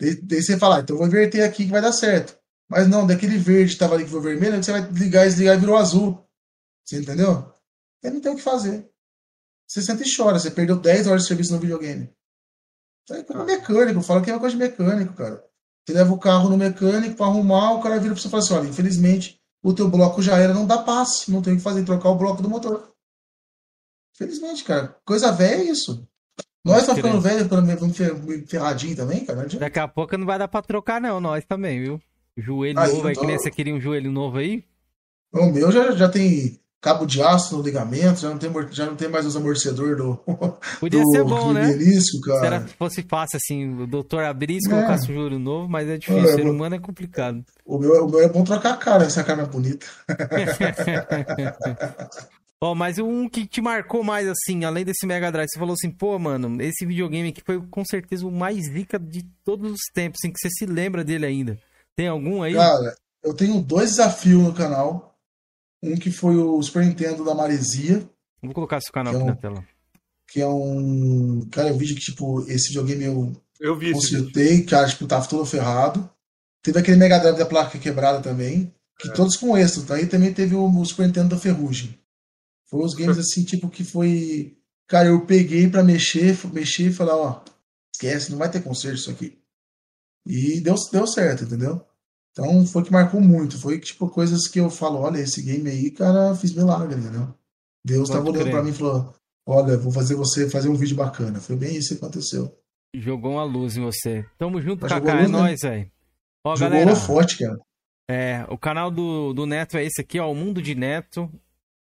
Daí, daí, você fala, ah, então vou inverter aqui que vai dar certo. Mas não, daquele verde que tava ali que foi vermelho, você vai ligar e desligar e virou azul. Você entendeu? Aí não tem o que fazer. Você sente e chora, você perdeu 10 horas de serviço no videogame. É como mecânico, fala que é uma coisa de mecânico, cara. Você leva o carro no mecânico para arrumar, o cara vira para você e fala assim: olha, infelizmente o teu bloco já era, não dá passe, não tem o que fazer, trocar o bloco do motor. Infelizmente, cara. Coisa velha é isso. Nós estamos ficando velhos, vamos ferradinho também, cara. Daqui a pouco não vai dar pra trocar, não, nós também, viu? Joelho aí, novo aí, que nem você queria um joelho novo aí? O meu já, já tem cabo de aço no ligamento, já não tem, já não tem mais os amortecedores do. Podia do, ser bom, né? Belisco, cara. Se era, fosse fácil assim, o doutor abrisse e é. colocasse um joelho novo, mas é difícil, é, ser humano é complicado. O meu, o meu é bom trocar a cara, essa cara é bonita. Ó, oh, mas um que te marcou mais, assim, além desse Mega Drive, você falou assim, pô, mano, esse videogame aqui foi com certeza o mais rica de todos os tempos, assim, que você se lembra dele ainda. Tem algum aí? Cara, eu tenho dois desafios no canal. Um que foi o Super Nintendo da Maresia. Vou colocar esse canal aqui é um, na tela. Que é um. Cara, é um vídeo que, tipo, esse videogame eu, eu vi consertei, cara, tipo, tava todo ferrado. Teve aquele Mega Drive da placa quebrada também. Que é. todos com êxito. Aí também teve o, o Super Nintendo da Ferrugem. Foi os games assim, tipo, que foi. Cara, eu peguei pra mexer, mexer e falar, ó, esquece, não vai ter conserto isso aqui. E deu, deu certo, entendeu? Então foi que marcou muito. Foi tipo coisas que eu falo, olha, esse game aí, cara, fiz milagre, entendeu? Deus estava olhando para mim e falou, olha, vou fazer você fazer um vídeo bacana. Foi bem isso que aconteceu. Jogou uma luz em você. Tamo junto, Kaká, é né? nóis, velho. Ó, Jogou galera, forte, cara. É, o canal do, do Neto é esse aqui, ó, o Mundo de Neto.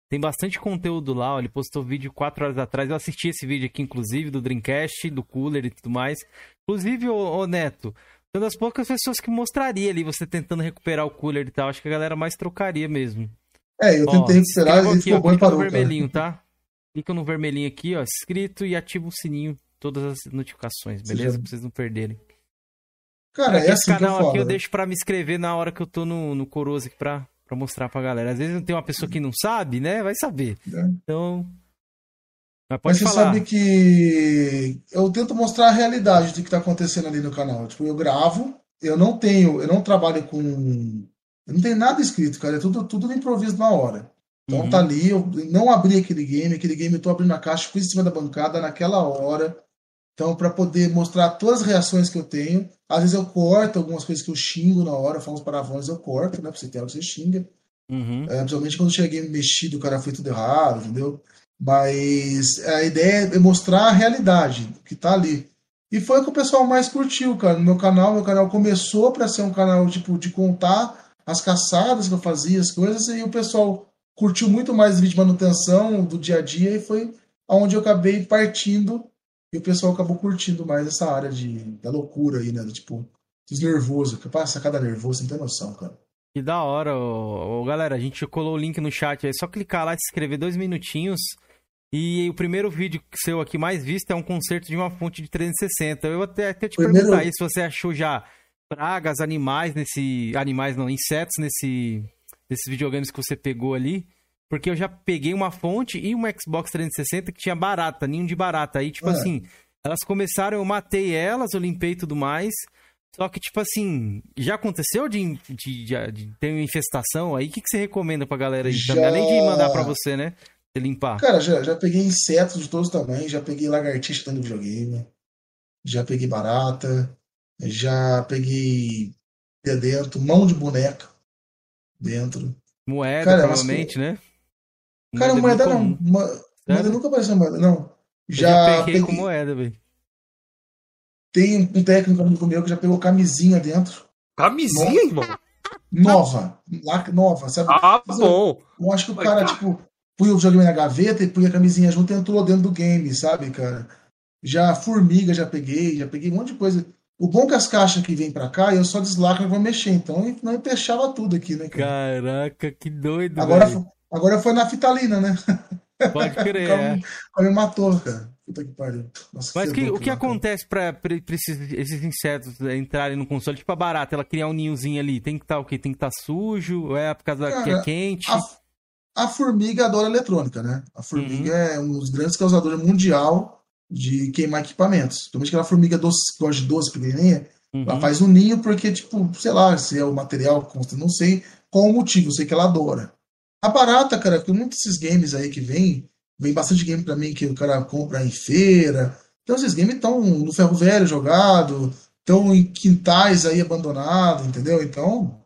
Tem bastante conteúdo lá, ó, ele postou vídeo 4 horas atrás. Eu assisti esse vídeo aqui, inclusive, do Dreamcast, do Cooler e tudo mais. Inclusive, ô, ô Neto, uma das poucas pessoas que mostraria ali você tentando recuperar o cooler e tal. Acho que a galera mais trocaria mesmo. É, eu tentei ó, recuperar e ficou bom e parou. no vermelhinho, tá? Clica no vermelhinho aqui, ó, inscrito e ativa o sininho, todas as notificações, beleza? Já... Pra vocês não perderem. Cara, é assim canal que eu aqui eu né? deixo pra me inscrever na hora que eu tô no, no Coroso aqui pra, pra mostrar pra galera. Às vezes não tem uma pessoa que não sabe, né? Vai saber. É. Então, mas, Mas você falar. sabe que eu tento mostrar a realidade do que está acontecendo ali no canal. Tipo, eu gravo, eu não tenho, eu não trabalho com. Eu não tenho nada escrito, cara. É tudo, tudo improviso na hora. Então uhum. tá ali, eu não abri aquele game, aquele game eu tô abrindo a caixa, fui em cima da bancada naquela hora. Então, para poder mostrar todas as reações que eu tenho, às vezes eu corto algumas coisas que eu xingo na hora, falo uns palavrões, eu corto, né? Pra você ter algo que você xinga. Uhum. É, principalmente quando chega game mexido, o cara foi tudo errado, entendeu? Mas a ideia é mostrar a realidade que tá ali. E foi o que o pessoal mais curtiu, cara. No meu canal, meu canal começou para ser um canal tipo de contar as caçadas que eu fazia, as coisas, e o pessoal curtiu muito mais vídeo de manutenção do dia a dia e foi aonde eu acabei partindo e o pessoal acabou curtindo mais essa área de, da loucura aí, né? Tipo, desnervoso. Capaz sacada nervoso, não tem noção, cara. Que da hora, ô, ô, galera. A gente colou o link no chat aí. É só clicar lá se inscrever dois minutinhos. E o primeiro vídeo seu aqui mais visto é um concerto de uma fonte de 360. Eu até, até te primeiro... perguntar aí se você achou já pragas, animais nesse. Animais não, insetos nesse. Nesses videogames que você pegou ali. Porque eu já peguei uma fonte e uma Xbox 360 que tinha barata, ninho de barata. Aí, tipo é. assim, elas começaram, eu matei elas, eu limpei e tudo mais. Só que, tipo assim, já aconteceu de, de, de, de ter uma infestação aí? O que, que você recomenda pra galera aí? Já... Além de mandar pra você, né? Limpar? Cara, já, já peguei insetos de todos os tamanhos, já peguei lagartixa dentro do videogame, já peguei barata, já peguei dentro, mão de boneca dentro. Moeda, cara, provavelmente, né? Cara, moeda, moeda não. Moeda nunca apareceu moeda, não. Já, já peguei, peguei, com moeda, velho. Tem um técnico amigo meu que já pegou camisinha dentro. Camisinha, irmão? Nova. Nova, sabe? Ah, bom. Eu, eu acho que o cara, tipo, punha o videogame na gaveta e punha a camisinha junto e entrou dentro do game, sabe, cara? Já formiga já peguei, já peguei um monte de coisa. O bom é que as caixas que vem pra cá, eu só deslacro e vou mexer. Então não empechava tudo aqui, né? Cara? Caraca, que doido. Agora, foi, agora foi na fitalina, né? Pode crer. é. me matou, cara. Puta que pariu. Nossa, Mas que, o que acontece pra, pra, pra esses, esses, insetos entrarem no console? Tipo a barata, ela criar um ninhozinho ali. Tem que estar tá, o quê? Tem que estar tá sujo? Ou é por causa cara, que é quente? A, a formiga adora eletrônica, né? A formiga uhum. é um dos grandes causadores mundial de queimar equipamentos. Principalmente aquela formiga doce, gosta de doce pequenininha, uhum. ela faz um ninho porque, tipo, sei lá, se é o material consta, não sei qual o motivo, sei que ela adora. A barata, cara, porque muitos desses games aí que vem, vem bastante game para mim que o cara compra em feira. Então esses games estão no ferro velho jogado, estão em quintais aí abandonados, entendeu? Então,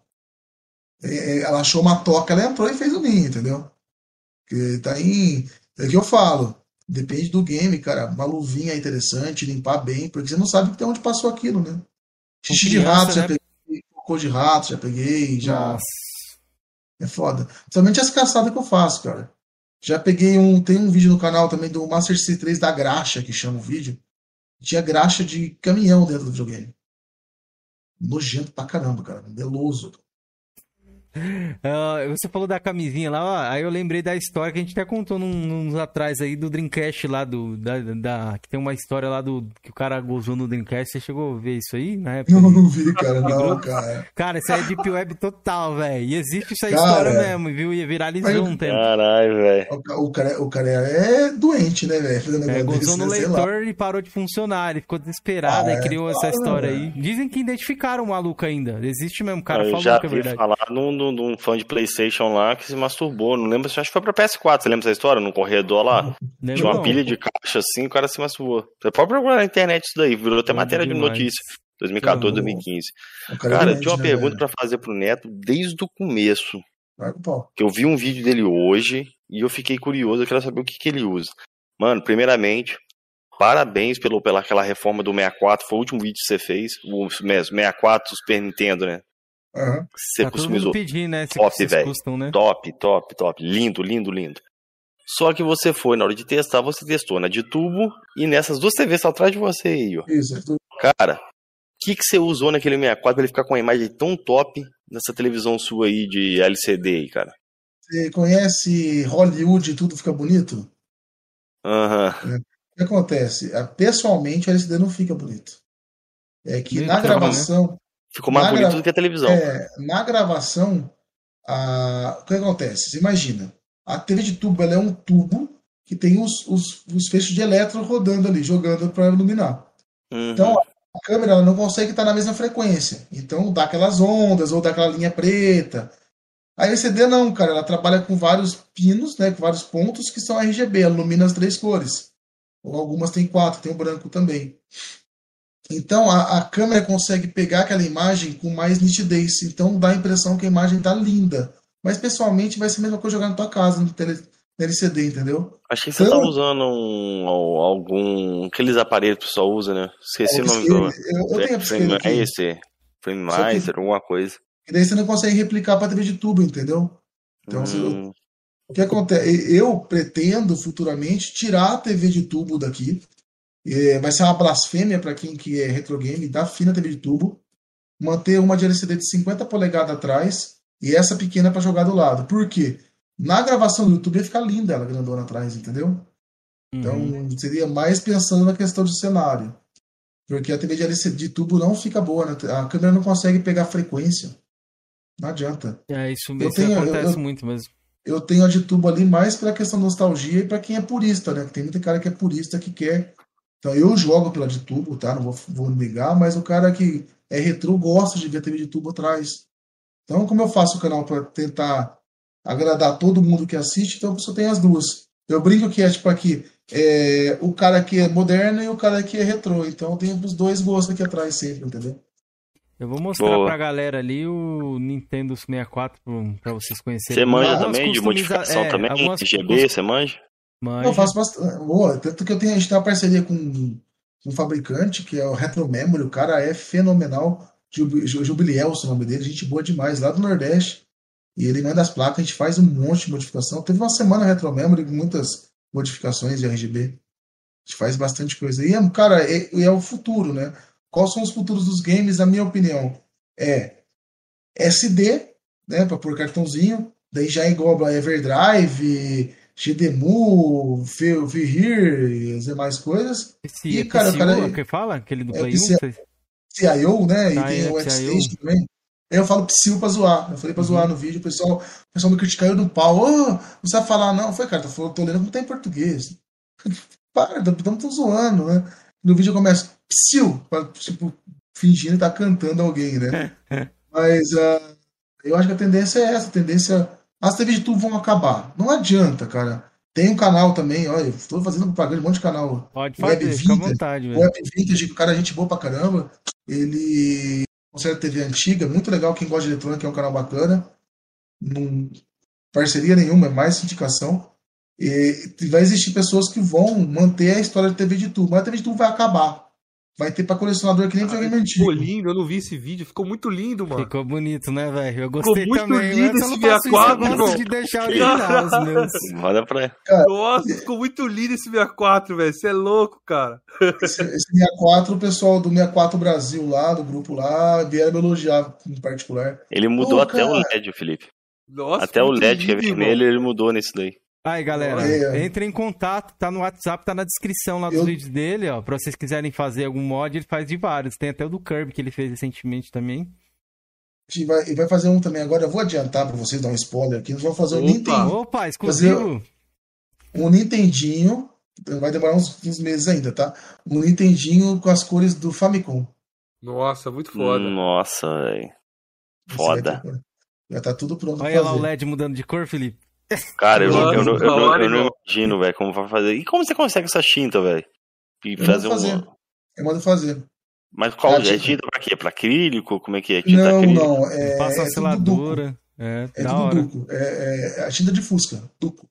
ela achou uma toca, ela entrou e fez o ninho, entendeu? Que tá em. É que eu falo. Depende do game, cara. Uma luvinha é interessante, limpar bem, porque você não sabe até onde passou aquilo, né? Xixi de rato né? já peguei, cocô de rato já peguei, já. Nossa. É foda. Principalmente as caçadas que eu faço, cara. Já peguei um. Tem um vídeo no canal também do Master C3 da graxa, que chama o vídeo. Tinha graxa de caminhão dentro do videogame. Nojento pra caramba, cara. Meloso. Uh, você falou da camisinha lá, ó, aí eu lembrei da história que a gente até contou num, uns atrás aí do Dreamcast lá do. Da, da, que tem uma história lá do. que o cara gozou no Dreamcast. Você chegou a ver isso aí na época? Não, não vi, cara, não, cara. Cara, isso aí é Deep Web total, velho. E existe essa cara, história mesmo, viu? E viralizou um tempo. Caralho, velho. O, o, cara, o cara é doente, né, velho? É, gozou no leitor e parou de funcionar. Ele ficou desesperado ah, e criou é, essa história aí. Dizem que identificaram o maluco ainda. Existe mesmo, o cara eu falou já que é verdade. falar num de um fã de PlayStation lá que se masturbou. Não lembro, acho que foi pra PS4. Você lembra essa história? No corredor lá? Não, Tinha uma não. pilha de caixa assim, o cara se masturbou. Você pode procurar na internet isso daí, virou até matéria de notícia. 2014, 2015. Cara, cara eu tinha uma né, pergunta para fazer pro Neto desde o começo. Que eu vi um vídeo dele hoje e eu fiquei curioso, eu quero saber o que, que ele usa. Mano, primeiramente, parabéns pelo, pela aquela reforma do 64, foi o último vídeo que você fez, o 64 Super Nintendo, né? Uhum. Você tá customizou. Pedir, né? top, velho. Né? Top, top, top. Lindo, lindo, lindo. Só que você foi, na hora de testar, você testou na de tubo e nessas duas TVs atrás de você aí, ó. Isso, Cara, o que, que você usou naquele 64 pra ele ficar com uma imagem tão top nessa televisão sua aí de LCD aí, cara? Você conhece Hollywood e tudo fica bonito? Aham. Uhum. É. O que acontece? É, pessoalmente, o LCD não fica bonito. É que na gravação, né? Ficou mais na bonito do que a televisão. É, na gravação, a... o que acontece? Você imagina, a TV de tubo ela é um tubo que tem os, os, os feixes de elétron rodando ali, jogando para iluminar. Uhum. Então, a câmera não consegue estar na mesma frequência. Então, dá aquelas ondas ou dá aquela linha preta. A LCD não, cara, ela trabalha com vários pinos, né, com vários pontos que são RGB, ela ilumina as três cores. Ou algumas tem quatro, tem o branco também. Então a, a, câmera consegue pegar aquela imagem com mais nitidez. Então dá a impressão que a imagem está linda. Mas pessoalmente vai ser a mesma coisa jogar na tua casa, no, tele, LCD, entendeu? Achei que você então, tá usando um, algum. aqueles aparelhos que o pessoal usa, né? Esqueci é, o nome do. Eu, eu tenho a Frame Master, Frame Master, alguma coisa. E daí você não consegue replicar para TV de tubo, entendeu? Então, hum. o que acontece? Eu pretendo futuramente tirar a TV de tubo daqui é, vai ser uma blasfêmia para quem que é retro game da fina TV de tubo manter uma de LCD de 50 polegadas atrás e essa pequena para jogar do lado. Por quê? Na gravação do YouTube ia ficar linda ela grandona atrás, entendeu? Então uhum. seria mais pensando na questão do cenário. Porque a TV de LCD de tubo não fica boa, né? a câmera não consegue pegar frequência. Não adianta. É, isso, eu isso tenho, acontece eu, muito mesmo. Eu tenho a de tubo ali mais pela questão da nostalgia e para quem é purista, né? Tem muita cara que é purista que quer então eu jogo pela de tubo, tá? Não vou, vou negar, mas o cara que é retrô gosta de ver a TV de tubo atrás. Então, como eu faço o canal para tentar agradar todo mundo que assiste, então eu só tenho as duas. Eu brinco que é tipo aqui, é, o cara que é moderno e o cara que é retrô. Então eu tenho os dois gostos aqui atrás sempre, entendeu? Eu vou mostrar Boa. pra galera ali o Nintendo 64 pra vocês conhecerem. Você manja também de modificação é, também? RGB, você manja? Mas... Eu faço bastante. Boa, tanto que eu tenho, a gente tem uma parceria com um fabricante, que é o Retro Memory, o cara é fenomenal. Jubiliel, o nome dele, gente boa demais, lá do Nordeste. E ele manda as placas, a gente faz um monte de modificação. Teve uma semana Retro Memory muitas modificações de RGB. A gente faz bastante coisa. E, é, cara, é, é o futuro, né? Quais são os futuros dos games, na minha opinião? É SD, né, para pôr cartãozinho, daí já engloba Everdrive, Shedemu, Vihir e as demais coisas. Esse e, cara, o cara. que fala? Aquele do é, Play 1? CIO, né? Ah, e tem é, o X-Stage também. Aí eu falo Psyu pra zoar. Eu falei pra uhum. zoar no vídeo, o pessoal, o pessoal me criticou no pau. Oh, não sabe falar, não. Foi, cara, tô, tô lendo como tá em português. Para, estamos zoando, né? No vídeo começa Psyu, tipo, fingindo que tá cantando alguém, né? Mas uh, eu acho que a tendência é essa, a tendência as TVs de tubo vão acabar. Não adianta, cara. Tem um canal também, olha, estou fazendo propaganda, um monte de canal. Pode fazer, Web fica à vontade. Velho. Web Vintage, o cara é gente boa pra caramba. Ele conserta TV antiga, muito legal. Quem gosta de eletrônica é um canal bacana. Não parceria nenhuma, é mais indicação. E vai existir pessoas que vão manter a história de TV de tubo, mas a TV de tubo vai acabar. Vai ter pra colecionador que nem videogame antigo. Ficou lindo, eu não vi esse vídeo. Ficou muito lindo, mano. Ficou bonito, né, velho? Eu gostei ficou muito também. lindo esse 64, Eu gosto de deixar original os meus. Manda pra cara, Nossa, ficou muito lindo esse 64, velho. Você é louco, cara. Esse, esse 64, o pessoal do 64 Brasil lá, do grupo lá, vieram me elogiar em particular. Ele mudou oh, até cara. o LED, Felipe. Nossa, até o LED que é vermelho, ele mudou nesse daí. Aí, galera, é. entre em contato, tá no WhatsApp, tá na descrição lá dos eu... vídeos dele, ó. Pra vocês quiserem fazer algum mod, ele faz de vários. Tem até o do Kirby que ele fez recentemente também. E vai, vai fazer um também agora. Eu vou adiantar pra vocês dar um spoiler aqui. Nós vamos fazer um Nintendo. Opa, exclusivo. Um Nintendinho. Vai demorar uns, uns, meses ainda, tá? Um Nintendinho com as cores do Famicom. Nossa, muito foda. Nossa, velho. Foda. Já tá tudo pronto. Olha lá o LED mudando de cor, Felipe. Cara, eu, eu, eu, eu, não, eu não imagino, velho, como vai fazer. E como você consegue essa tinta, velho? E fazer, fazer um. Eu mando fazer. Mas qual é, tinta pra quê? Pra acrílico? Como é que é? Tinta não, acrílico? não. É, Passa é seladora. É, é tudo hora. duco. É, é, a tinta de fusca, duco.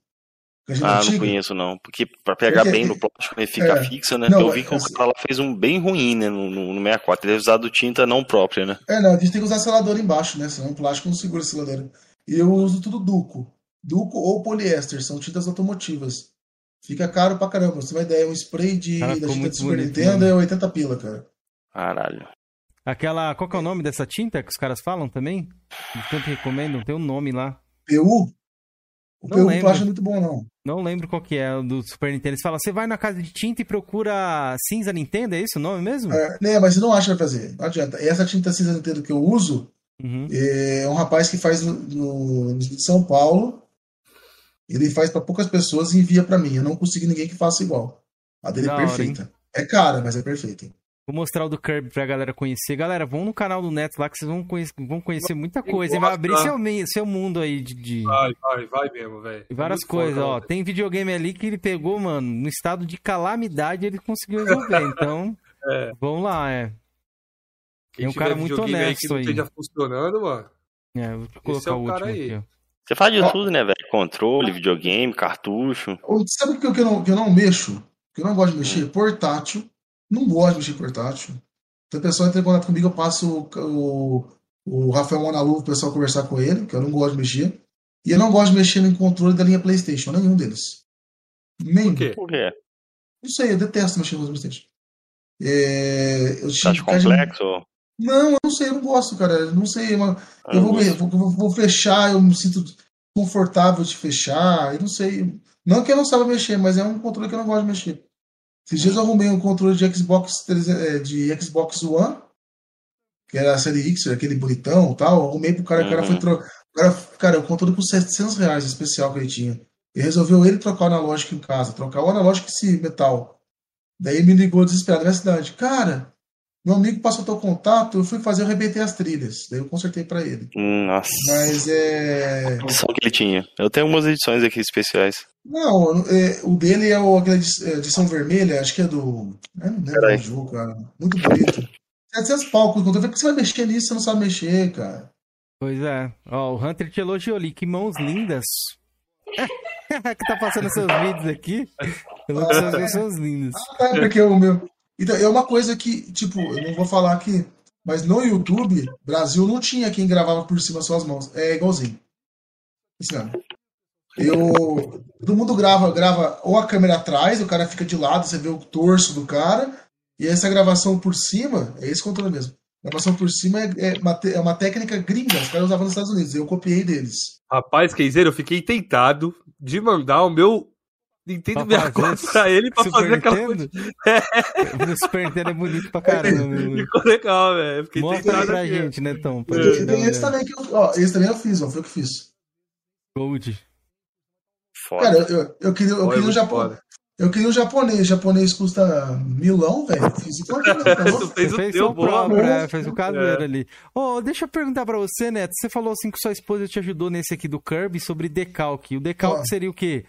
Ah, antiga. não conheço não. Porque pra pegar bem no plástico ele fica é, fixa, né? Não, eu vi que o cara lá fez um bem ruim, né? No, no, no 64. Ele deve usado tinta não própria, né? É, não, a gente tem que usar selador embaixo, né? Senão o plástico não segura a seladora. E eu uso tudo duco. Duco ou poliéster, são tintas automotivas. Fica caro pra caramba. Você vai ideia, um spray de, cara, da tinta de Super Nintendo é 80 pila, cara. Caralho. Aquela. Qual que é o nome dessa tinta que os caras falam também? Tanto recomendam, tem um nome lá. PU? O não PU lembro. plástico é muito bom, não. Não lembro qual que é do Super Nintendo. Eles falam, você vai na casa de tinta e procura cinza Nintendo, é esse o nome mesmo? É, né, mas você não acha pra fazer. Não adianta. Essa tinta cinza Nintendo que eu uso uhum. é um rapaz que faz no, no, no São Paulo. Ele faz para poucas pessoas e envia para mim. Eu não consigo ninguém que faça igual. A dele é da é perfeita. Hora, é cara, mas é perfeita. Vou mostrar o do Kirby pra galera conhecer. Galera, vão no canal do Neto lá que vocês vão conhecer, vão conhecer muita coisa. Vai abrir seu, seu mundo aí de, de... Vai, vai, vai mesmo, velho. Várias coisas, foda, ó. Tem videogame ali que ele pegou, mano, no estado de calamidade ele conseguiu resolver. Então, é. vamos lá, é. Quem é um cara muito honesto aí. Que não esteja funcionando, mano. É, vou colocar é o, o último aí. aqui, ó. Você faz de tudo, né, velho? Controle, videogame, cartucho. Sabe o que eu não, que eu não mexo? Que eu não gosto de mexer? Hum. Portátil. Não gosto de mexer portátil. Se a pessoa entra em contato comigo, eu passo o, o, o Rafael Monalu o pessoal conversar com ele, que eu não gosto de mexer. E eu não gosto de mexer no controle da linha PlayStation, nenhum deles. Nem. Por quê? Por quê? Não sei, eu detesto mexer no PlayStation. É, eu Você acha complexo? Não, eu não sei, eu não gosto, cara. Eu não sei. Eu, eu vou, vou, vou, fechar, eu me sinto confortável de fechar. Eu não sei. Não que eu não saiba mexer, mas é um controle que eu não gosto de mexer. Esses dias eu arrumei um controle de Xbox, é, de Xbox One, que era a série X, aquele bonitão e tal. Arrumei pro cara, uhum. o cara foi uhum. trocar. Cara, cara, o controle por 700 reais especial que ele tinha. Ele resolveu ele trocar o analógico em casa, trocar o analógico esse metal. Daí me ligou desesperado na cidade. Cara, meu amigo passou teu contato, eu fui fazer, eu arrebentei as trilhas. Daí eu consertei para ele. Nossa. Mas é. Edição que ele tinha. Eu tenho algumas edições aqui especiais. Não, é, o dele é o, aquela é, edição vermelha, acho que é do. É, não lembro do jogo, cara. Muito bonito. 700 palcos, eu falei que você vai mexer nisso, você não sabe mexer, cara. Pois é. Ó, o Hunter te elogiou ali, que mãos lindas. que tá passando seus vídeos aqui. Elogiou ah, as mãos lindas. Ah, é porque o meu. Então, é uma coisa que, tipo, eu não vou falar aqui, mas no YouTube, Brasil não tinha quem gravava por cima suas mãos. É igualzinho. Assim, eu, todo mundo grava, grava ou a câmera atrás, o cara fica de lado, você vê o torso do cara, e essa gravação por cima, é esse controle mesmo. Gravação por cima é, é, uma, é uma técnica gringa, os caras usavam nos Estados Unidos, eu copiei deles. Rapaz, Keizeiro, eu fiquei tentado de mandar o meu Nintendo 64 pra ele pra Super fazer aquela coisa. É. O Super Nintendo é bonito pra caramba. Ficou legal, velho. Mostra pra aqui. gente, né, Tom? Pra é. Tem esse também que eu, ó, esse também eu fiz, ó, foi o que fiz. Gold. Foda. Cara, eu, eu, queria, eu queria um japonês. Eu queria um japonês. Japonês custa milão, velho. Fiz o tá Tu fez o fez teu próprio, é, fez o caseiro é. ali. Oh, deixa eu perguntar pra você, Neto. Você falou assim que sua esposa te ajudou nesse aqui do Kirby sobre decalque. O decalque seria o quê?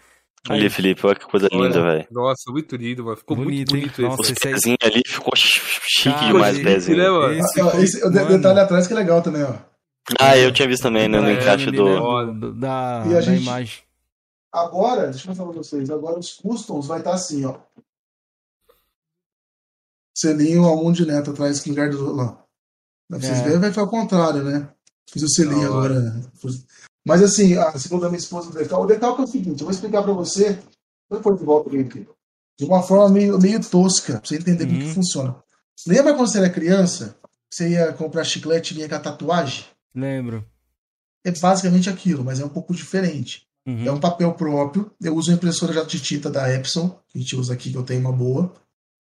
Ali, Felipe, olha que coisa olha, linda, velho. Nossa, muito lindo, mano. Ficou bonito, muito bonito Nossa, esse. pezinho ali ficou chique Cara, demais, o pezinho. Né, mano? Esse, ah, esse, o detalhe atrás que é legal também, ó. Ah, eu tinha visto também, né, no encaixe do... do... Da, da gente... imagem. Agora, deixa eu falar pra vocês, agora os customs vai estar tá assim, ó. Selinho ao mundo de neto atrás que lugar do lá. Pra vocês é. verem, vai ficar ao contrário, né? Fiz o selinho oh, agora. Né? Mas assim, a segunda minha esposa, o decalque, o decalque é o seguinte, eu vou explicar pra você, pôr de volta aqui, de uma forma meio, meio tosca, pra você entender uhum. como que uhum. funciona. Lembra quando você era criança, você ia comprar chiclete e vinha com a tatuagem? Lembro. É basicamente aquilo, mas é um pouco diferente. Uhum. É um papel próprio. Eu uso a impressora de tinta da Epson, que a gente usa aqui, que eu tenho uma boa.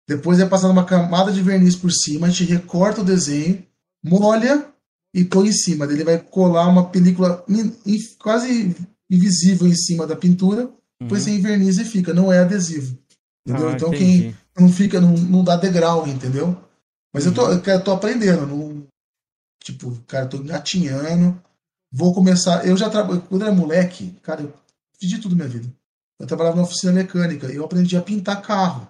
Depois é passado uma camada de verniz por cima, a gente recorta o desenho, molha e põe em cima. Ele vai colar uma película quase invisível em cima da pintura, uhum. depois você inverniza e fica. Não é adesivo. Entendeu? Ah, então entendi. quem não fica, não, não dá degrau, entendeu? Mas uhum. eu, tô, eu tô aprendendo. Não, tipo, cara, tô engatinhando. Vou começar. Eu já trabalho. Quando eu era moleque, cara, eu fiz de tudo na minha vida. Eu trabalhava na oficina mecânica e eu aprendi a pintar carro.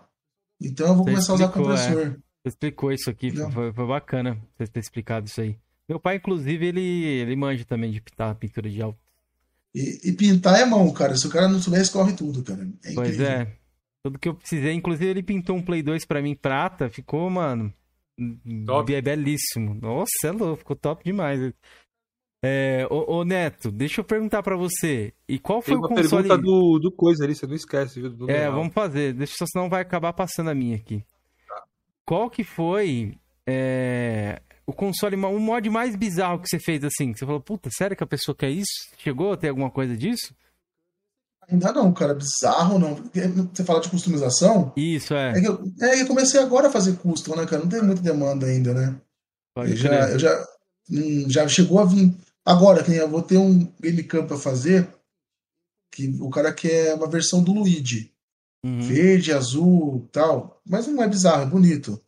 Então eu vou você começar explicou, a usar compressor. É. Você explicou isso aqui, foi, foi, bacana você ter explicado isso aí. Meu pai, inclusive, ele, ele manja também de pintar pintura de alto. E, e, pintar é mão, cara. Se o cara não souber, escorre tudo, cara. É pois é. Tudo que eu precisei. Inclusive, ele pintou um Play 2 pra mim, prata. Ficou, mano. Top. É belíssimo. Nossa, é louco. Ficou top demais. É, ô, ô, Neto, deixa eu perguntar para você. E qual foi Tem uma o console... pergunta do, do coisa ali, você não esquece, viu? Do é, vamos fazer. Deixa só senão vai acabar passando a minha aqui. Tá. Qual que foi é, o console, o mod mais bizarro que você fez assim? Você falou, puta, sério que a pessoa quer isso? Chegou a ter alguma coisa disso? Ainda não, cara. Bizarro não. Você fala de customização? Isso, é. É que eu, é que eu comecei agora a fazer custom, né, cara? Não tem muita demanda ainda, né? Pode eu já, eu já, hum, já chegou a vir Agora, que eu vou ter um game cam para fazer, que o cara quer uma versão do Luigi. Uhum. Verde, azul, tal. Mas não é bizarro, é bonito.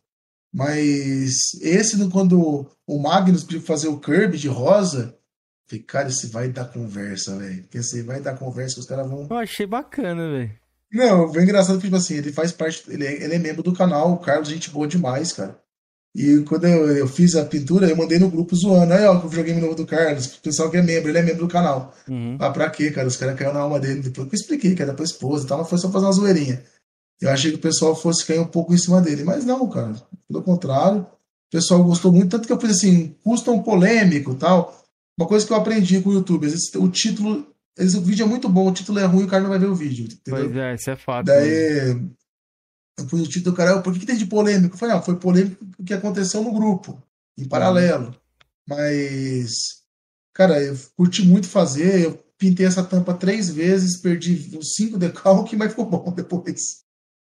Mas esse, quando o Magnus pediu fazer o Kirby de rosa, falei, cara, esse vai dar conversa, velho. Esse vai dar conversa que os caras vão. Eu achei bacana, velho. Não, foi engraçado que, tipo assim, ele faz parte, ele é, ele é membro do canal, o Carlos, gente boa demais, cara. E quando eu, eu, fiz a pintura, eu mandei no grupo zoando. Aí, ó, o videogame novo do Carlos. O pessoal que é membro, ele é membro do canal. Uhum. Ah, pra quê, cara? Os caras caíram na alma dele. Depois eu expliquei que era pra esposa e tal, mas foi só fazer uma zoeirinha. Eu achei que o pessoal fosse cair um pouco em cima dele. Mas não, cara. Pelo contrário. O pessoal gostou muito, tanto que eu fiz assim, custom polêmico tal. Uma coisa que eu aprendi com o YouTube, vezes o título. Vezes o vídeo é muito bom, o título é ruim, o cara não vai ver o vídeo. Entendeu? Pois é, isso é fato. Daí. Né? Eu pus o título do cara, por que, que tem de polêmico? Eu falei, ah, foi polêmico o que aconteceu no grupo, em paralelo. Mas, cara, eu curti muito fazer, eu pintei essa tampa três vezes, perdi uns cinco decalques, mas ficou bom depois.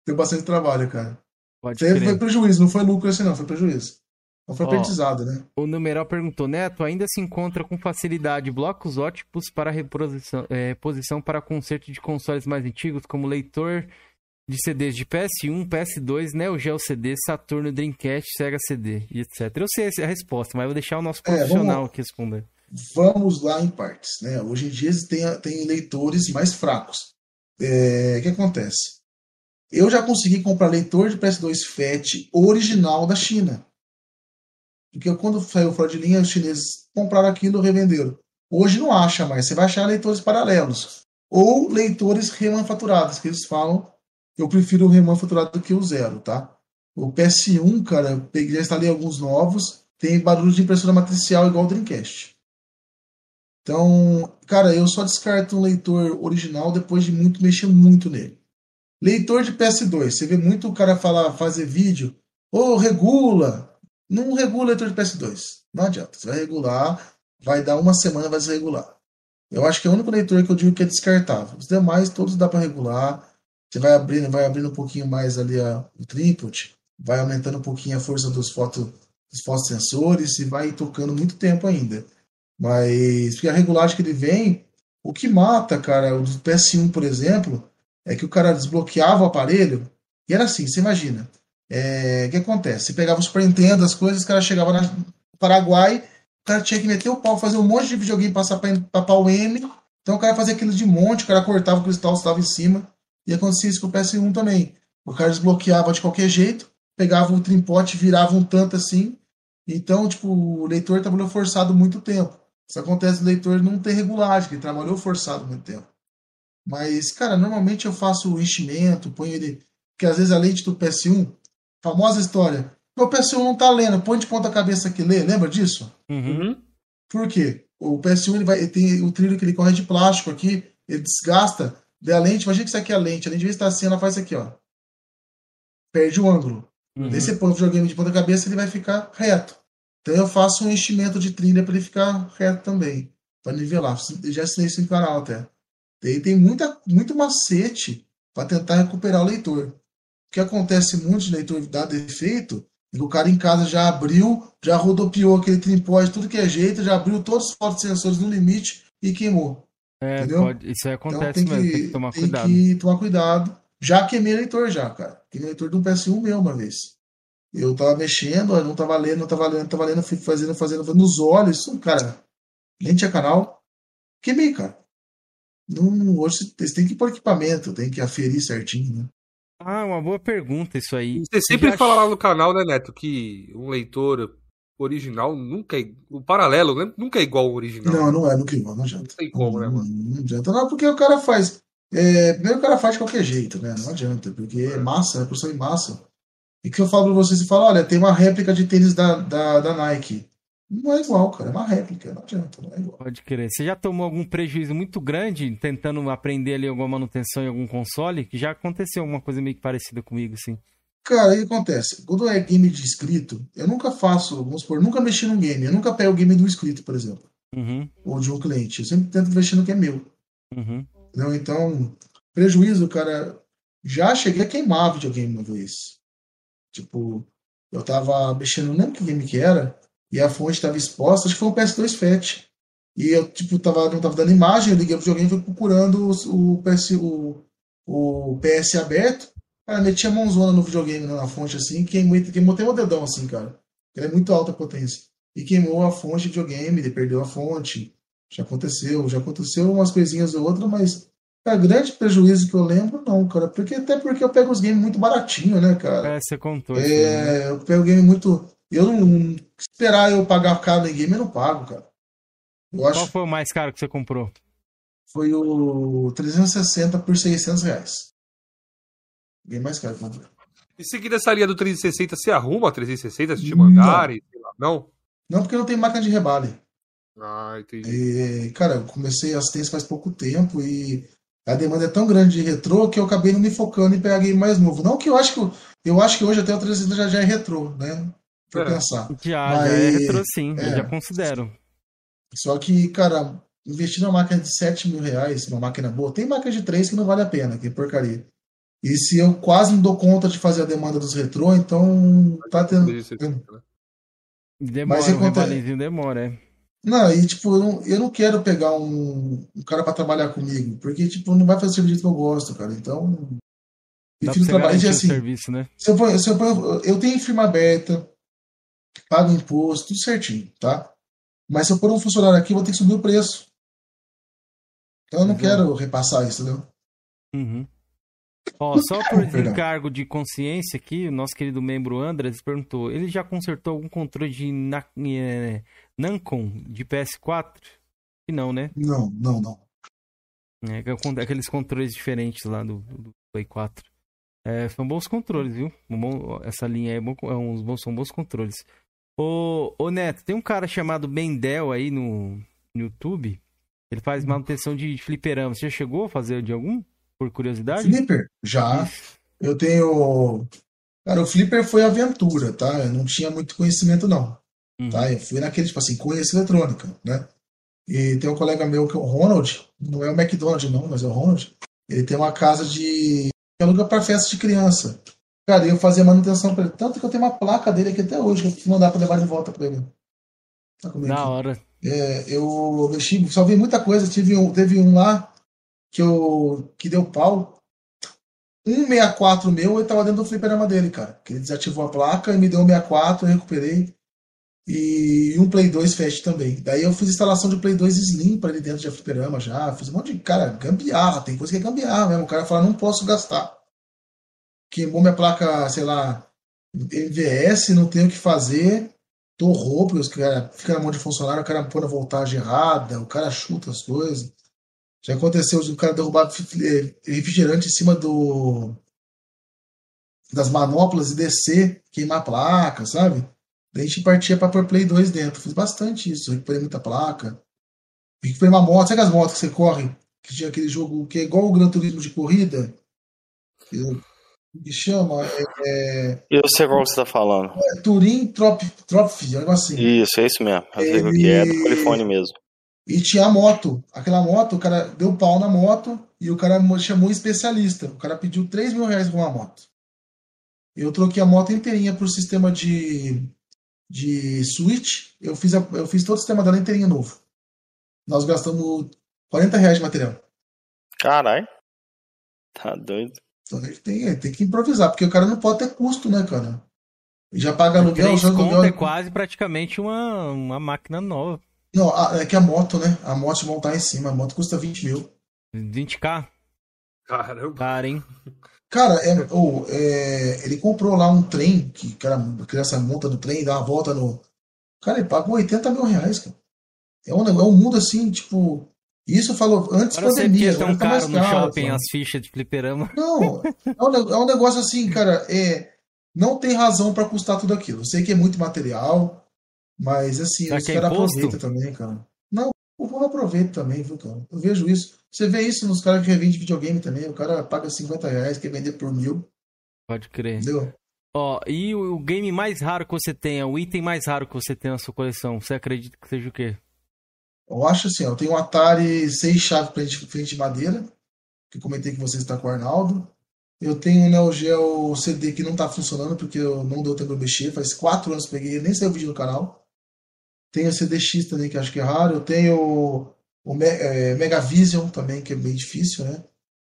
Deu bastante trabalho, cara. Pode foi prejuízo, não foi lucro assim não, foi prejuízo. Não foi aprendizado, né? O numeral perguntou, Neto, ainda se encontra com facilidade blocos óticos para reposição, é, para conserto de consoles mais antigos, como leitor de CDs de PS1, PS2, Neo Geo CD, Saturno, Dreamcast, Sega CD e etc. Eu sei a resposta, mas vou deixar o nosso é, profissional é, aqui responder. Vamos lá em partes. Né? Hoje em dia tem, tem leitores mais fracos. É, o que acontece? Eu já consegui comprar leitor de PS2 FAT original da China. Porque quando saiu fora de linha, os chineses compraram aquilo e revenderam. Hoje não acha mais. Você vai achar leitores paralelos. Ou leitores remanufacturados, que eles falam eu prefiro o remanufaturado do que o zero, tá? O PS1, cara, já instalei alguns novos, tem barulho de impressora matricial igual o Dreamcast. Então, cara, eu só descarto um leitor original depois de muito mexer muito nele. Leitor de PS2, você vê muito o cara falar, fazer vídeo, ou oh, regula. Não regula leitor de PS2. Não adianta. Você vai regular, vai dar uma semana, vai se regular. Eu acho que é o único leitor que eu digo que é descartável. Os demais, todos dá para regular. Você vai abrindo, vai abrindo um pouquinho mais ali a, o tripod, vai aumentando um pouquinho a força dos, foto, dos fotossensores e vai tocando muito tempo ainda. Mas, porque a regulagem que ele vem, o que mata, cara, o do PS1, por exemplo, é que o cara desbloqueava o aparelho e era assim, você imagina. É, o que acontece? Você pegava o Super Nintendo, as coisas, o cara chegava no Paraguai, o cara tinha que meter o pau, fazer um monte de videogame passar para pau M. Então o cara fazia aquilo de monte, o cara cortava o cristal, estava em cima. E acontecia isso com o PS1 também. O cara desbloqueava de qualquer jeito, pegava o trimpote, virava um tanto assim. Então, tipo, o leitor trabalhou forçado muito tempo. Isso acontece no leitor não ter regulagem, que trabalhou forçado muito tempo. Mas, cara, normalmente eu faço o enchimento, ponho ele. Porque às vezes a lente do PS1, famosa história. Meu PS1 não tá lendo, põe de ponta cabeça que lê, lembra disso? Uhum. Por quê? O PS1 ele vai, ele tem o trilho que ele corre de plástico aqui, ele desgasta, daí a lente, imagina que isso aqui é a lente, a lente, de vez estar assim, ela faz isso aqui, ó. Perde o ângulo. Uhum. Daí você põe o videogame de ponta cabeça, ele vai ficar reto. Então eu faço um enchimento de trilha para ele ficar reto também, para nivelar. Já ensinei isso no canal até. Daí tem muita, muito macete para tentar recuperar o leitor. O que acontece muito de leitor dar defeito é o cara em casa já abriu, já rodopiou aquele tripode, tudo que é jeito, já abriu todos os fotossensores no limite e queimou. É, entendeu? Pode, isso aí então acontece então, tem mesmo, que, tem que tomar tem cuidado. Tem que tomar cuidado. Já queimei leitor já, cara. Queimei leitor de um PS1 meu uma vez. Eu tava mexendo, não tava lendo, não tava lendo, não tava lendo, fui fazendo, fazendo, nos olhos, cara. Nem tinha canal. Queimei, cara. Não, hoje você tem que pôr equipamento, tem que aferir certinho, né? Ah, uma boa pergunta isso aí. Você sempre fala lá no canal, né, Neto, que um leitor original nunca é. O paralelo né, nunca é igual ao original. Não, não é, nunca é igual, não adianta. Não tem como, não, né, mano? Não, adianta, não, porque o cara faz. É, primeiro o cara faz de qualquer jeito, né? Não adianta, porque é massa, é produção em massa. E que eu falo pra você, você fala, olha, tem uma réplica de tênis da, da, da Nike. Não é igual, cara. É uma réplica. Não adianta, não é igual. Pode crer. Você já tomou algum prejuízo muito grande tentando aprender ali alguma manutenção em algum console? Que já aconteceu alguma coisa meio que parecida comigo, assim. Cara, o que acontece? Quando é game de inscrito, eu nunca faço, vamos supor, nunca mexi num game. Eu nunca pego o game do inscrito, por exemplo. Uhum. Ou de um cliente. Eu sempre tento mexer no que é meu. Uhum. Não, então, prejuízo, cara. Já cheguei a queimar videogame uma vez. Tipo, eu tava mexendo, não lembro que game que era e a fonte estava exposta, acho que foi um PS2 FAT. E eu, tipo, tava, não tava dando imagem, eu liguei pro videogame e fui procurando o, o, PS, o, o PS aberto. Cara, meti a mãozona no videogame, na fonte, assim, queimou, queimou até o dedão, assim, cara. Ele é muito alta a potência. E queimou a fonte de videogame, ele perdeu a fonte. Já aconteceu, já aconteceu umas coisinhas ou outra, mas cara, grande prejuízo que eu lembro, não, cara. Porque, até porque eu pego os games muito baratinho, né, cara? É, você contou. É, né? eu pego game muito eu não. Esperar eu pagar caro em game, eu não pago, cara. Eu Qual acho... foi o mais caro que você comprou? Foi o 360 por 600 reais. Bem mais caro que eu comprei. E seguindo essa linha do 360, você arruma a 360 se te mandarem? Não. não? porque não tem máquina de rebale. Ah, entendi. E, cara, eu comecei a assistência faz pouco tempo e a demanda é tão grande de retrô que eu acabei não me focando em pegar game mais novo. Não que eu acho que eu acho que hoje até o 360 já, já é retrô, né? Pra é. pensar. Já, Mas, já é retro sim, é. eu já considero. Só que, cara, investir numa máquina de 7 mil reais, uma máquina boa, tem máquina de 3 que não vale a pena, que porcaria. E se eu quase não dou conta de fazer a demanda dos retrô, então tá tendo. Demora, Mas um demora, é. Não, e tipo, eu não, eu não quero pegar um, um cara para trabalhar comigo, porque tipo, não vai fazer o jeito que eu gosto, cara. Então, eu fico trabalhando assim. Serviço, né? se eu, se eu, eu tenho firma aberta, paga imposto, tudo certinho, tá? Mas se eu pôr um funcionário aqui, eu vou ter que subir o preço. Então eu não uhum. quero repassar isso, entendeu? Uhum. Ó, só por encargo de consciência aqui, o nosso querido membro Andres perguntou: ele já consertou algum controle de Na é, Nancon de PS4? E não, né? Não, não, não. É, é aqueles controles diferentes lá do, do Play 4. É, são bons controles, viu? essa linha é, bom, é uns bons, são bons controles. Ô, ô Neto, tem um cara chamado Bendel aí no, no YouTube. Ele faz manutenção de fliperama. Você já chegou a fazer de algum? Por curiosidade? Flipper? Já. Eu tenho. Cara, o Flipper foi aventura, tá? Eu não tinha muito conhecimento, não. Uhum. Tá? Eu fui naquele, tipo assim, conheço eletrônica, né? E tem um colega meu que é o Ronald, não é o McDonald's, não, mas é o Ronald. Ele tem uma casa de. que aluga para festa de criança. Cara, eu fazia manutenção pra ele. Tanto que eu tenho uma placa dele aqui até hoje, que eu preciso mandar pra levar de volta pra ele. Tá Na hora. É, eu mexi, só vi muita coisa. Tive um, teve um lá que, eu, que deu pau. 164 meu, ele tava dentro do fliperama dele, cara. Que ele desativou a placa e me deu um 64, eu recuperei. E um Play 2 Fast também. Daí eu fiz instalação de Play 2 Slim para ele dentro de fliperama já. Fiz um monte de, cara, gambiarra. Tem coisa que é gambiarra mesmo. O cara fala, não posso gastar queimou minha placa, sei lá, MVS, não tenho o que fazer, torrou, porque os cara fica na mão de funcionário, o cara põe a voltagem errada, o cara chuta as coisas. Já aconteceu o cara derrubar refrigerante em cima do das manoplas e descer, queimar a placa, sabe? Daí a gente partia para pôr Play 2 dentro. Fiz bastante isso, recuperei muita placa. Recuperei uma moto, sabe as motos que você corre? Que tinha aquele jogo que é igual o Gran Turismo de corrida? Que chama? É, é... Eu sei qual você tá falando. É, Turim Trophy, um negócio assim. Isso, é isso mesmo. Ele... Que é do Califórnia mesmo. E tinha a moto. Aquela moto, o cara deu pau na moto e o cara chamou um especialista. O cara pediu 3 mil reais por uma moto. Eu troquei a moto inteirinha pro sistema de, de switch. Eu fiz, a, eu fiz todo o sistema dela inteirinha novo. Nós gastamos 40 reais de material. Caralho. Tá doido. Então ele tem, tem que improvisar, porque o cara não pode ter custo, né, cara? Já paga aluguel, já aluguel. é quase praticamente uma, uma máquina nova. Não, é que a moto, né? A moto montar em cima, a moto custa 20 mil. 20k? Caramba. Cara, hein? Cara, é, oh, é, ele comprou lá um trem, que cara, a criança monta no trem, dá uma volta no. Cara, ele pagou 80 mil reais, cara. É um, é um mundo assim, tipo. Isso falou antes da pandemia. Agora tão tá caro no shopping sabe? as fichas de fliperama. Não, é um, é um negócio assim, cara. É, não tem razão para custar tudo aquilo. Eu sei que é muito material, mas assim, Será os caras é aproveitam também, cara. Não, o povo aproveita também, viu, cara? Eu vejo isso. Você vê isso nos caras que revendem videogame também. O cara paga 50 reais, quer vender por mil. Pode crer. Entendeu? Ó, e o game mais raro que você tenha, o item mais raro que você tem na sua coleção, você acredita que seja o quê? Eu acho assim, ó, eu tenho um Atari 6 chave frente, frente de madeira, que eu comentei que você está com o Arnaldo. Eu tenho um Neo Geo CD que não está funcionando porque eu não deu tempo de mexer. Faz quatro anos que peguei, nem saiu vídeo no canal. Tenho o CDX também, que acho que é raro. Eu tenho o Me é, Megavision também, que é bem difícil, né?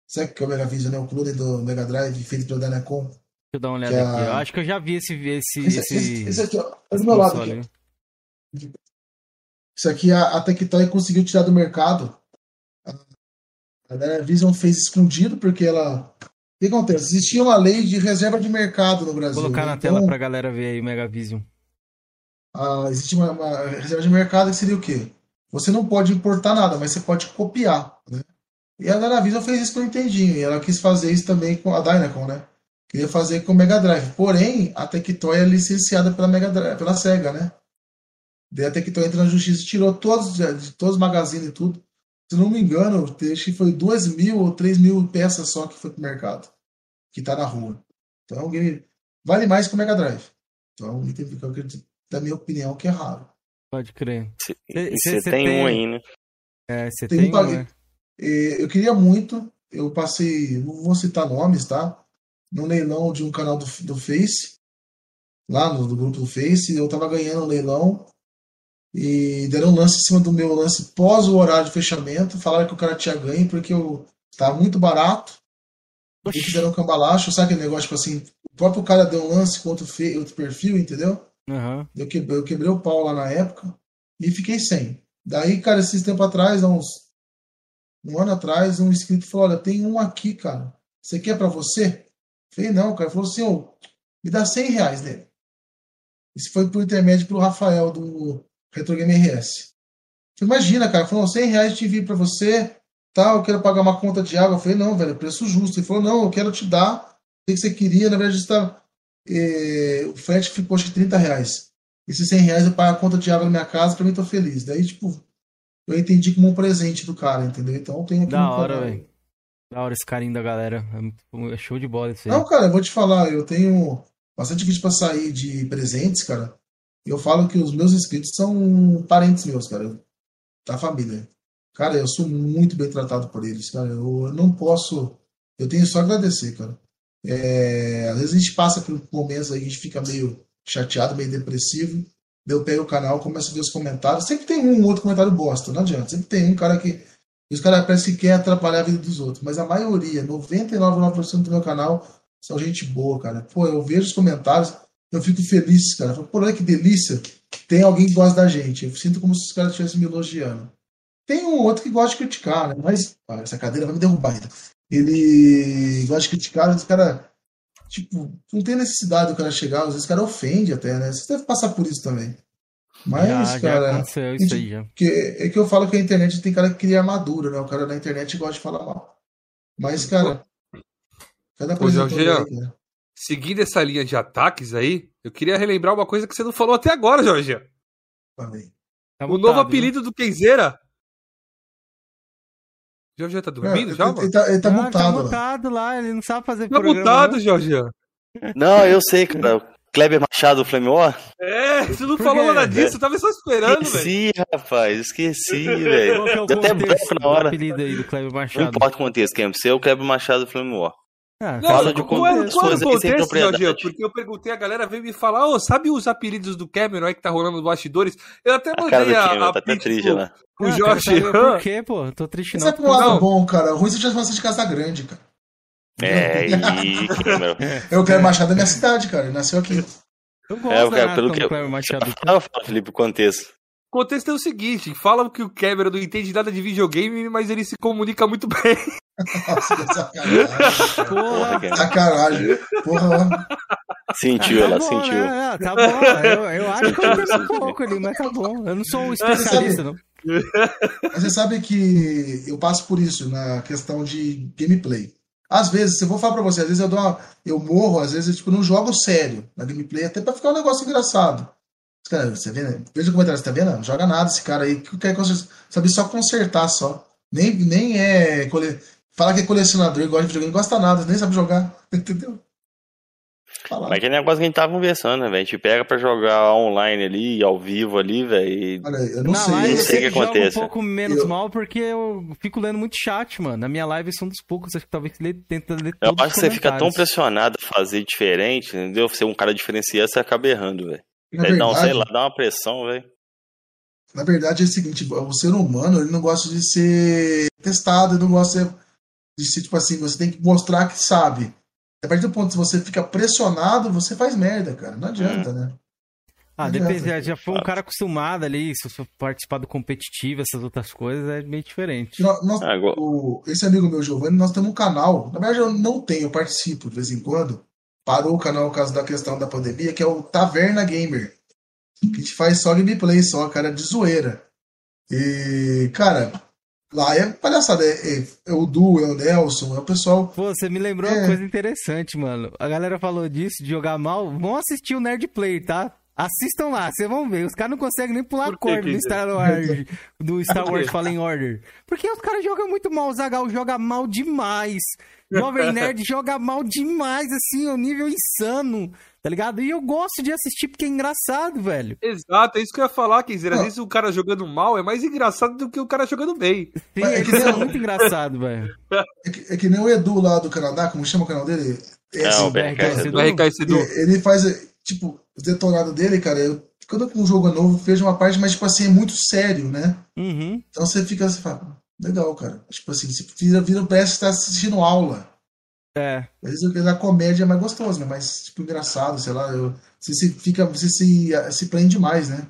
Sabe o que é o Megavision, né? O clone do Mega Drive feito pela Dynacon. Deixa eu dar uma olhada é aqui. A... Eu acho que eu já vi esse. Esse, esse, esse... esse aqui, ó. É do meu lado aqui. Isso aqui a, a Tectoy conseguiu tirar do mercado. A Dynavision fez escondido porque ela. O que acontece? Existia uma lei de reserva de mercado no Brasil. Vou colocar na então, tela pra galera ver aí o Megavision. Ah, existe uma, uma, reserva de mercado que seria o quê? Você não pode importar nada, mas você pode copiar. Né? E a Dynavision fez isso com o Nintendinho. E ela quis fazer isso também com a Dynacon, né? Queria fazer com o Mega Drive. Porém, a Tectoy é licenciada pela, Mega Drive, pela SEGA, né? Daí a Tectoy entrou na justiça e tirou todos, de todos os magazines e tudo. Se não me engano, acho que foi 2 mil ou 3 mil peças só que foi pro mercado. Que tá na rua. Então é um game. Vale mais que o Mega Drive. Então é um item que eu acredito, da minha opinião, que é raro. Pode crer. Você tem, tem, um aí, né? É, você tem, tem um. Né? Eu queria muito. Eu passei. Não vou citar nomes, tá? No leilão de um canal do, do Face. Lá no, do grupo do Face. Eu tava ganhando o leilão e deram um lance em cima do meu lance pós o horário de fechamento. Falaram que o cara tinha ganho porque eu tava muito barato. E fizeram um cambalacho, sabe aquele negócio tipo assim? O próprio cara deu um lance com outro, fe... outro perfil, entendeu? Uhum. Eu, quebrei, eu quebrei o pau lá na época e fiquei sem. Daí, cara, esses tempo atrás, uns um ano atrás, um inscrito falou: Olha, tem um aqui, cara. Você quer para você? Eu falei: Não, cara. Ele falou assim: oh, Me dá 100 reais nele. Isso foi por intermédio pro Rafael do, Retro Game RS. Você imagina, cara, falou, 100 reais te envio pra você, tal, eu quero pagar uma conta de água. Eu falei, não, velho, preço justo. Ele falou, não, eu quero te dar o que você queria, na verdade está... Eh, o frete ficou acho que 30 reais. Esses 100 reais eu pago a conta de água na minha casa, pra mim tô feliz. Daí, tipo, eu entendi como um presente do cara, entendeu? Então eu tenho aqui Da hora, velho. Da hora esse carinho da galera. É, é show de bola isso aí. Não, cara, eu vou te falar, eu tenho bastante vídeo pra sair de presentes, cara. Eu falo que os meus inscritos são parentes meus, cara, da família. Cara, eu sou muito bem tratado por eles, cara. Eu não posso. Eu tenho só agradecer, cara. É, às vezes a gente passa por momentos aí a gente fica meio chateado, meio depressivo. Eu pego o canal, começo a ver os comentários. Sempre tem um outro comentário bosta, não adianta. Sempre tem um cara que. Os caras parecem que quer atrapalhar a vida dos outros. Mas a maioria, 99,9% do meu canal, são gente boa, cara. Pô, eu vejo os comentários eu fico feliz, cara. Pô, olha que delícia. Tem alguém que gosta da gente. Eu sinto como se os caras estivessem me elogiando. Tem um outro que gosta de criticar, né? Mas ah, essa cadeira vai me derrubar ainda. Ele gosta de criticar, esse cara. Tipo, não tem necessidade do cara chegar, às vezes o cara ofende até, né? Você deve passar por isso também. Mas, já, cara. Já aconteceu isso aí já. Que, é que eu falo que a internet tem cara que cria armadura, né? O cara da internet gosta de falar mal. Mas, cara. Cada coisa. Jean, aí, seguindo essa linha de ataques aí, eu queria relembrar uma coisa que você não falou até agora, Jorge. Falei. Tá o mutado, novo apelido né? do Kenzeira. Jorge tá dormindo é, já, ele, ele, tá, ele tá ah, mutado. Tá mutado lá, ele não sabe fazer tá programa. Tá mutado, Jorge. Não, eu sei, cara. Kleber Machado do Flame War? É, você não falou nada disso, eu tava só esperando, velho. Esqueci, véio. rapaz, esqueci, velho. É Deu até branco na hora. Aí do Kleber Machado. Não importa o contexto, quem é você, é o Kleber Machado do Flame War. Ah, não, Fala de qual, é, qual é o contexto, Jorge? Porque eu perguntei, a galera veio me falar, ô, oh, sabe os apelidos do Cameron aí que tá rolando nos bastidores? Eu até mandei a, a, a tá até triste, né? O ah, Jorge. Por quê, pô? Tô triste não. Isso é pro lado bom, cara. O ruim se eu tivesse de casa grande, cara. É, e Cameron. Eu quero Machado da minha cidade, cara. Ele nasceu aqui. Eu gosto, é, eu quero, pelo que eu... Machado. Fala, Felipe, o contexto. O contexto é o seguinte: falam que o Cameron não entende nada de videogame, mas ele se comunica muito bem. Nossa, que sacanagem. Porra. Sacanagem. Porra. Sentiu, tá ela bom, sentiu. Né? Tá bom, eu, eu acho que eu entendo um pouco ali, mas tá bom. Eu não sou um especialista, não. Mas você sabe que eu passo por isso na questão de gameplay. Às vezes, se eu vou falar pra você, às vezes eu dou uma, eu morro, às vezes eu tipo, não jogo sério na gameplay, até pra ficar um negócio engraçado. Cara, você vê, né? Veja o comentário, você tá vendo? Não joga nada esse cara aí, que quer sabe só consertar só. Nem, nem é. Cole... Fala que é colecionador e gosta de videogame, não gosta nada, nem sabe jogar, entendeu? Falar. Mas que negócio que a gente tava conversando, né, velho? A gente pega pra jogar online ali, ao vivo ali, velho. Olha, eu não na sei. Live eu sei o que acontece. um pouco menos eu... mal porque eu fico lendo muito chat, mano. Na minha live são dos poucos que talvez lê, tenta ler Eu acho que você fica tão pressionado a fazer diferente, entendeu? Ser um cara diferenciado, você acaba errando, velho. Então, sei lá, dá uma pressão, velho. Na verdade é o seguinte, o ser humano, ele não gosta de ser testado, ele não gosta de ser, tipo assim, você tem que mostrar que sabe. A partir do ponto que você fica pressionado, você faz merda, cara. Não adianta, né? Ah, depende, já foi um cara acostumado ali, se for participar do competitivo, essas outras coisas, é meio diferente. Nós, nós, ah, o, esse amigo meu, Giovanni, nós temos um canal. Na verdade, eu não tenho, eu participo de vez em quando. Parou o canal por causa da questão da pandemia, que é o Taverna Gamer. Que a gente faz só gameplay, só, cara, de zoeira. E, cara, Lá é palhaçada. É, é, é, o Du, é o Nelson, é o pessoal. Pô, você me lembrou é... uma coisa interessante, mano. A galera falou disso, de jogar mal. Vão assistir o Nerd Player, tá? Assistam lá, vocês vão ver. Os caras não conseguem nem pular a corda do Star Wars, do Star Wars Fallen Order. Porque os caras jogam muito mal. O Zagal joga mal demais. Jovem Nerd joga mal demais, assim, o nível insano. Tá ligado? E eu gosto de assistir porque é engraçado, velho. Exato, é isso que eu ia falar, Kenzer. Às vezes o cara jogando mal é mais engraçado do que o cara jogando bem. Sim, é, que é muito engraçado, velho. É que, é que nem o Edu lá do Canadá, como chama o canal dele? É, assim, o Edu. Ele faz, tipo, o detonado dele, cara, eu, quando um jogo é novo, vejo uma parte, mas, tipo assim, é muito sério, né? Uhum. Então você fica, você fala, legal, cara. Tipo assim, você vira, vira parece que tá assistindo aula. É. Às vezes a comédia é mais gostosa, né? Mais, tipo, engraçado, sei lá. Eu, você se fica, você se, se prende mais, né?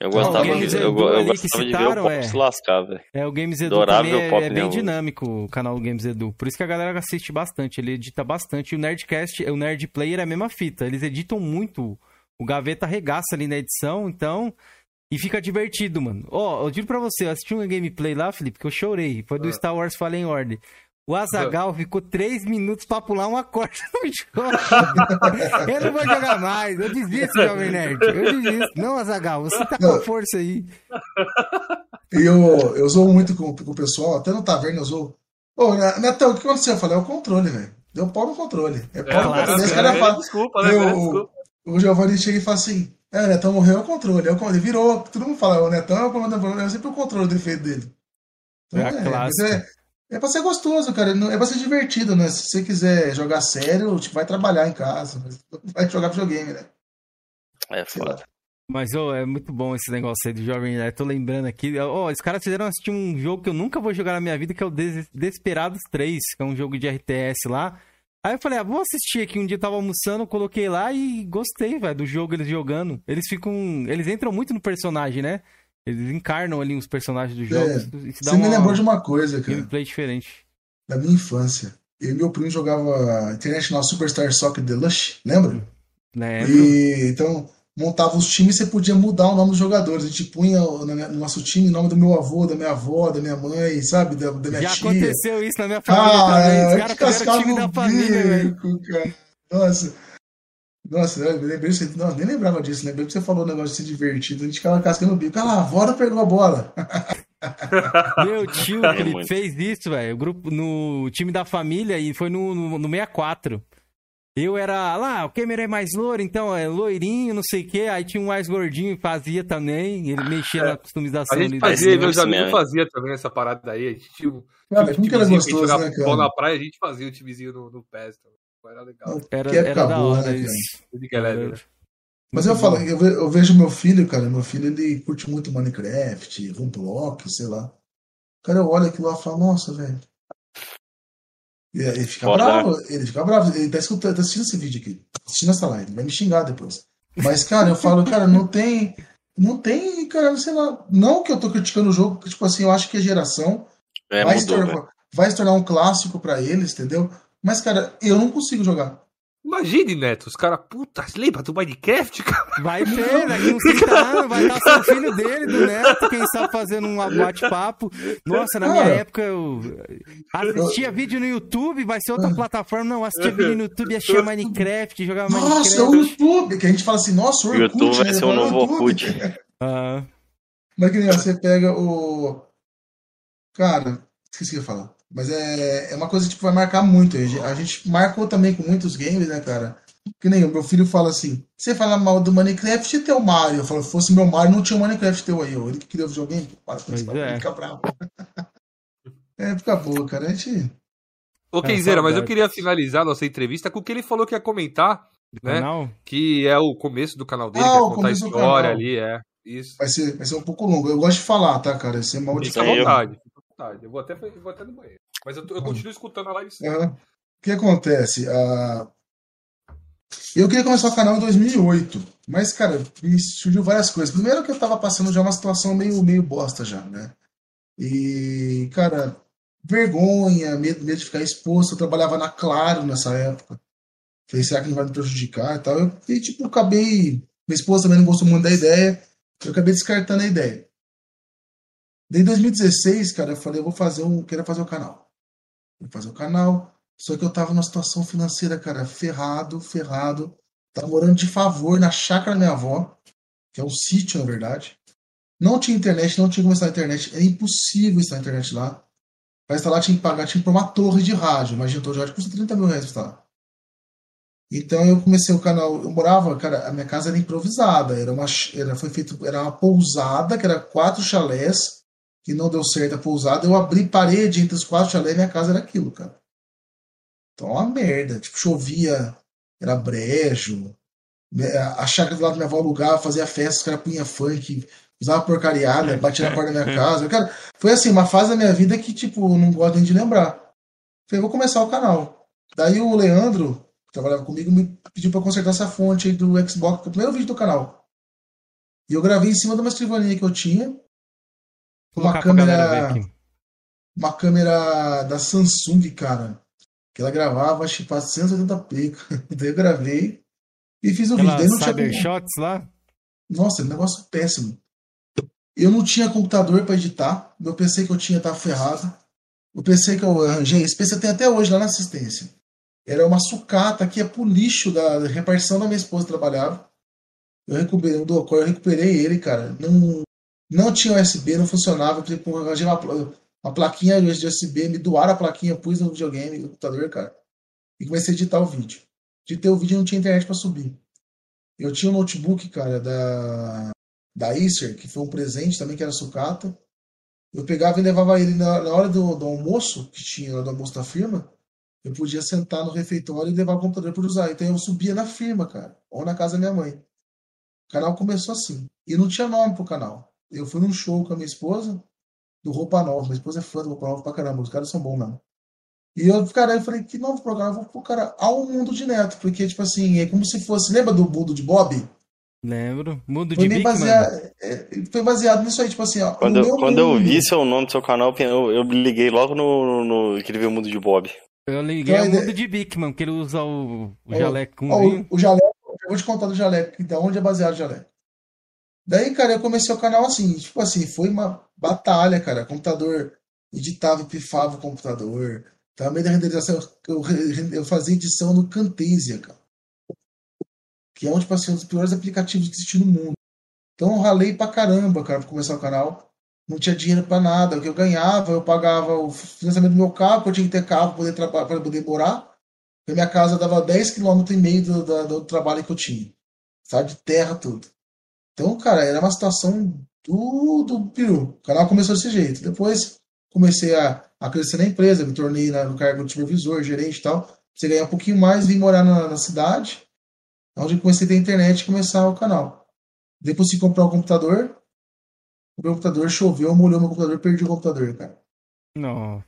Eu gostava, de, eu, eu gostava de ver o Pop é, se lascar, velho. É, o Games Edu também é, é, bem dinâmico, o canal Games Edu. Por isso que a galera assiste bastante, ele edita bastante. E o Nerdcast, o Nerd Player é a mesma fita. Eles editam muito. O Gaveta arregaça ali na edição, então... E fica divertido, mano. Ó, oh, eu digo pra você, eu assisti um gameplay lá, Felipe, que eu chorei. Foi do ah. Star Wars Fallen Order. O Azagal ficou três minutos pra pular uma corda no jogo. eu não vou jogar mais. Eu desisto, Jovem Nerd. Eu desisto. Não, Azagal, você tá com força aí. Eu, eu zoo muito com, com o pessoal, até no taverna eu zoo. Ô, Netão, o que aconteceu? Eu falei, é o controle, velho. Deu pau no controle. É pau é, no controle. Esse cara fala. Desculpa, né? Eu, desculpa. O Giovanni chega e fala assim: é, o Netão morreu, é o controle. É o controle. Virou, todo mundo fala, o Netão é o comandante, é sempre o controle do defeito dele. Então, é, é, é, é pra ser gostoso, cara. É pra ser divertido, né? Se você quiser jogar sério, tipo, vai trabalhar em casa. Vai jogar videogame, né? É foda. Mas, oh, é muito bom esse negócio aí do Jovem Nerd. Tô lembrando aqui. Ó, oh, os caras fizeram assistir um jogo que eu nunca vou jogar na minha vida, que é o Des Desperados 3, que é um jogo de RTS lá. Aí eu falei, ah, vou assistir aqui. Um dia eu tava almoçando, coloquei lá e gostei, velho, do jogo eles jogando. Eles ficam. Eles entram muito no personagem, né? Eles encarnam ali os personagens dos jogos. É, você me lembrou de uma coisa, cara. Gameplay diferente. Da minha infância. Eu e meu primo jogava International Superstar Soccer Deluxe, lembra? Lembro. E, então, montava os times você podia mudar o nome dos jogadores. A gente punha no nosso time o nome do meu avô, da minha avó, da minha mãe, sabe? Da, da minha Já tia. aconteceu isso na minha família ah, também. Os caras o time da família, velho. Nossa. Nossa, eu lembrei, não, nem lembrava disso, lembrei que você falou um negócio de ser divertido, a gente ficava cascando o bico. Ah lá, a avó pegou a bola. Meu tio, é, ele fez isso, velho. O grupo no time da família e foi no, no, no 64. Eu era lá, o Kemer é mais loiro, então é loirinho, não sei o quê. Aí tinha um mais gordinho e fazia também. Ele mexia na customização. A gente fazia, meus amigos faziam também essa parada daí. A gente tinha um, cara, um era gostoso, né, cara? na praia, a gente fazia o timezinho no, no PES. Era legal. Era, era da hora né, isso. Mas eu falo, eu vejo meu filho, cara, meu filho ele curte muito Minecraft, Roblox, sei lá. Cara, eu olho aquilo lá e falo, nossa, velho, ele fica Foda. bravo, ele fica bravo, ele tá, escutando, tá assistindo esse vídeo aqui, assistindo essa live, vai me xingar depois. Mas, cara, eu falo, cara, não tem. Não tem, cara, sei lá. Não que eu tô criticando o jogo, porque, tipo assim, eu acho que a geração é, vai, mudou, se tornar, né? vai se tornar um clássico para eles, entendeu? Mas, cara, eu não consigo jogar. Imagine, Neto, os caras, puta, lembra do Minecraft, cara? Vai ter, daqui uns 30 anos, vai estar o filho dele, do Neto, quem sabe fazendo um bate-papo. Nossa, na minha ah, época eu assistia vídeo no YouTube, vai ser outra plataforma. Não, assistia vídeo no YouTube, assistia Minecraft, jogava nossa, Minecraft. Nossa, o YouTube, que a gente fala assim, nossa, o YouTube. YouTube vai né? ser o novo Orkut. Ah. Mas que nem você pega o... Cara, esqueci o que eu ia falar. Mas é, é uma coisa que tipo, vai marcar muito. A gente marcou também com muitos games, né, cara? Que nem o meu filho fala assim: você fala mal do Minecraft e teu Mario. Eu falo, se fosse meu Mario, não tinha o Minecraft teu aí. Ele que queria o videogame, para com isso, é. fica bravo. é, fica boa, cara. A gente. Ô, Kenzeira, mas eu queria finalizar nossa entrevista com o que ele falou que ia comentar, né? Canal? Que é o começo do canal dele, ah, que é contar a história ali, é. Isso. Vai ser, vai ser um pouco longo. Eu gosto de falar, tá, cara? Isso é mal de Fica à vontade vontade. Eu vou até, vou até no banheiro. Mas eu, eu continuo escutando a live. Uhum. O que acontece? Uh... Eu queria começar o canal em 2008, mas, cara, me surgiu várias coisas. Primeiro que eu tava passando já uma situação meio, meio bosta já, né? E, cara, vergonha, medo, medo de ficar exposto. Eu trabalhava na Claro nessa época. Falei, será que não vai me prejudicar e tal? Eu, e, tipo, acabei... Minha esposa também não gostou muito da ideia. Eu acabei descartando a ideia. Em 2016, cara, eu falei, eu vou fazer um. Quero fazer um canal. Vou fazer um canal. Só que eu tava numa situação financeira, cara, ferrado, ferrado. Tava morando de favor na chácara da minha avó, que é um sítio, na verdade. Não tinha internet, não tinha como instalar internet. É impossível instalar internet lá. Pra instalar tinha que pagar, tinha que pôr uma torre de rádio. Imagina, torre de rádio custa 30 mil reais pra instalar. Então eu comecei o canal. Eu morava, cara, a minha casa era improvisada. Era uma, era, foi feito, era uma pousada, que era quatro chalés que não deu certo a pousada, eu abri parede entre os quatro chalés e minha casa era aquilo, cara. Então, uma merda. Tipo, chovia, era brejo. Né, a chácara do lado da minha avó alugava, fazia festa, os caras punham funk, usava porcariada, batia na porta da minha casa. Cara, foi assim, uma fase da minha vida que, tipo, não gosto nem de lembrar. Falei, vou começar o canal. Daí o Leandro, que trabalhava comigo, me pediu pra consertar essa fonte aí do Xbox, que é o primeiro vídeo do canal. E eu gravei em cima de uma escrivaninha que eu tinha, uma câmera. Uma câmera da Samsung, cara. Que ela gravava, acho que 480p. Daí eu gravei e fiz um Aquela vídeo. Daí não Cyber tinha... Shots lá? Nossa, negócio péssimo. Eu não tinha computador para editar. Meu PC que eu tinha tava ferrado. O PC que eu arranjei, esse PC tem até hoje lá na assistência. Era uma sucata que ia pro lixo da repartição da minha esposa trabalhava. Eu recuperei, eu recuperei ele, cara. Não, não tinha USB, não funcionava. Tipo, arranjei uma, uma plaquinha de USB, me doaram a plaquinha, pus no videogame, no computador, cara. E comecei a editar o vídeo. Editei o vídeo e não tinha internet para subir. Eu tinha um notebook, cara, da, da Acer, que foi um presente também, que era sucata. Eu pegava e levava ele na, na hora do, do, almoço, que tinha do almoço da firma. Eu podia sentar no refeitório e levar o computador para usar. Então eu subia na firma, cara, ou na casa da minha mãe. O canal começou assim. E não tinha nome pro canal. Eu fui num show com a minha esposa do Roupa Nova. Minha esposa é fã do Roupa Nova pra caramba. Os caras são bons mesmo. E eu, cara, eu falei, que novo programa? Eu vou pro cara ao mundo de neto. Porque, tipo assim, é como se fosse. Lembra do mundo de Bob? Lembro. Mundo foi de baseado, é, Foi baseado nisso aí, tipo assim, ó. Quando, eu, quando eu vi seu nome do seu canal, eu, eu liguei logo no, no, no que ele viu o mundo de Bob. Eu liguei então, ao mundo de Bigman, que ele usa o, o jaleco. o, o jaleco vou te contar do jaleco, da onde é baseado o jaleco. Daí, cara, eu comecei o canal assim, tipo assim, foi uma batalha, cara. Computador editava e pifava o computador. Meio da renderização, eu, eu fazia edição no Camtasia, cara. Que é um, tipo assim, um dos piores aplicativos que existe no mundo. Então eu ralei pra caramba, cara, pra começar o canal. Não tinha dinheiro pra nada. O que eu ganhava, eu pagava o financiamento do meu carro, que eu tinha que ter carro pra poder, pra poder morar. Porque minha casa dava 10 km e meio do, do, do trabalho que eu tinha. Sabe, de terra tudo. Então, cara, era uma situação do, do peru. O canal começou desse jeito. Depois comecei a, a crescer na empresa, me tornei na, no cargo de supervisor, gerente e tal. Você ganhar um pouquinho mais, vim morar na, na cidade, onde comecei a ter internet e começar o canal. Depois de comprar o um computador, o meu computador choveu, molhou meu computador, perdi o computador, cara. Não.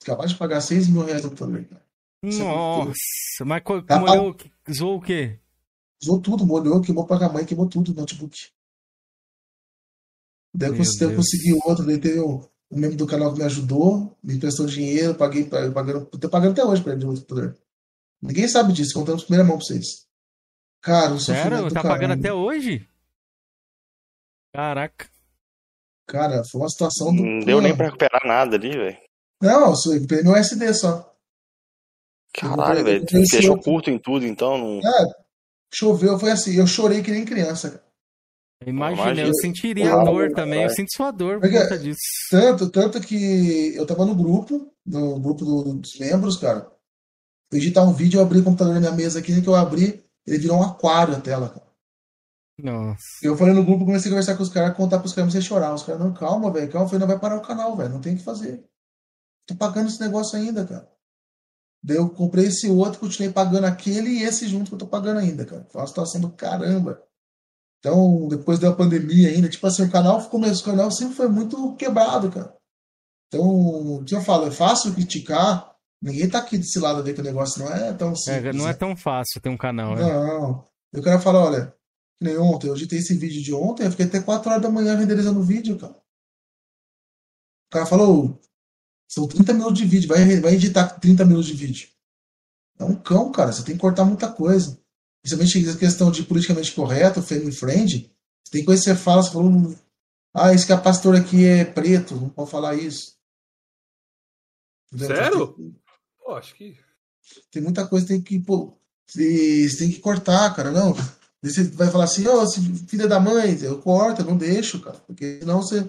Acabar de pagar 6 mil reais no computador, cara. Nossa, mas molhou, zoou o quê? Usou tudo, molhou, queimou pra mãe, queimou tudo o notebook. Daí eu consegui, eu consegui outro, daí teve um, um membro do canal que me ajudou, me emprestou dinheiro, paguei, pagando, tô pagando até hoje pra ele de computador. Ninguém sabe disso, contando de primeira mão pra vocês. Cara, o Sério? Tá pagando até hoje? Caraca. Cara, foi uma situação do. Não deu nem pra recuperar nada ali, velho. Não, eu recuperei meu SD só. Caralho, velho. Fechou curto em tudo, então. Não... É, Choveu, foi assim, eu chorei que nem criança. Imagina, eu sentiria a dor também, eu sinto sua dor por conta disso. Tanto, tanto que eu tava no grupo, no grupo do, dos membros, cara. Eu editar um vídeo, eu abri o computador na minha mesa aqui, que eu abri, ele virou um aquário a tela, cara. Nossa. Eu falei no grupo, comecei a conversar com os caras, contar pros caras, comecei a chorar. Os caras, não, calma, velho, calma, eu falei, não vai parar o canal, velho, não tem o que fazer. Tô pagando esse negócio ainda, cara. Daí eu comprei esse outro, continuei pagando aquele e esse junto que eu tô pagando ainda, cara. Foi uma situação do caramba. Então, depois da pandemia ainda, tipo assim, o canal começou, o canal sempre foi muito quebrado, cara. Então, o que eu falo, é fácil criticar. Ninguém tá aqui desse lado a ver que o negócio não é tão simples. É, não é tão fácil ter um canal, né? Não. Eu quero falar, olha, nem ontem, eu editei esse vídeo de ontem, eu fiquei até 4 horas da manhã renderizando o vídeo, cara. O cara falou, são 30 minutos de vídeo, vai, vai editar 30 minutos de vídeo. É um cão, cara, você tem que cortar muita coisa. Principalmente a questão de politicamente correto, family friend, você tem coisa que você fala, você falou, ah, esse capacitor aqui é preto, não pode falar isso. Entendeu? Sério? Tem, Pô, acho que. Tem muita coisa que tem que, pô, você tem que cortar, cara, não. Você vai falar assim, ó, oh, filha da mãe, eu corto, eu não deixo, cara, porque senão você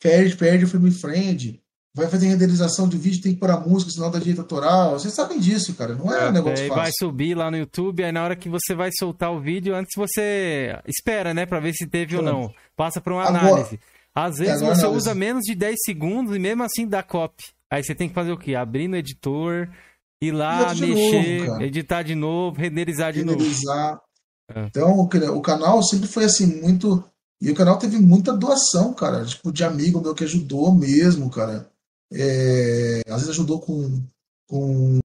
perde, perde o family friend vai fazer renderização de vídeo, tem que pôr a música, senão dá direito autoral. Vocês sabem disso, cara. Não é, é um negócio é, fácil. vai subir lá no YouTube, aí na hora que você vai soltar o vídeo, antes você espera, né, pra ver se teve Pronto. ou não. Passa por uma Agora, análise. Às vezes é, você usa menos de 10 segundos e mesmo assim dá copy. Aí você tem que fazer o quê? Abrir no editor, ir lá, mexer, novo, editar de novo, renderizar de renderizar. novo. É. Então, o canal sempre foi assim, muito. E o canal teve muita doação, cara. Tipo, de amigo meu que ajudou mesmo, cara. É, às vezes ajudou com, com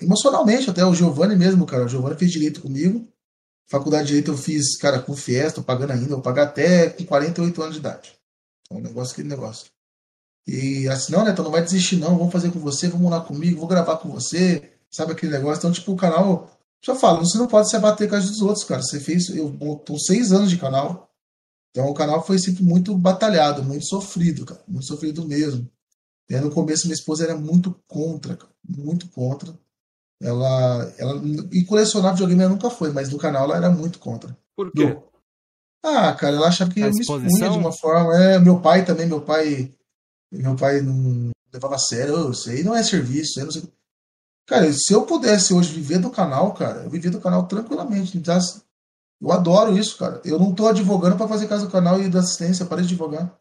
emocionalmente até o Giovanni mesmo, cara. O Giovanni fez direito comigo. Faculdade de direito eu fiz, cara, com fiesta, pagando ainda, vou pagar até com 48 anos de idade. Então, negócio aquele negócio. E assim, não, Neto, não vai desistir não, vamos fazer com você, vamos lá comigo, vou gravar com você, sabe aquele negócio. Então, tipo, o canal, já falo, você não pode se abater com as dos outros, cara. Você fez, eu tô seis anos de canal, então o canal foi sempre muito batalhado, muito sofrido, cara, muito sofrido mesmo. É, no começo, minha esposa era muito contra, muito contra. Ela, ela e colecionar videogame ela nunca foi, mas no canal ela era muito contra. Por quê? Do, ah, cara, ela achava que eu me expunha de uma forma. É, meu pai também, meu pai, meu pai não levava a sério. Isso aí não é serviço, não sei. Cara, se eu pudesse hoje viver do canal, cara, eu vivia do canal tranquilamente. Eu adoro isso, cara. Eu não tô advogando para fazer caso do canal e da assistência, parei de advogar.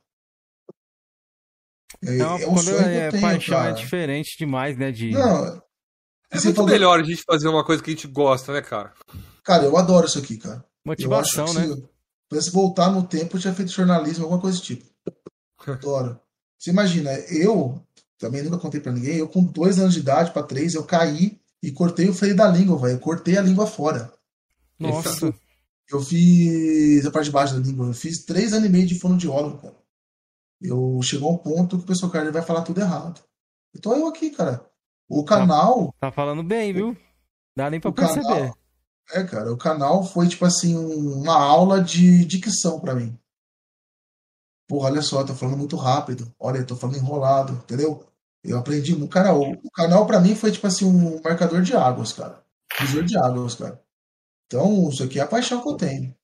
É, não, é quando é tenho, paixão é cara. é diferente demais, né? De... Não, é muito falou... melhor a gente fazer uma coisa que a gente gosta, né, cara? Cara, eu adoro isso aqui, cara. Motivação, né? Se pudesse voltar no tempo, eu tinha feito jornalismo, alguma coisa desse tipo. Adoro. Você imagina, eu também nunca contei pra ninguém, eu com dois anos de idade para três, eu caí e cortei o freio da língua, velho. Cortei a língua fora. Nossa. Eu fiz a parte de baixo da língua. Eu fiz três anos e meio de fonoaudiólogo, cara eu chegou a um ponto que o pessoal cara vai falar tudo errado. Então eu aqui, cara. O canal. Tá, tá falando bem, viu? Dá nem pra perceber. Canal, É, cara, o canal foi tipo assim uma aula de dicção para mim. Porra, olha só, tô falando muito rápido. Olha, tô falando enrolado, entendeu? Eu aprendi. Cara, o, o canal para mim foi tipo assim um marcador de águas, cara. Visor de águas, cara. Então, isso aqui é a paixão que eu tenho.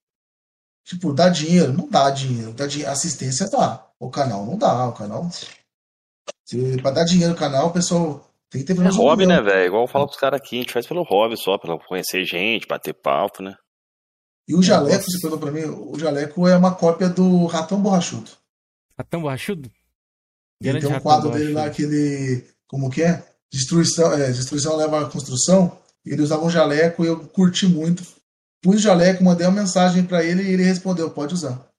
Tipo, dá dinheiro? Não dá dinheiro. Dá dinheiro. Assistência dá. O canal não dá. O canal. Se, pra dar dinheiro no canal, o pessoal tem que ter É hobby, né, velho? Igual eu falo pros caras aqui, a gente faz pelo hobby só, pra conhecer gente, bater papo, né? E o jaleco, você perguntou pra mim, o jaleco é uma cópia do Ratão Borrachudo. Ratão Borrachudo? Ele tem um quadro dele lá que ele. Como que é? Destruição, é, destruição leva à construção. Ele usava um jaleco e eu curti muito. Pus o jaleco, mandei uma mensagem para ele e ele respondeu: pode usar.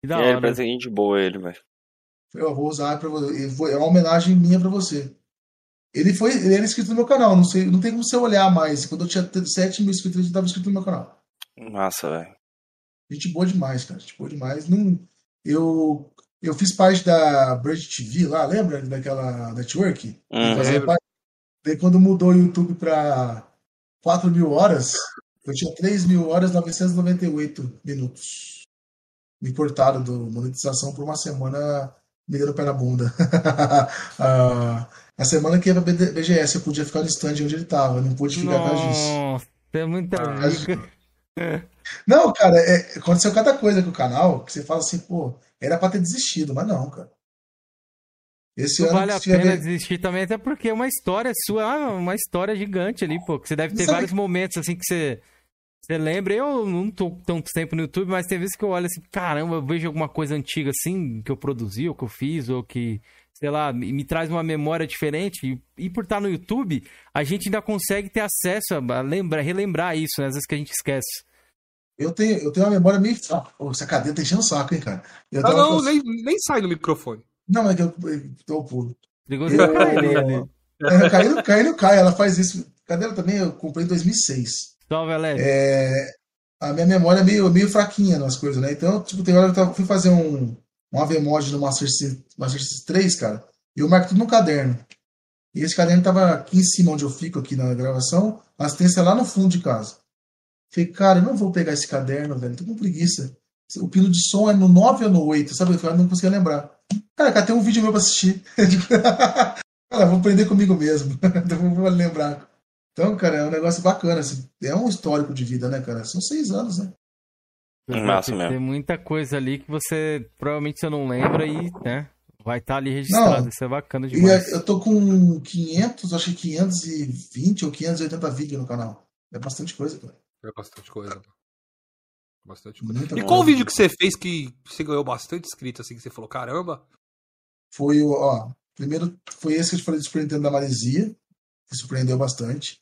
Que da é, hora. parece gente boa ele, velho. Eu vou usar para você. É uma homenagem minha para você. Ele foi, ele era inscrito no meu canal, não sei, não tem como você olhar mais. Quando eu tinha 7 mil inscritos, ele estava inscrito no meu canal. Massa, velho. Gente boa demais, cara. Gente boa demais. Não, eu, eu fiz parte da Bird TV lá, lembra? Daquela network? Uhum. Daí quando mudou o YouTube para 4 mil horas, eu tinha 3 mil horas 998 minutos. Me cortaram do monetização por uma semana me dando pé na bunda. uh, a semana que ia pra BGS eu podia ficar no stand onde ele tava, não pude ficar Nossa, Nossa, é muita ah, Não, cara, é, aconteceu cada coisa com o canal que você fala assim, pô, era pra ter desistido, mas não, cara. Esse não vale a pena desistir também, até porque é uma história sua, ah, uma história gigante ali, pô. Que você deve ter Sabe... vários momentos assim que você. Você lembra? Eu não tô tanto tempo no YouTube, mas tem vezes que eu olho assim, caramba, eu vejo alguma coisa antiga assim, que eu produzi, ou que eu fiz, ou que, sei lá, me traz uma memória diferente. E, e por estar no YouTube, a gente ainda consegue ter acesso a lembrar, relembrar isso, né? Às vezes que a gente esquece. Eu tenho, eu tenho uma memória meio. Ah, essa cadeira tá enchendo o saco, hein, cara? Eu ah, não, nem, nem sai no microfone. Não, é que eu, eu pulo. Perigoso eu, eu, é, caindo, caindo cai, ela faz isso. Cadeira também eu comprei em 2006. Salve, Alex. É, a minha memória é meio, meio fraquinha nas coisas, né? Então, tipo, tem hora que eu fui fazer um, um AVMod no Master System, Master System 3, cara, e eu marco tudo no caderno. E esse caderno tava aqui em cima onde eu fico aqui na gravação, a assistência é lá no fundo de casa. Falei, cara, eu não vou pegar esse caderno, velho, tô com preguiça. O pino de som é no 9 ou no 8, sabe? Eu não conseguia lembrar. Cara, cara, tem um vídeo meu pra assistir. cara, vou aprender comigo mesmo. Então, vou lembrar. Então, cara, é um negócio bacana. Assim. É um histórico de vida, né, cara? São seis anos, né? Massa mesmo. Tem muita coisa ali que você provavelmente você não lembra e, né? Vai estar tá ali registrado. Não, Isso é bacana demais. E eu tô com 500, acho que 520 ou 580 vídeos no canal. É bastante coisa, cara. É bastante coisa. Bastante coisa. Muita e qual vídeo que você fez que você ganhou bastante inscritos, assim, que você falou, caramba? Foi o, ó, primeiro foi esse que eu falei do Super Nintendo da Maresia, que surpreendeu bastante.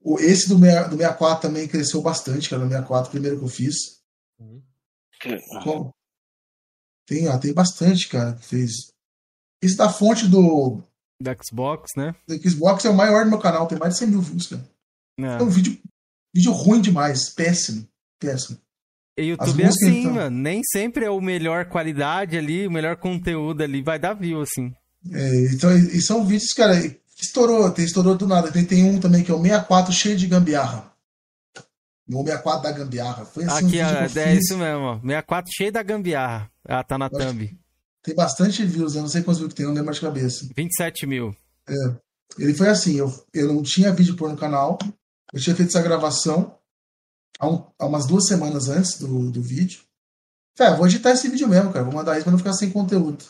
O, esse do, do 64 também cresceu bastante, que era o 64, primeiro que eu fiz. Uhum. Bom, tem, ó, tem bastante, cara, que fez. Esse da fonte do. Da Xbox, né? Da Xbox é o maior do meu canal, tem mais de 100 mil views, cara. É, é um vídeo, vídeo ruim demais, péssimo, péssimo. E YouTube é assim, então... mano. Nem sempre é o melhor qualidade ali, o melhor conteúdo ali, vai dar view, assim. É, então, e são vídeos, cara, estourou, tem, estourou do nada. Tem, tem um também que é o 64 cheio de gambiarra. O 64 da gambiarra. Foi assim Aqui, um é, é isso mesmo, ó. 64 cheio da gambiarra. Ah, tá na thumb. Tem bastante views, eu não sei quantos views que tem, não lembro de cabeça. 27 mil. É. Ele foi assim, eu, eu não tinha vídeo por no canal, eu tinha feito essa gravação, há, um, há umas duas semanas antes do, do vídeo. Falei, ah, vou editar esse vídeo mesmo, cara. Vou mandar isso pra não ficar sem conteúdo.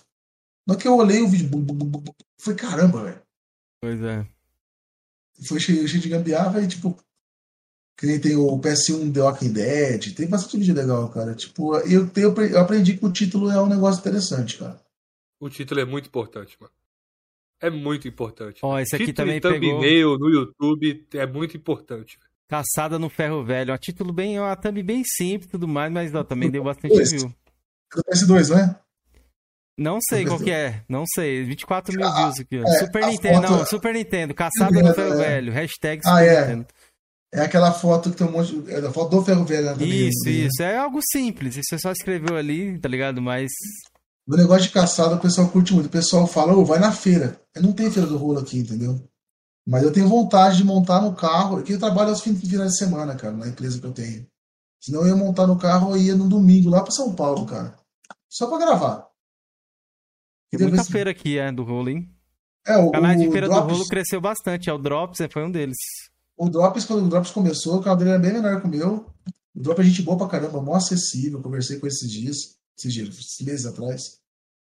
Na que eu olhei o vídeo, bum, bum, bum, foi caramba, velho. Pois é. Foi cheio, cheio de gambiarra e, tipo, que nem tem o PS1 The Walking Dead, tem bastante vídeo legal, cara. Tipo, eu, eu, eu aprendi que o título é um negócio interessante, cara. O título é muito importante, mano. É muito importante. Ó, esse aqui título também pegou... thumbnail no YouTube é muito importante. Caçada no Ferro Velho. Um título bem, uma thumb bem simples e tudo mais, mas ó, também deu bastante view. PS2, não é? Não sei qual que é, não sei. 24 mil ah, views aqui. É, Super Nintendo, foto... não, Super Nintendo. Caçada no Ferro é. Velho. Hashtag ah, Super ah, é. Nintendo. É aquela foto que tem um monte. De... É a foto do Ferro Velho. Né, isso, né? isso. É algo simples. Você só escreveu ali, tá ligado? Mas. O negócio de caçada o pessoal curte muito. O pessoal fala, ô, oh, vai na feira. Não tem feira do rolo aqui, entendeu? Mas eu tenho vontade de montar no carro, que eu trabalho aos fins de semana, cara, na empresa que eu tenho. Senão eu ia montar no carro e ia no domingo lá para São Paulo, cara. Só para gravar. Tem muita feira aqui, é, do rolo, hein? É, o, o canal de feira Drops, do rolo cresceu bastante. É, o Drops é, foi um deles. O Drops, quando o Drops começou, o canal dele era bem menor que o meu. O Drops é gente boa pra caramba, mó acessível. Conversei com esses dias, esses dias, esses meses atrás.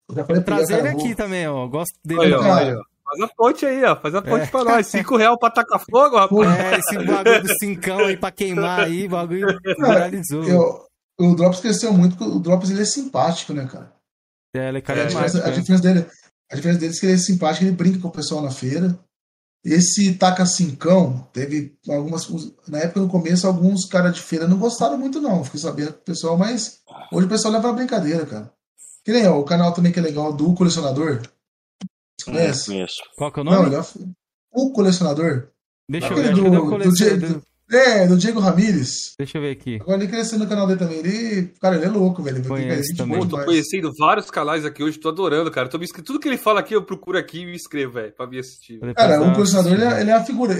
Eu já falei Trazer ele aqui também, ó. Gosto dele. Ó, aí, ó. Faz a ponte aí, ó. Faz a ponte é. pra nós. Cinco reais pra tacar fogo, rapaz. É, esse bagulho do cincão aí pra queimar aí, o bagulho viralizou. Eu, o Drops cresceu muito, o Drops ele é simpático, né, cara? É, ele é carismático. A diferença, a diferença dele, a diferença dele é que ele é simpático, ele brinca com o pessoal na feira. Esse Taca Cincão, teve algumas. Na época, no começo, alguns caras de feira não gostaram muito, não. Fiquei sabendo que o pessoal, mas hoje o pessoal leva a brincadeira, cara. Que nem ó, o canal também que é legal do colecionador. Você conhece? Conheço. Qual que é o nome? Não, é o colecionador. Deixa eu ver. Do, do, do, é, do Diego Ramírez. Deixa eu ver aqui. Agora ele cresceu no canal dele também. Ele, cara, ele é louco, velho. Conheço também. Pô, tô conhecendo vários canais aqui hoje, tô adorando, cara. Tô me... Tudo que ele fala aqui, eu procuro aqui e me inscrevo, velho, pra me assistir. Cara, o colecionador, ele é, ele é uma figura.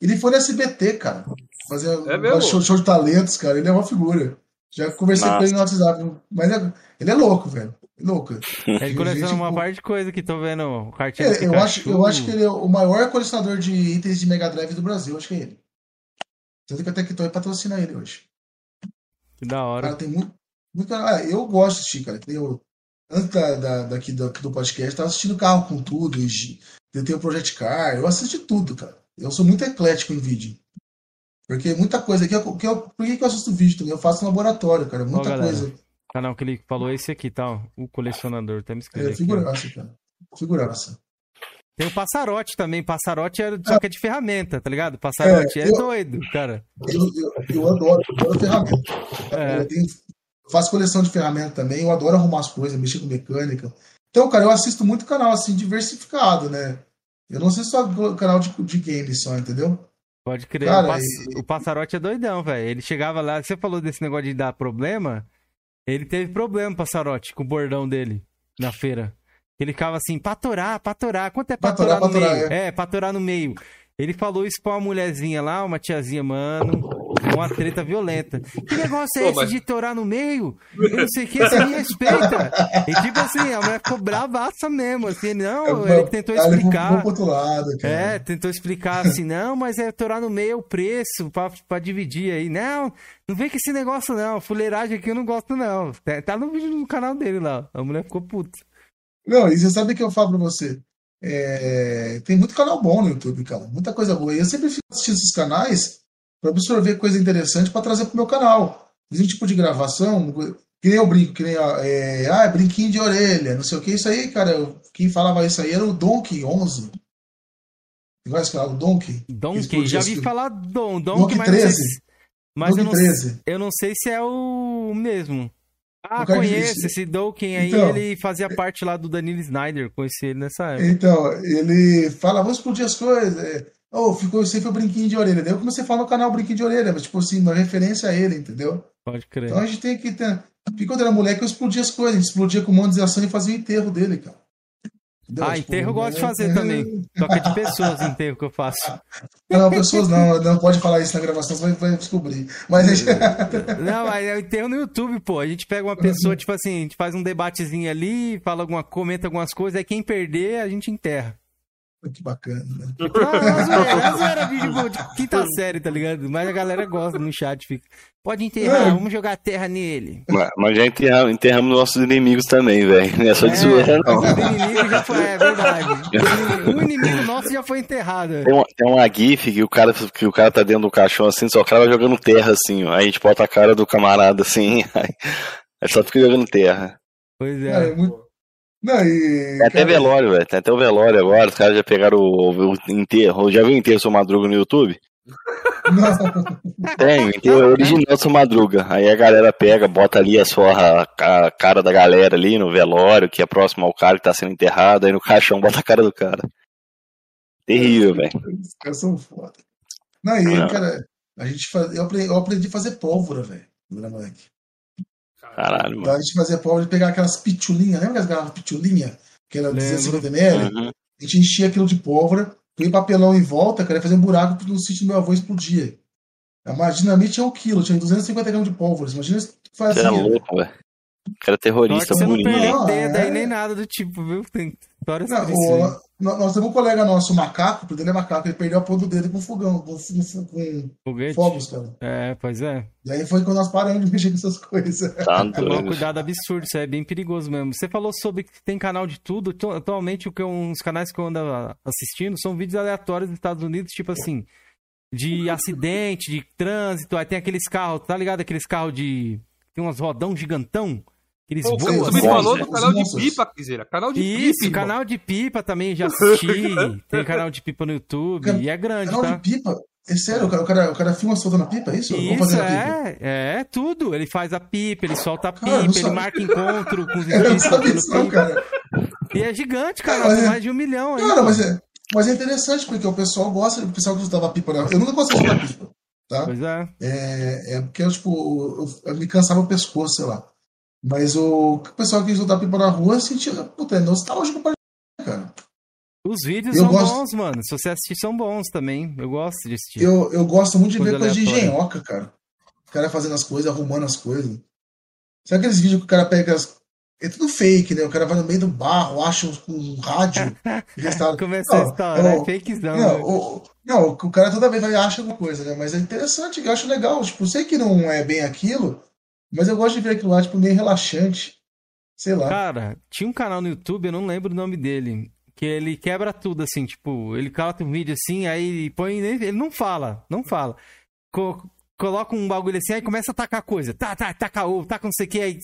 Ele foi no SBT, cara. Fazer é show, show, de talentos, cara. Ele é uma figura. Já conversei Nossa. com ele no WhatsApp. Mas ele é, ele é louco, velho. É louco. Ele coleciona uma parte de coisa que tô vendo. O é, eu, acho, eu acho que ele é o maior colecionador de itens de Mega Drive do Brasil. Acho que é ele. Tanto que a Tectoy patrocina ele hoje. Que da hora. Cara, tem muito. muito ah, eu gosto de assistir, cara. Eu, antes da, da, daqui, do, do podcast, tava assistindo carro com tudo. Eu tenho o Project Car. Eu assisto tudo, cara. Eu sou muito eclético em vídeo. Porque muita coisa aqui. Eu, que eu, por que, eu assisto vídeo também? Eu faço laboratório, cara. Muita coisa. O canal que ele falou é esse aqui, tá? O colecionador. Tá me escrevendo. É, figuraça, aqui, cara. Figuraça. Tem o passarote também. Passarote é, só que é de ferramenta, tá ligado? Passarote é, é eu, doido, cara. Eu, eu, eu adoro, eu adoro ferramenta. É. Eu tenho, faço coleção de ferramenta também. Eu adoro arrumar as coisas, mexer com mecânica. Então, cara, eu assisto muito canal assim, diversificado, né? Eu não assisto só canal de, de games só, entendeu? Pode crer. Cara, o, pass... e... o passarote é doidão, velho. Ele chegava lá, você falou desse negócio de dar problema. Ele teve problema, passarote, com o bordão dele na feira. Ele ficava assim, patorar, patorar. Quanto é patorar, patorar no patorar, meio? É. é, patorar no meio. Ele falou isso pra uma mulherzinha lá, uma tiazinha, mano, uma treta violenta. Que negócio é esse mas... de torar no meio? Eu não sei o que, você me respeita. E tipo assim, a mulher ficou bravaça mesmo, assim, não, ele tentou explicar. Lado. É, tentou explicar assim, não, mas é torar no meio é o preço pra, pra dividir aí. Não, não vem com esse negócio não, fuleiragem aqui eu não gosto não. Tá, tá no vídeo no canal dele lá, a mulher ficou puta. Não, e você sabe o que eu falo pra você? É, tem muito canal bom no YouTube, cara. Muita coisa boa. E eu sempre fico assistindo esses canais para absorver coisa interessante para trazer pro meu canal. Esse tipo de gravação, que nem eu brinco, que nem é, ah, brinquinho de orelha, não sei o que. Isso aí, cara, quem falava isso aí era o Donkey 11. Você conhece o Donkey? Donkey, já vi falar Don, Donkey, Donkey mas 13. Não sei se, mas Donkey eu, não, 13. eu não sei se é o mesmo. Ah, conheço esse Dokken aí, então, ele fazia parte lá do Danilo Snyder, conheci ele nessa época. Então, ele fala, vamos explodir as coisas. Oh, ficou sempre o brinquinho de orelha. Daí eu comecei a falar no canal Brinquinho de Orelha, mas tipo assim, uma referência a ele, entendeu? Pode crer. Então a gente tem que ter. Porque quando era moleque, eu explodia as coisas, a gente explodia com monetização e fazia o enterro dele, cara. Entendeu? Ah, tipo, enterro eu gosto de fazer é... também. Só que é de pessoas enterro que eu faço. Não, pessoas não, não pode falar isso na gravação, você vai, vai descobrir. Mas a gente... Não, mas é enterro no YouTube, pô. A gente pega uma pessoa, tipo assim, a gente faz um debatezinho ali, fala alguma, comenta algumas coisas, aí quem perder, a gente enterra. Que bacana, né? Ah, era vídeo de quinta série, tá ligado? Mas a galera gosta no chat, fica. Pode enterrar, é. vamos jogar terra nele. Mas, mas já enterramos, enterramos nossos inimigos também, velho. Não é só de é, zoeira, não. Inimigo já foi, é verdade. Um inimigo nosso já foi enterrado. Tem uma, tem uma GIF que o, cara, que o cara tá dentro do caixão assim, só o cara vai jogando terra assim, ó. Aí a gente bota a cara do camarada assim, aí, aí só fica jogando terra. Pois é. é muito, não, e, Tem até velório, velho. Tem até o velório agora. Os caras já pegaram o, o enterro. Já viu o enterro Sou Madruga no YouTube? Não. Tem, o enterro original Sou Madruga. Aí a galera pega, bota ali a sua a, a, cara da galera ali no velório, que é próximo ao cara que tá sendo enterrado. Aí no caixão bota a cara do cara. Terrível, velho. Os caras são foda. Não, e Não. cara, a gente faz, eu, aprendi, eu aprendi a fazer pólvora, velho. Moleque. Caralho, mano. Então a gente fazia prova de pegar aquelas pitulinhas, lembra aquelas pitulinhas? Que era 250 ml? Uhum. A gente enchia aquilo de pólvora, põe papelão em volta, cara, ia fazer um buraco no sítio do meu avô explodia. A dinamite é um quilo, tinha 250 gramas de pólvora. Imagina isso que fazia. Você é louco, velho. Cara terrorista, Você não perdeu dedo aí é. nem nada do tipo, viu? Tem histórias não, o, Nós temos um colega nosso, o macaco, o dele é macaco, ele perdeu a ponta do dedo com fogão, com, com, com fogos, cara. É, pois é. E aí foi quando nós paramos de mexer com essas coisas. Tanto. um cuidado absurdo, isso é bem perigoso mesmo. Você falou sobre que tem canal de tudo. Atualmente, o que uns canais que eu ando assistindo são vídeos aleatórios dos Estados Unidos, tipo assim, de acidente, de trânsito. Aí tem aqueles carros, tá ligado? Aqueles carros de. Tem umas rodão gigantão. Eles Pô, voam. Você me falou do canal de pipa, Quiseira. Canal de Isso, pipa. Isso, canal de pipa também já assisti. tem canal de pipa no YouTube. Can... E é grande, canal tá? de pipa? É sério? O cara, o cara, o cara filma soltando a pipa, é isso? Isso, é, é, tudo. Ele faz a pipa, ele solta a cara, pipa, ele marca encontro com os inscritos. não cara. E é gigante, cara. Tem é... mais de um milhão aí. Cara, mas é, mas é interessante porque o pessoal gosta, o pessoal que soltava pipa. Eu nunca gostei de pipa. Tá? Pois é. É, é porque eu, tipo, eu, eu me cansava o pescoço, sei lá. Mas o, o pessoal que soltar pipa na rua sentia, puta, é nostálgico pra cara. Os vídeos eu são gosto... bons, mano. Se você assistir, são bons também. Eu gosto de assistir. Eu, eu gosto muito de coisa ver coisa de engenhoca, cara. O cara fazendo as coisas, arrumando as coisas. Sabe aqueles vídeos que o cara pega as... É tudo fake, né? O cara vai no meio do barro, acha um, um rádio. restaura... Começou a história, é fakezão. Não, né? o, não, o cara toda vez vai acha alguma coisa, né? Mas é interessante, eu acho legal. Tipo, sei que não é bem aquilo, mas eu gosto de ver aquilo lá, tipo, meio relaxante. Sei lá. Cara, tinha um canal no YouTube, eu não lembro o nome dele. Que ele quebra tudo, assim, tipo, ele coloca um vídeo assim, aí põe. Ele não fala, não fala. Co coloca um bagulho assim, aí começa a tacar coisa. Tá, tá, taca ovo, taca não sei o que. Aí,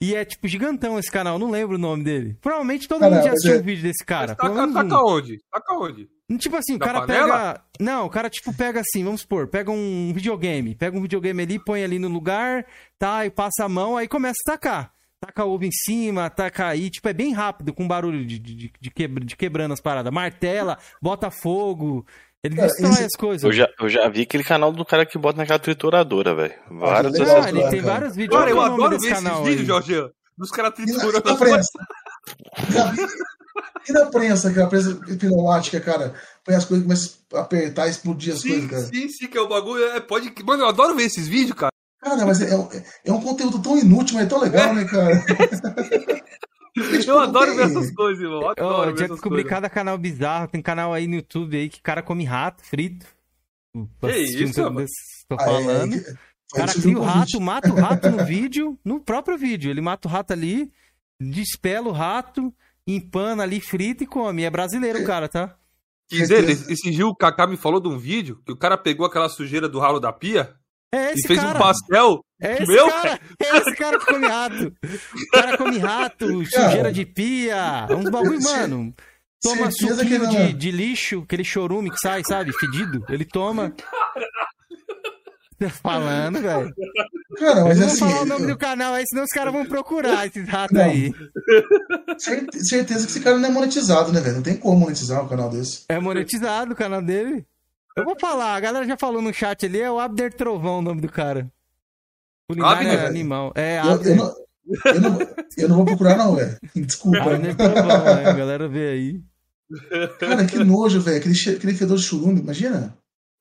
e é, tipo, gigantão esse canal, não lembro o nome dele. Provavelmente todo mundo já assistiu o é... um vídeo desse cara. Mas taca, taca um. onde? Taca onde? Tipo assim, o cara panela? pega. Não, o cara, tipo, pega assim, vamos supor, pega um videogame. Pega um videogame ali, põe ali no lugar, tá? E passa a mão, aí começa a tacar. Taca ovo em cima, taca aí, tipo, é bem rápido, com barulho de, de, de, quebra, de quebrando as paradas. Martela, bota fogo. Ele é, destrói esse... as coisas. Eu já, eu já vi aquele canal do cara que bota naquela trituradora, velho. Vários ah, ele tem vários vídeos. Cara, eu adoro ver esses vídeos, Jorge. Dos caras triturando. Já vi, e na prensa, aquela prensa pneumática, cara? Põe as coisas e começa a apertar, explodir as sim, coisas, cara. Sim, sim, que é o bagulho. É, pode... Mano, eu adoro ver esses vídeos, cara. Cara, mas é, é, é um conteúdo tão inútil, mas é tão legal, né, cara? Eu adoro ver essas coisas, irmão. Eu, adoro eu já descobri coisas. cada canal bizarro. Tem canal aí no YouTube aí que cara come rato frito. Que isso, mano? Tô falando. Aí, aí, o cara cria o rato, mata o rato no vídeo, no próprio vídeo. Ele mata o rato ali, despela o rato, empana ali, frita e come. É brasileiro o cara, tá? Quer dizer, esse o Kaká me falou de um vídeo que o cara pegou aquela sujeira do ralo da pia é e fez cara. um pastel. É esse meu? cara, é esse cara que come rato. O cara come rato, sujeira de pia, uns bagulho, mano. Toma suquinho de, de lixo, aquele chorume que sai, sabe? Fedido. Ele toma. Tá falando, velho. Cara, mas não assim. Não falar o nome eu... do canal aí, senão os caras vão procurar esses ratos aí. Certeza que esse cara não é monetizado, né, velho? Não tem como monetizar um canal desse. É monetizado o canal dele? Eu vou falar, a galera já falou no chat ali, é o Abder Trovão o nome do cara. Culinária Abner, animal. É, Abder. Eu, eu, não, eu, não, eu não vou procurar, não, velho. Desculpa. Abder Trovão, né? A galera vê aí. Cara, que nojo, velho. Aquele, aquele fedor de churume, imagina.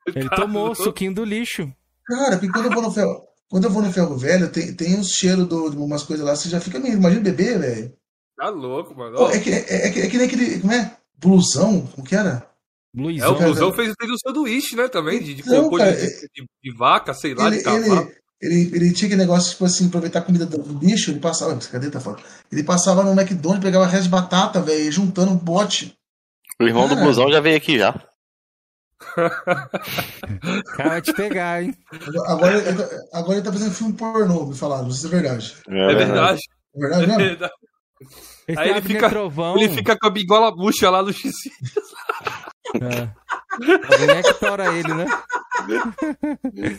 Ele tomou o suquinho do lixo. Cara, porque quando eu vou no ferro, quando eu vou no ferro velho, tem, tem uns cheiros de umas coisas lá, você já fica meio. Imagina beber, velho. Tá louco, mano. Pô, é, que, é, é, é, que nem aquele. Como é? Blusão? Como que era? Blusão. É, o blusão fez, fez o sanduíche, né? Também, de, de cocô de, de, de, vaca, sei lá, ele, de cavalo. Ele, ele, ele, tinha aquele negócio, tipo assim, aproveitar a comida do bicho, ele passava. Cadê tá falando? Ele passava no McDonald's, pegava resto de batata, velho, juntando um pote. O irmão Cara, do blusão já veio aqui já. cara vai te pegar, hein? Agora, agora ele tá fazendo filme pornô, me falaram, isso é verdade. É, é verdade. É verdade? É verdade. Aí ele fica, ele fica com a bigola bucha lá no X. É. A mulher que tora ele, né?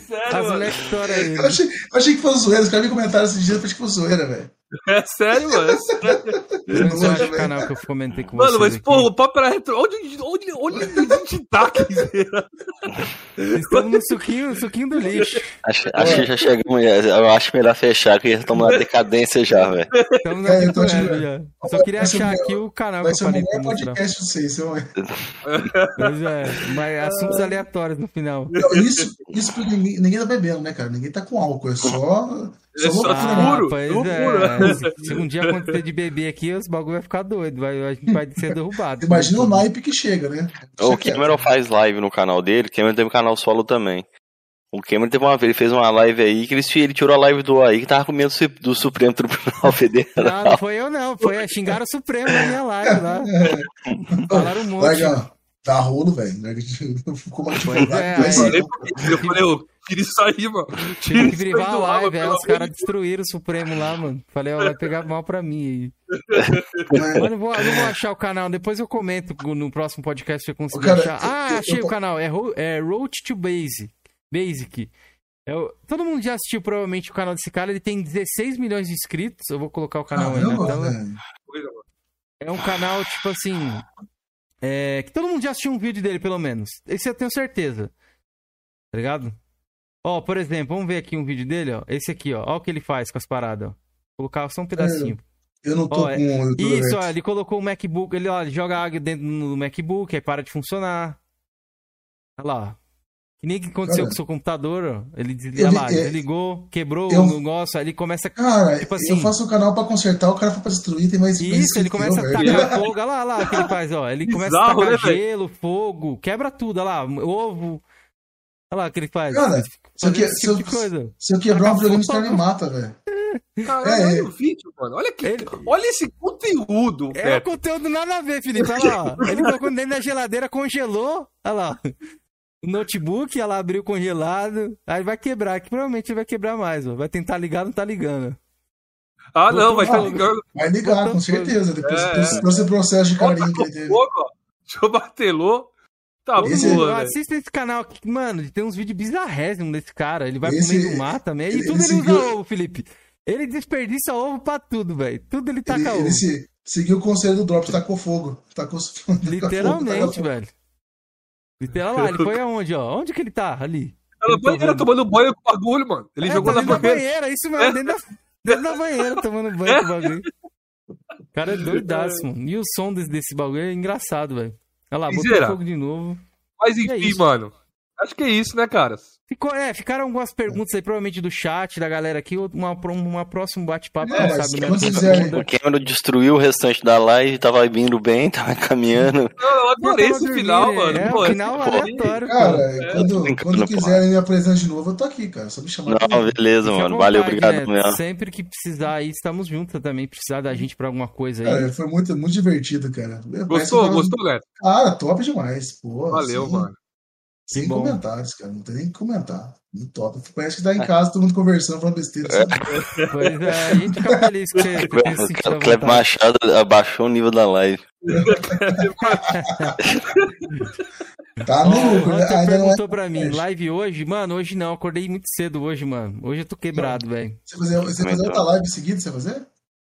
Sério, As mulheres que tora ele. Eu achei, eu achei que fosse zoeira. Os caras me comentaram esses dias, eu achei que fosse zoeira, velho. É sério, mano. É sério. Não é o canal que eu comentei com Mano, mas, pô, o papo era retro. Onde, onde, onde a gente tá, Estamos no suquinho, no suquinho do lixo. Acho, acho que já chegamos. Eu acho melhor fechar, que já estamos na decadência já, velho. Estamos na é, decadência já. Eu só queria achar aqui o canal que eu falei. Vai ser podcast Pois é, mas assuntos aleatórios no final. Não, isso, isso porque ninguém, ninguém tá bebendo, né, cara? Ninguém tá com álcool, é só é só ah, pois é. Se um dia acontecer de beber aqui, os bagulho vai ficar doido. Vai, a gente vai ser derrubado. Imagina o naipe que chega, né? O Cameron faz live no canal dele. O Cameron tem um canal solo também. O Cameron teve uma vez, ele fez uma live aí que ele, ele tirou a live do aí que tava com medo do Supremo Tribunal Federal. Não, não foi eu não, foi xingar o Supremo na minha live lá. Falaram um monte. Legal. Tá rolo, velho. Né? Como advogado. É, eu falei, eu queria sair, mano. Tive que privar a live, aí os caras destruíram o Supremo lá, mano. Falei, ó, vai pegar mal pra mim aí. É. Mano, vou, não vou achar o canal, depois eu comento no próximo podcast se eu conseguir cara, achar. Ah, achei eu, eu, o canal, é, é Road to Basic. Basic. Eu, todo mundo já assistiu provavelmente o canal desse cara, ele tem 16 milhões de inscritos. Eu vou colocar o canal Caramba, aí na tela. É um canal, tipo assim, é, que todo mundo já assistiu um vídeo dele, pelo menos. Esse eu tenho certeza. Tá ligado? Ó, por exemplo, vamos ver aqui um vídeo dele, ó. Esse aqui, ó. Ó o que ele faz com as paradas, ó. Colocar só um pedacinho. É, eu não tô ó, é, com o Isso, ó, ele colocou o MacBook, ele, ó, ele joga água dentro do MacBook, aí para de funcionar. Olha lá. Que nem que aconteceu cara, com o seu computador, ó. Ele, ele lá, é, desligou, quebrou eu, o negócio, aí ele começa. Cara, tipo assim, eu faço o canal pra consertar, o cara foi pra destruir, tem mais. Isso, ele começa eu, a tacar fogo, olha lá, olha lá o que ele faz, ó. Ele Bizarro, começa a tacar né, gelo, fogo, quebra tudo, olha lá, ovo. Olha lá o que ele faz. Cara, se eu, que, se, eu, coisa. se eu quebrar um videogame, os caras me matam, velho. Caralho, é, olha é. o vídeo, mano. Olha, que, ele... olha esse conteúdo. É um conteúdo nada a ver, Felipe. Olha lá. Ele colocou dentro da geladeira, congelou. Olha lá o notebook, ela abriu congelado, aí vai quebrar, que provavelmente vai quebrar mais, ó. vai tentar ligar, não tá ligando. Ah, não, vai estar tá ligando. Vai ligar, com certeza, depois é. desse processo de carinho que ele teve. Deixa batelou. Tá esse, Assista esse canal aqui, mano, tem uns vídeos bizarrésimos desse cara, ele vai esse, pro meio do mar também, ele, e tudo ele, ele usa ovo, Felipe. Ele desperdiça ovo pra tudo, velho. Tudo ele taca ele, ovo. Ele se, seguiu o conselho do Drops, tacou fogo. Tacou, Literalmente, tacou fogo, velho. Literal lá, ele foi aonde, ó? Onde que ele tá? Ali. Ela banheira tomando banho com o bagulho, mano. Ele é, jogou tá na banheira. banheira. Isso mesmo, é. dentro, da, dentro da banheira tomando banho com o bagulho. O cara é doidaço, mano. E o som desse, desse bagulho é engraçado, velho. Olha lá, botou fogo de novo. Mas é enfim, é mano. Acho que é isso, né, caras? Ficou, é, ficaram algumas perguntas aí, provavelmente do chat, da galera aqui, uma, uma próximo bate-papo, é, sabe? Né? O Cameron destruiu o restante da live, tava vindo bem, tava caminhando. eu adorei esse final, mano. É, Pô, o final aleatório. Cara, é, quando, quando quiserem me apresentar de novo, eu tô aqui, cara. Só me chamar. Não, beleza, mano. Vontade, Valeu, obrigado né? mesmo. Sempre que precisar aí, estamos juntos também. Precisar da gente pra alguma coisa aí. Cara, foi muito, muito divertido, cara. Gostou, gostou, Neto? Cara, top demais. Pô, Valeu, sim. mano. Sem Bom. comentários, cara. Não tem nem que comentar. Muito top. Parece que tá em casa, todo mundo conversando, falando besteira. Sabe? Pois é, a gente fica feliz que você, O Cleber Machado abaixou o nível da live. tá maluco, né? Ainda perguntou é... pra mim, live hoje? Mano, hoje não, acordei muito cedo hoje, mano. Hoje eu tô quebrado, velho. Você fazer, você fazer outra live seguida, você fazer?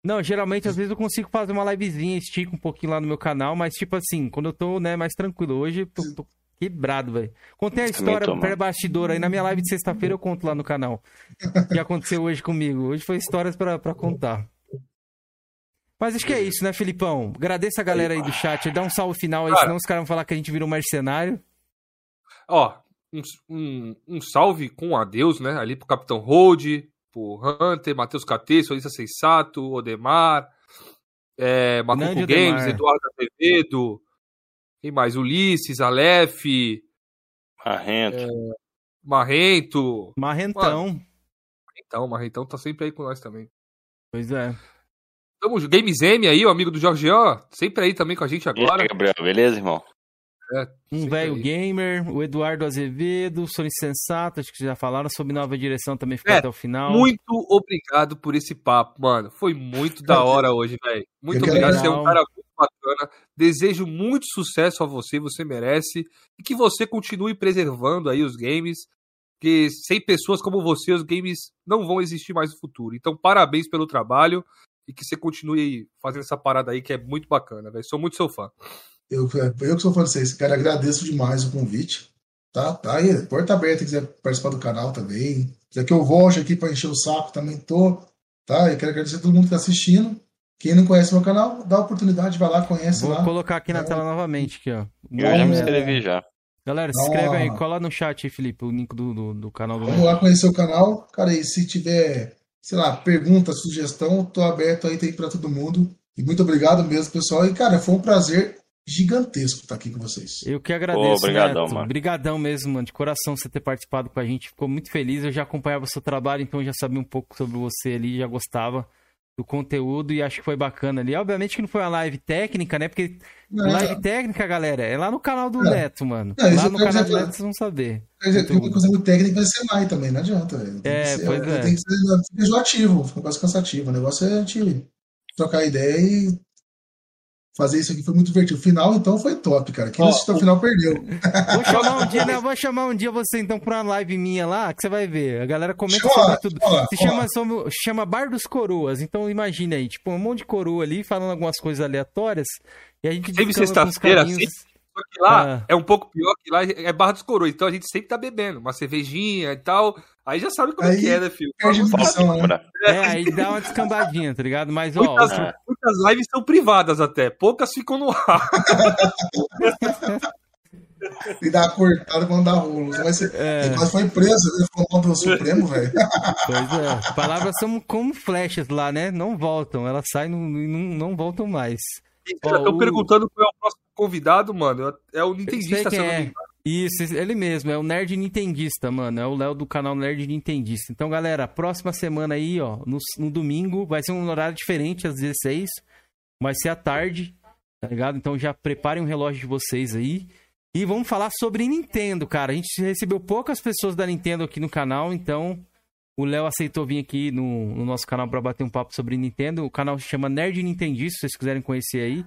Não, geralmente, às vezes eu consigo fazer uma livezinha, estico um pouquinho lá no meu canal, mas tipo assim, quando eu tô, né, mais tranquilo. Hoje, tô, tô Quebrado, velho. Contei a história pré-bastidor aí. Na minha live de sexta-feira eu conto lá no canal. O que aconteceu hoje comigo. Hoje foi histórias para contar. Mas acho que é isso, né, Filipão? Agradeço a galera aí do chat. Dá um salve final aí, Cara, senão os caras vão falar que a gente virou mercenário. Ó, um, um, um salve com um adeus, né? Ali pro Capitão Hold, pro Hunter, Matheus Catê, Solista Sensato, Odemar, é, Macuco Games, Eduardo Azevedo, quem mais? Ulisses, Aleph. Marrento. É, Marrento. Marrentão. Marrentão, Marrentão tá sempre aí com nós também. Pois é. Tamo Games M aí, o amigo do Jorge ó, sempre aí também com a gente agora. E aí, Gabriel, beleza, irmão? É, um velho gamer, o Eduardo Azevedo, Sony Sensato, acho que já falaram sobre nova direção também ficou é, até o final. Muito obrigado por esse papo, mano. Foi muito da hora hoje, velho. Muito obrigado, você é um cara bacana. Desejo muito sucesso a você, você merece. E que você continue preservando aí os games. Porque sem pessoas como você, os games não vão existir mais no futuro. Então, parabéns pelo trabalho e que você continue fazendo essa parada aí que é muito bacana, velho. Sou muito seu fã. Eu, eu que sou fã de vocês, cara, agradeço demais o convite. Tá, tá aí, porta aberta, quiser participar do canal também. Quiser que eu volte aqui para encher o saco, também tô. Tá? Eu quero agradecer a todo mundo que tá assistindo. Quem não conhece meu canal, dá a oportunidade, vai lá, conhece Vou lá. Vou colocar aqui na é. tela novamente, aqui, ó. Eu já me inscrevi já. Galera, se inscreve aí, cola no chat aí, Felipe, o link do, do, do canal do Vamos lá conhecer o canal. Cara, e se tiver, sei lá, pergunta, sugestão, tô aberto aí, tem para todo mundo. E muito obrigado mesmo, pessoal. E, cara, foi um prazer gigantesco estar aqui com vocês. Eu que agradeço, obrigadão, mano. Obrigadão mesmo, mano, de coração você ter participado com a gente. Ficou muito feliz. Eu já acompanhava o seu trabalho, então já sabia um pouco sobre você ali, já gostava do conteúdo e acho que foi bacana ali. Obviamente que não foi uma live técnica, né? Porque não. live técnica, galera, é lá no canal do é. Neto, mano. Não, lá no canal do Neto vocês vão saber. Muito técnica vai ser mais também, não adianta. Tem é, ser, pois é. Tem que ser enjoativo, fica quase cansativo. O negócio é a gente trocar ideia e fazer isso aqui foi muito divertido. O final, então, foi top, cara. Quem oh, assistiu o final perdeu. Vou chamar um dia, né? Vou chamar um dia você, então, pra uma live minha lá, que você vai ver. A galera comenta chama, sobre tudo. Chama, Se chama, chama, chama Bar dos Coroas. Então, imagina aí, tipo, um monte de coroa ali, falando algumas coisas aleatórias. E a gente Teve sexta-feira, assim, que lá ah. é um pouco pior, que lá é Barra dos Coroas. Então, a gente sempre tá bebendo. Uma cervejinha e tal. Aí já sabe como é aí, é que é, né, filho? né? É, aí dá uma descambadinha, tá ligado? Mas, ó. Muitas, muitas lives são privadas até, poucas ficam no ar. e dá uma cortada quando dá rolo. Mas você é. quase foi preso, ele ficou mal pelo Supremo, velho. Pois é. Palavras são como flechas lá, né? Não voltam, elas saem e não, não voltam mais. Estão o... perguntando qual é o próximo convidado, mano. É o Nintendista, se eu não me engano. Isso, ele mesmo, é o Nerd Nintendista, mano. É o Léo do canal Nerd Nintendista. Então, galera, próxima semana aí, ó, no, no, domingo, vai ser um horário diferente, às 16. Vai ser à tarde, tá ligado? Então já preparem o um relógio de vocês aí. E vamos falar sobre Nintendo, cara. A gente recebeu poucas pessoas da Nintendo aqui no canal, então o Léo aceitou vir aqui no, no nosso canal para bater um papo sobre Nintendo. O canal se chama Nerd Nintendista, se vocês quiserem conhecer aí.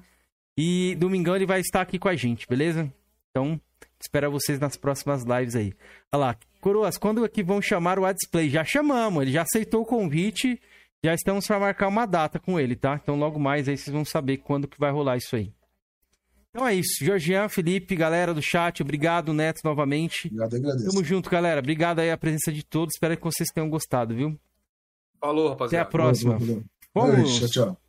E domingão ele vai estar aqui com a gente, beleza? Então, Espero vocês nas próximas lives aí. Olha lá, Coroas, quando aqui vão chamar o Adisplay? Já chamamos, ele já aceitou o convite, já estamos para marcar uma data com ele, tá? Então logo mais aí vocês vão saber quando que vai rolar isso aí. Então é isso, Georgian, Felipe, galera do chat, obrigado, Neto, novamente. Obrigado, agradeço. Tamo junto, galera. Obrigado aí a presença de todos. Espero que vocês tenham gostado, viu? Falou, rapaziada. Até a próxima. Valeu, valeu. Vamos. tchau, tchau.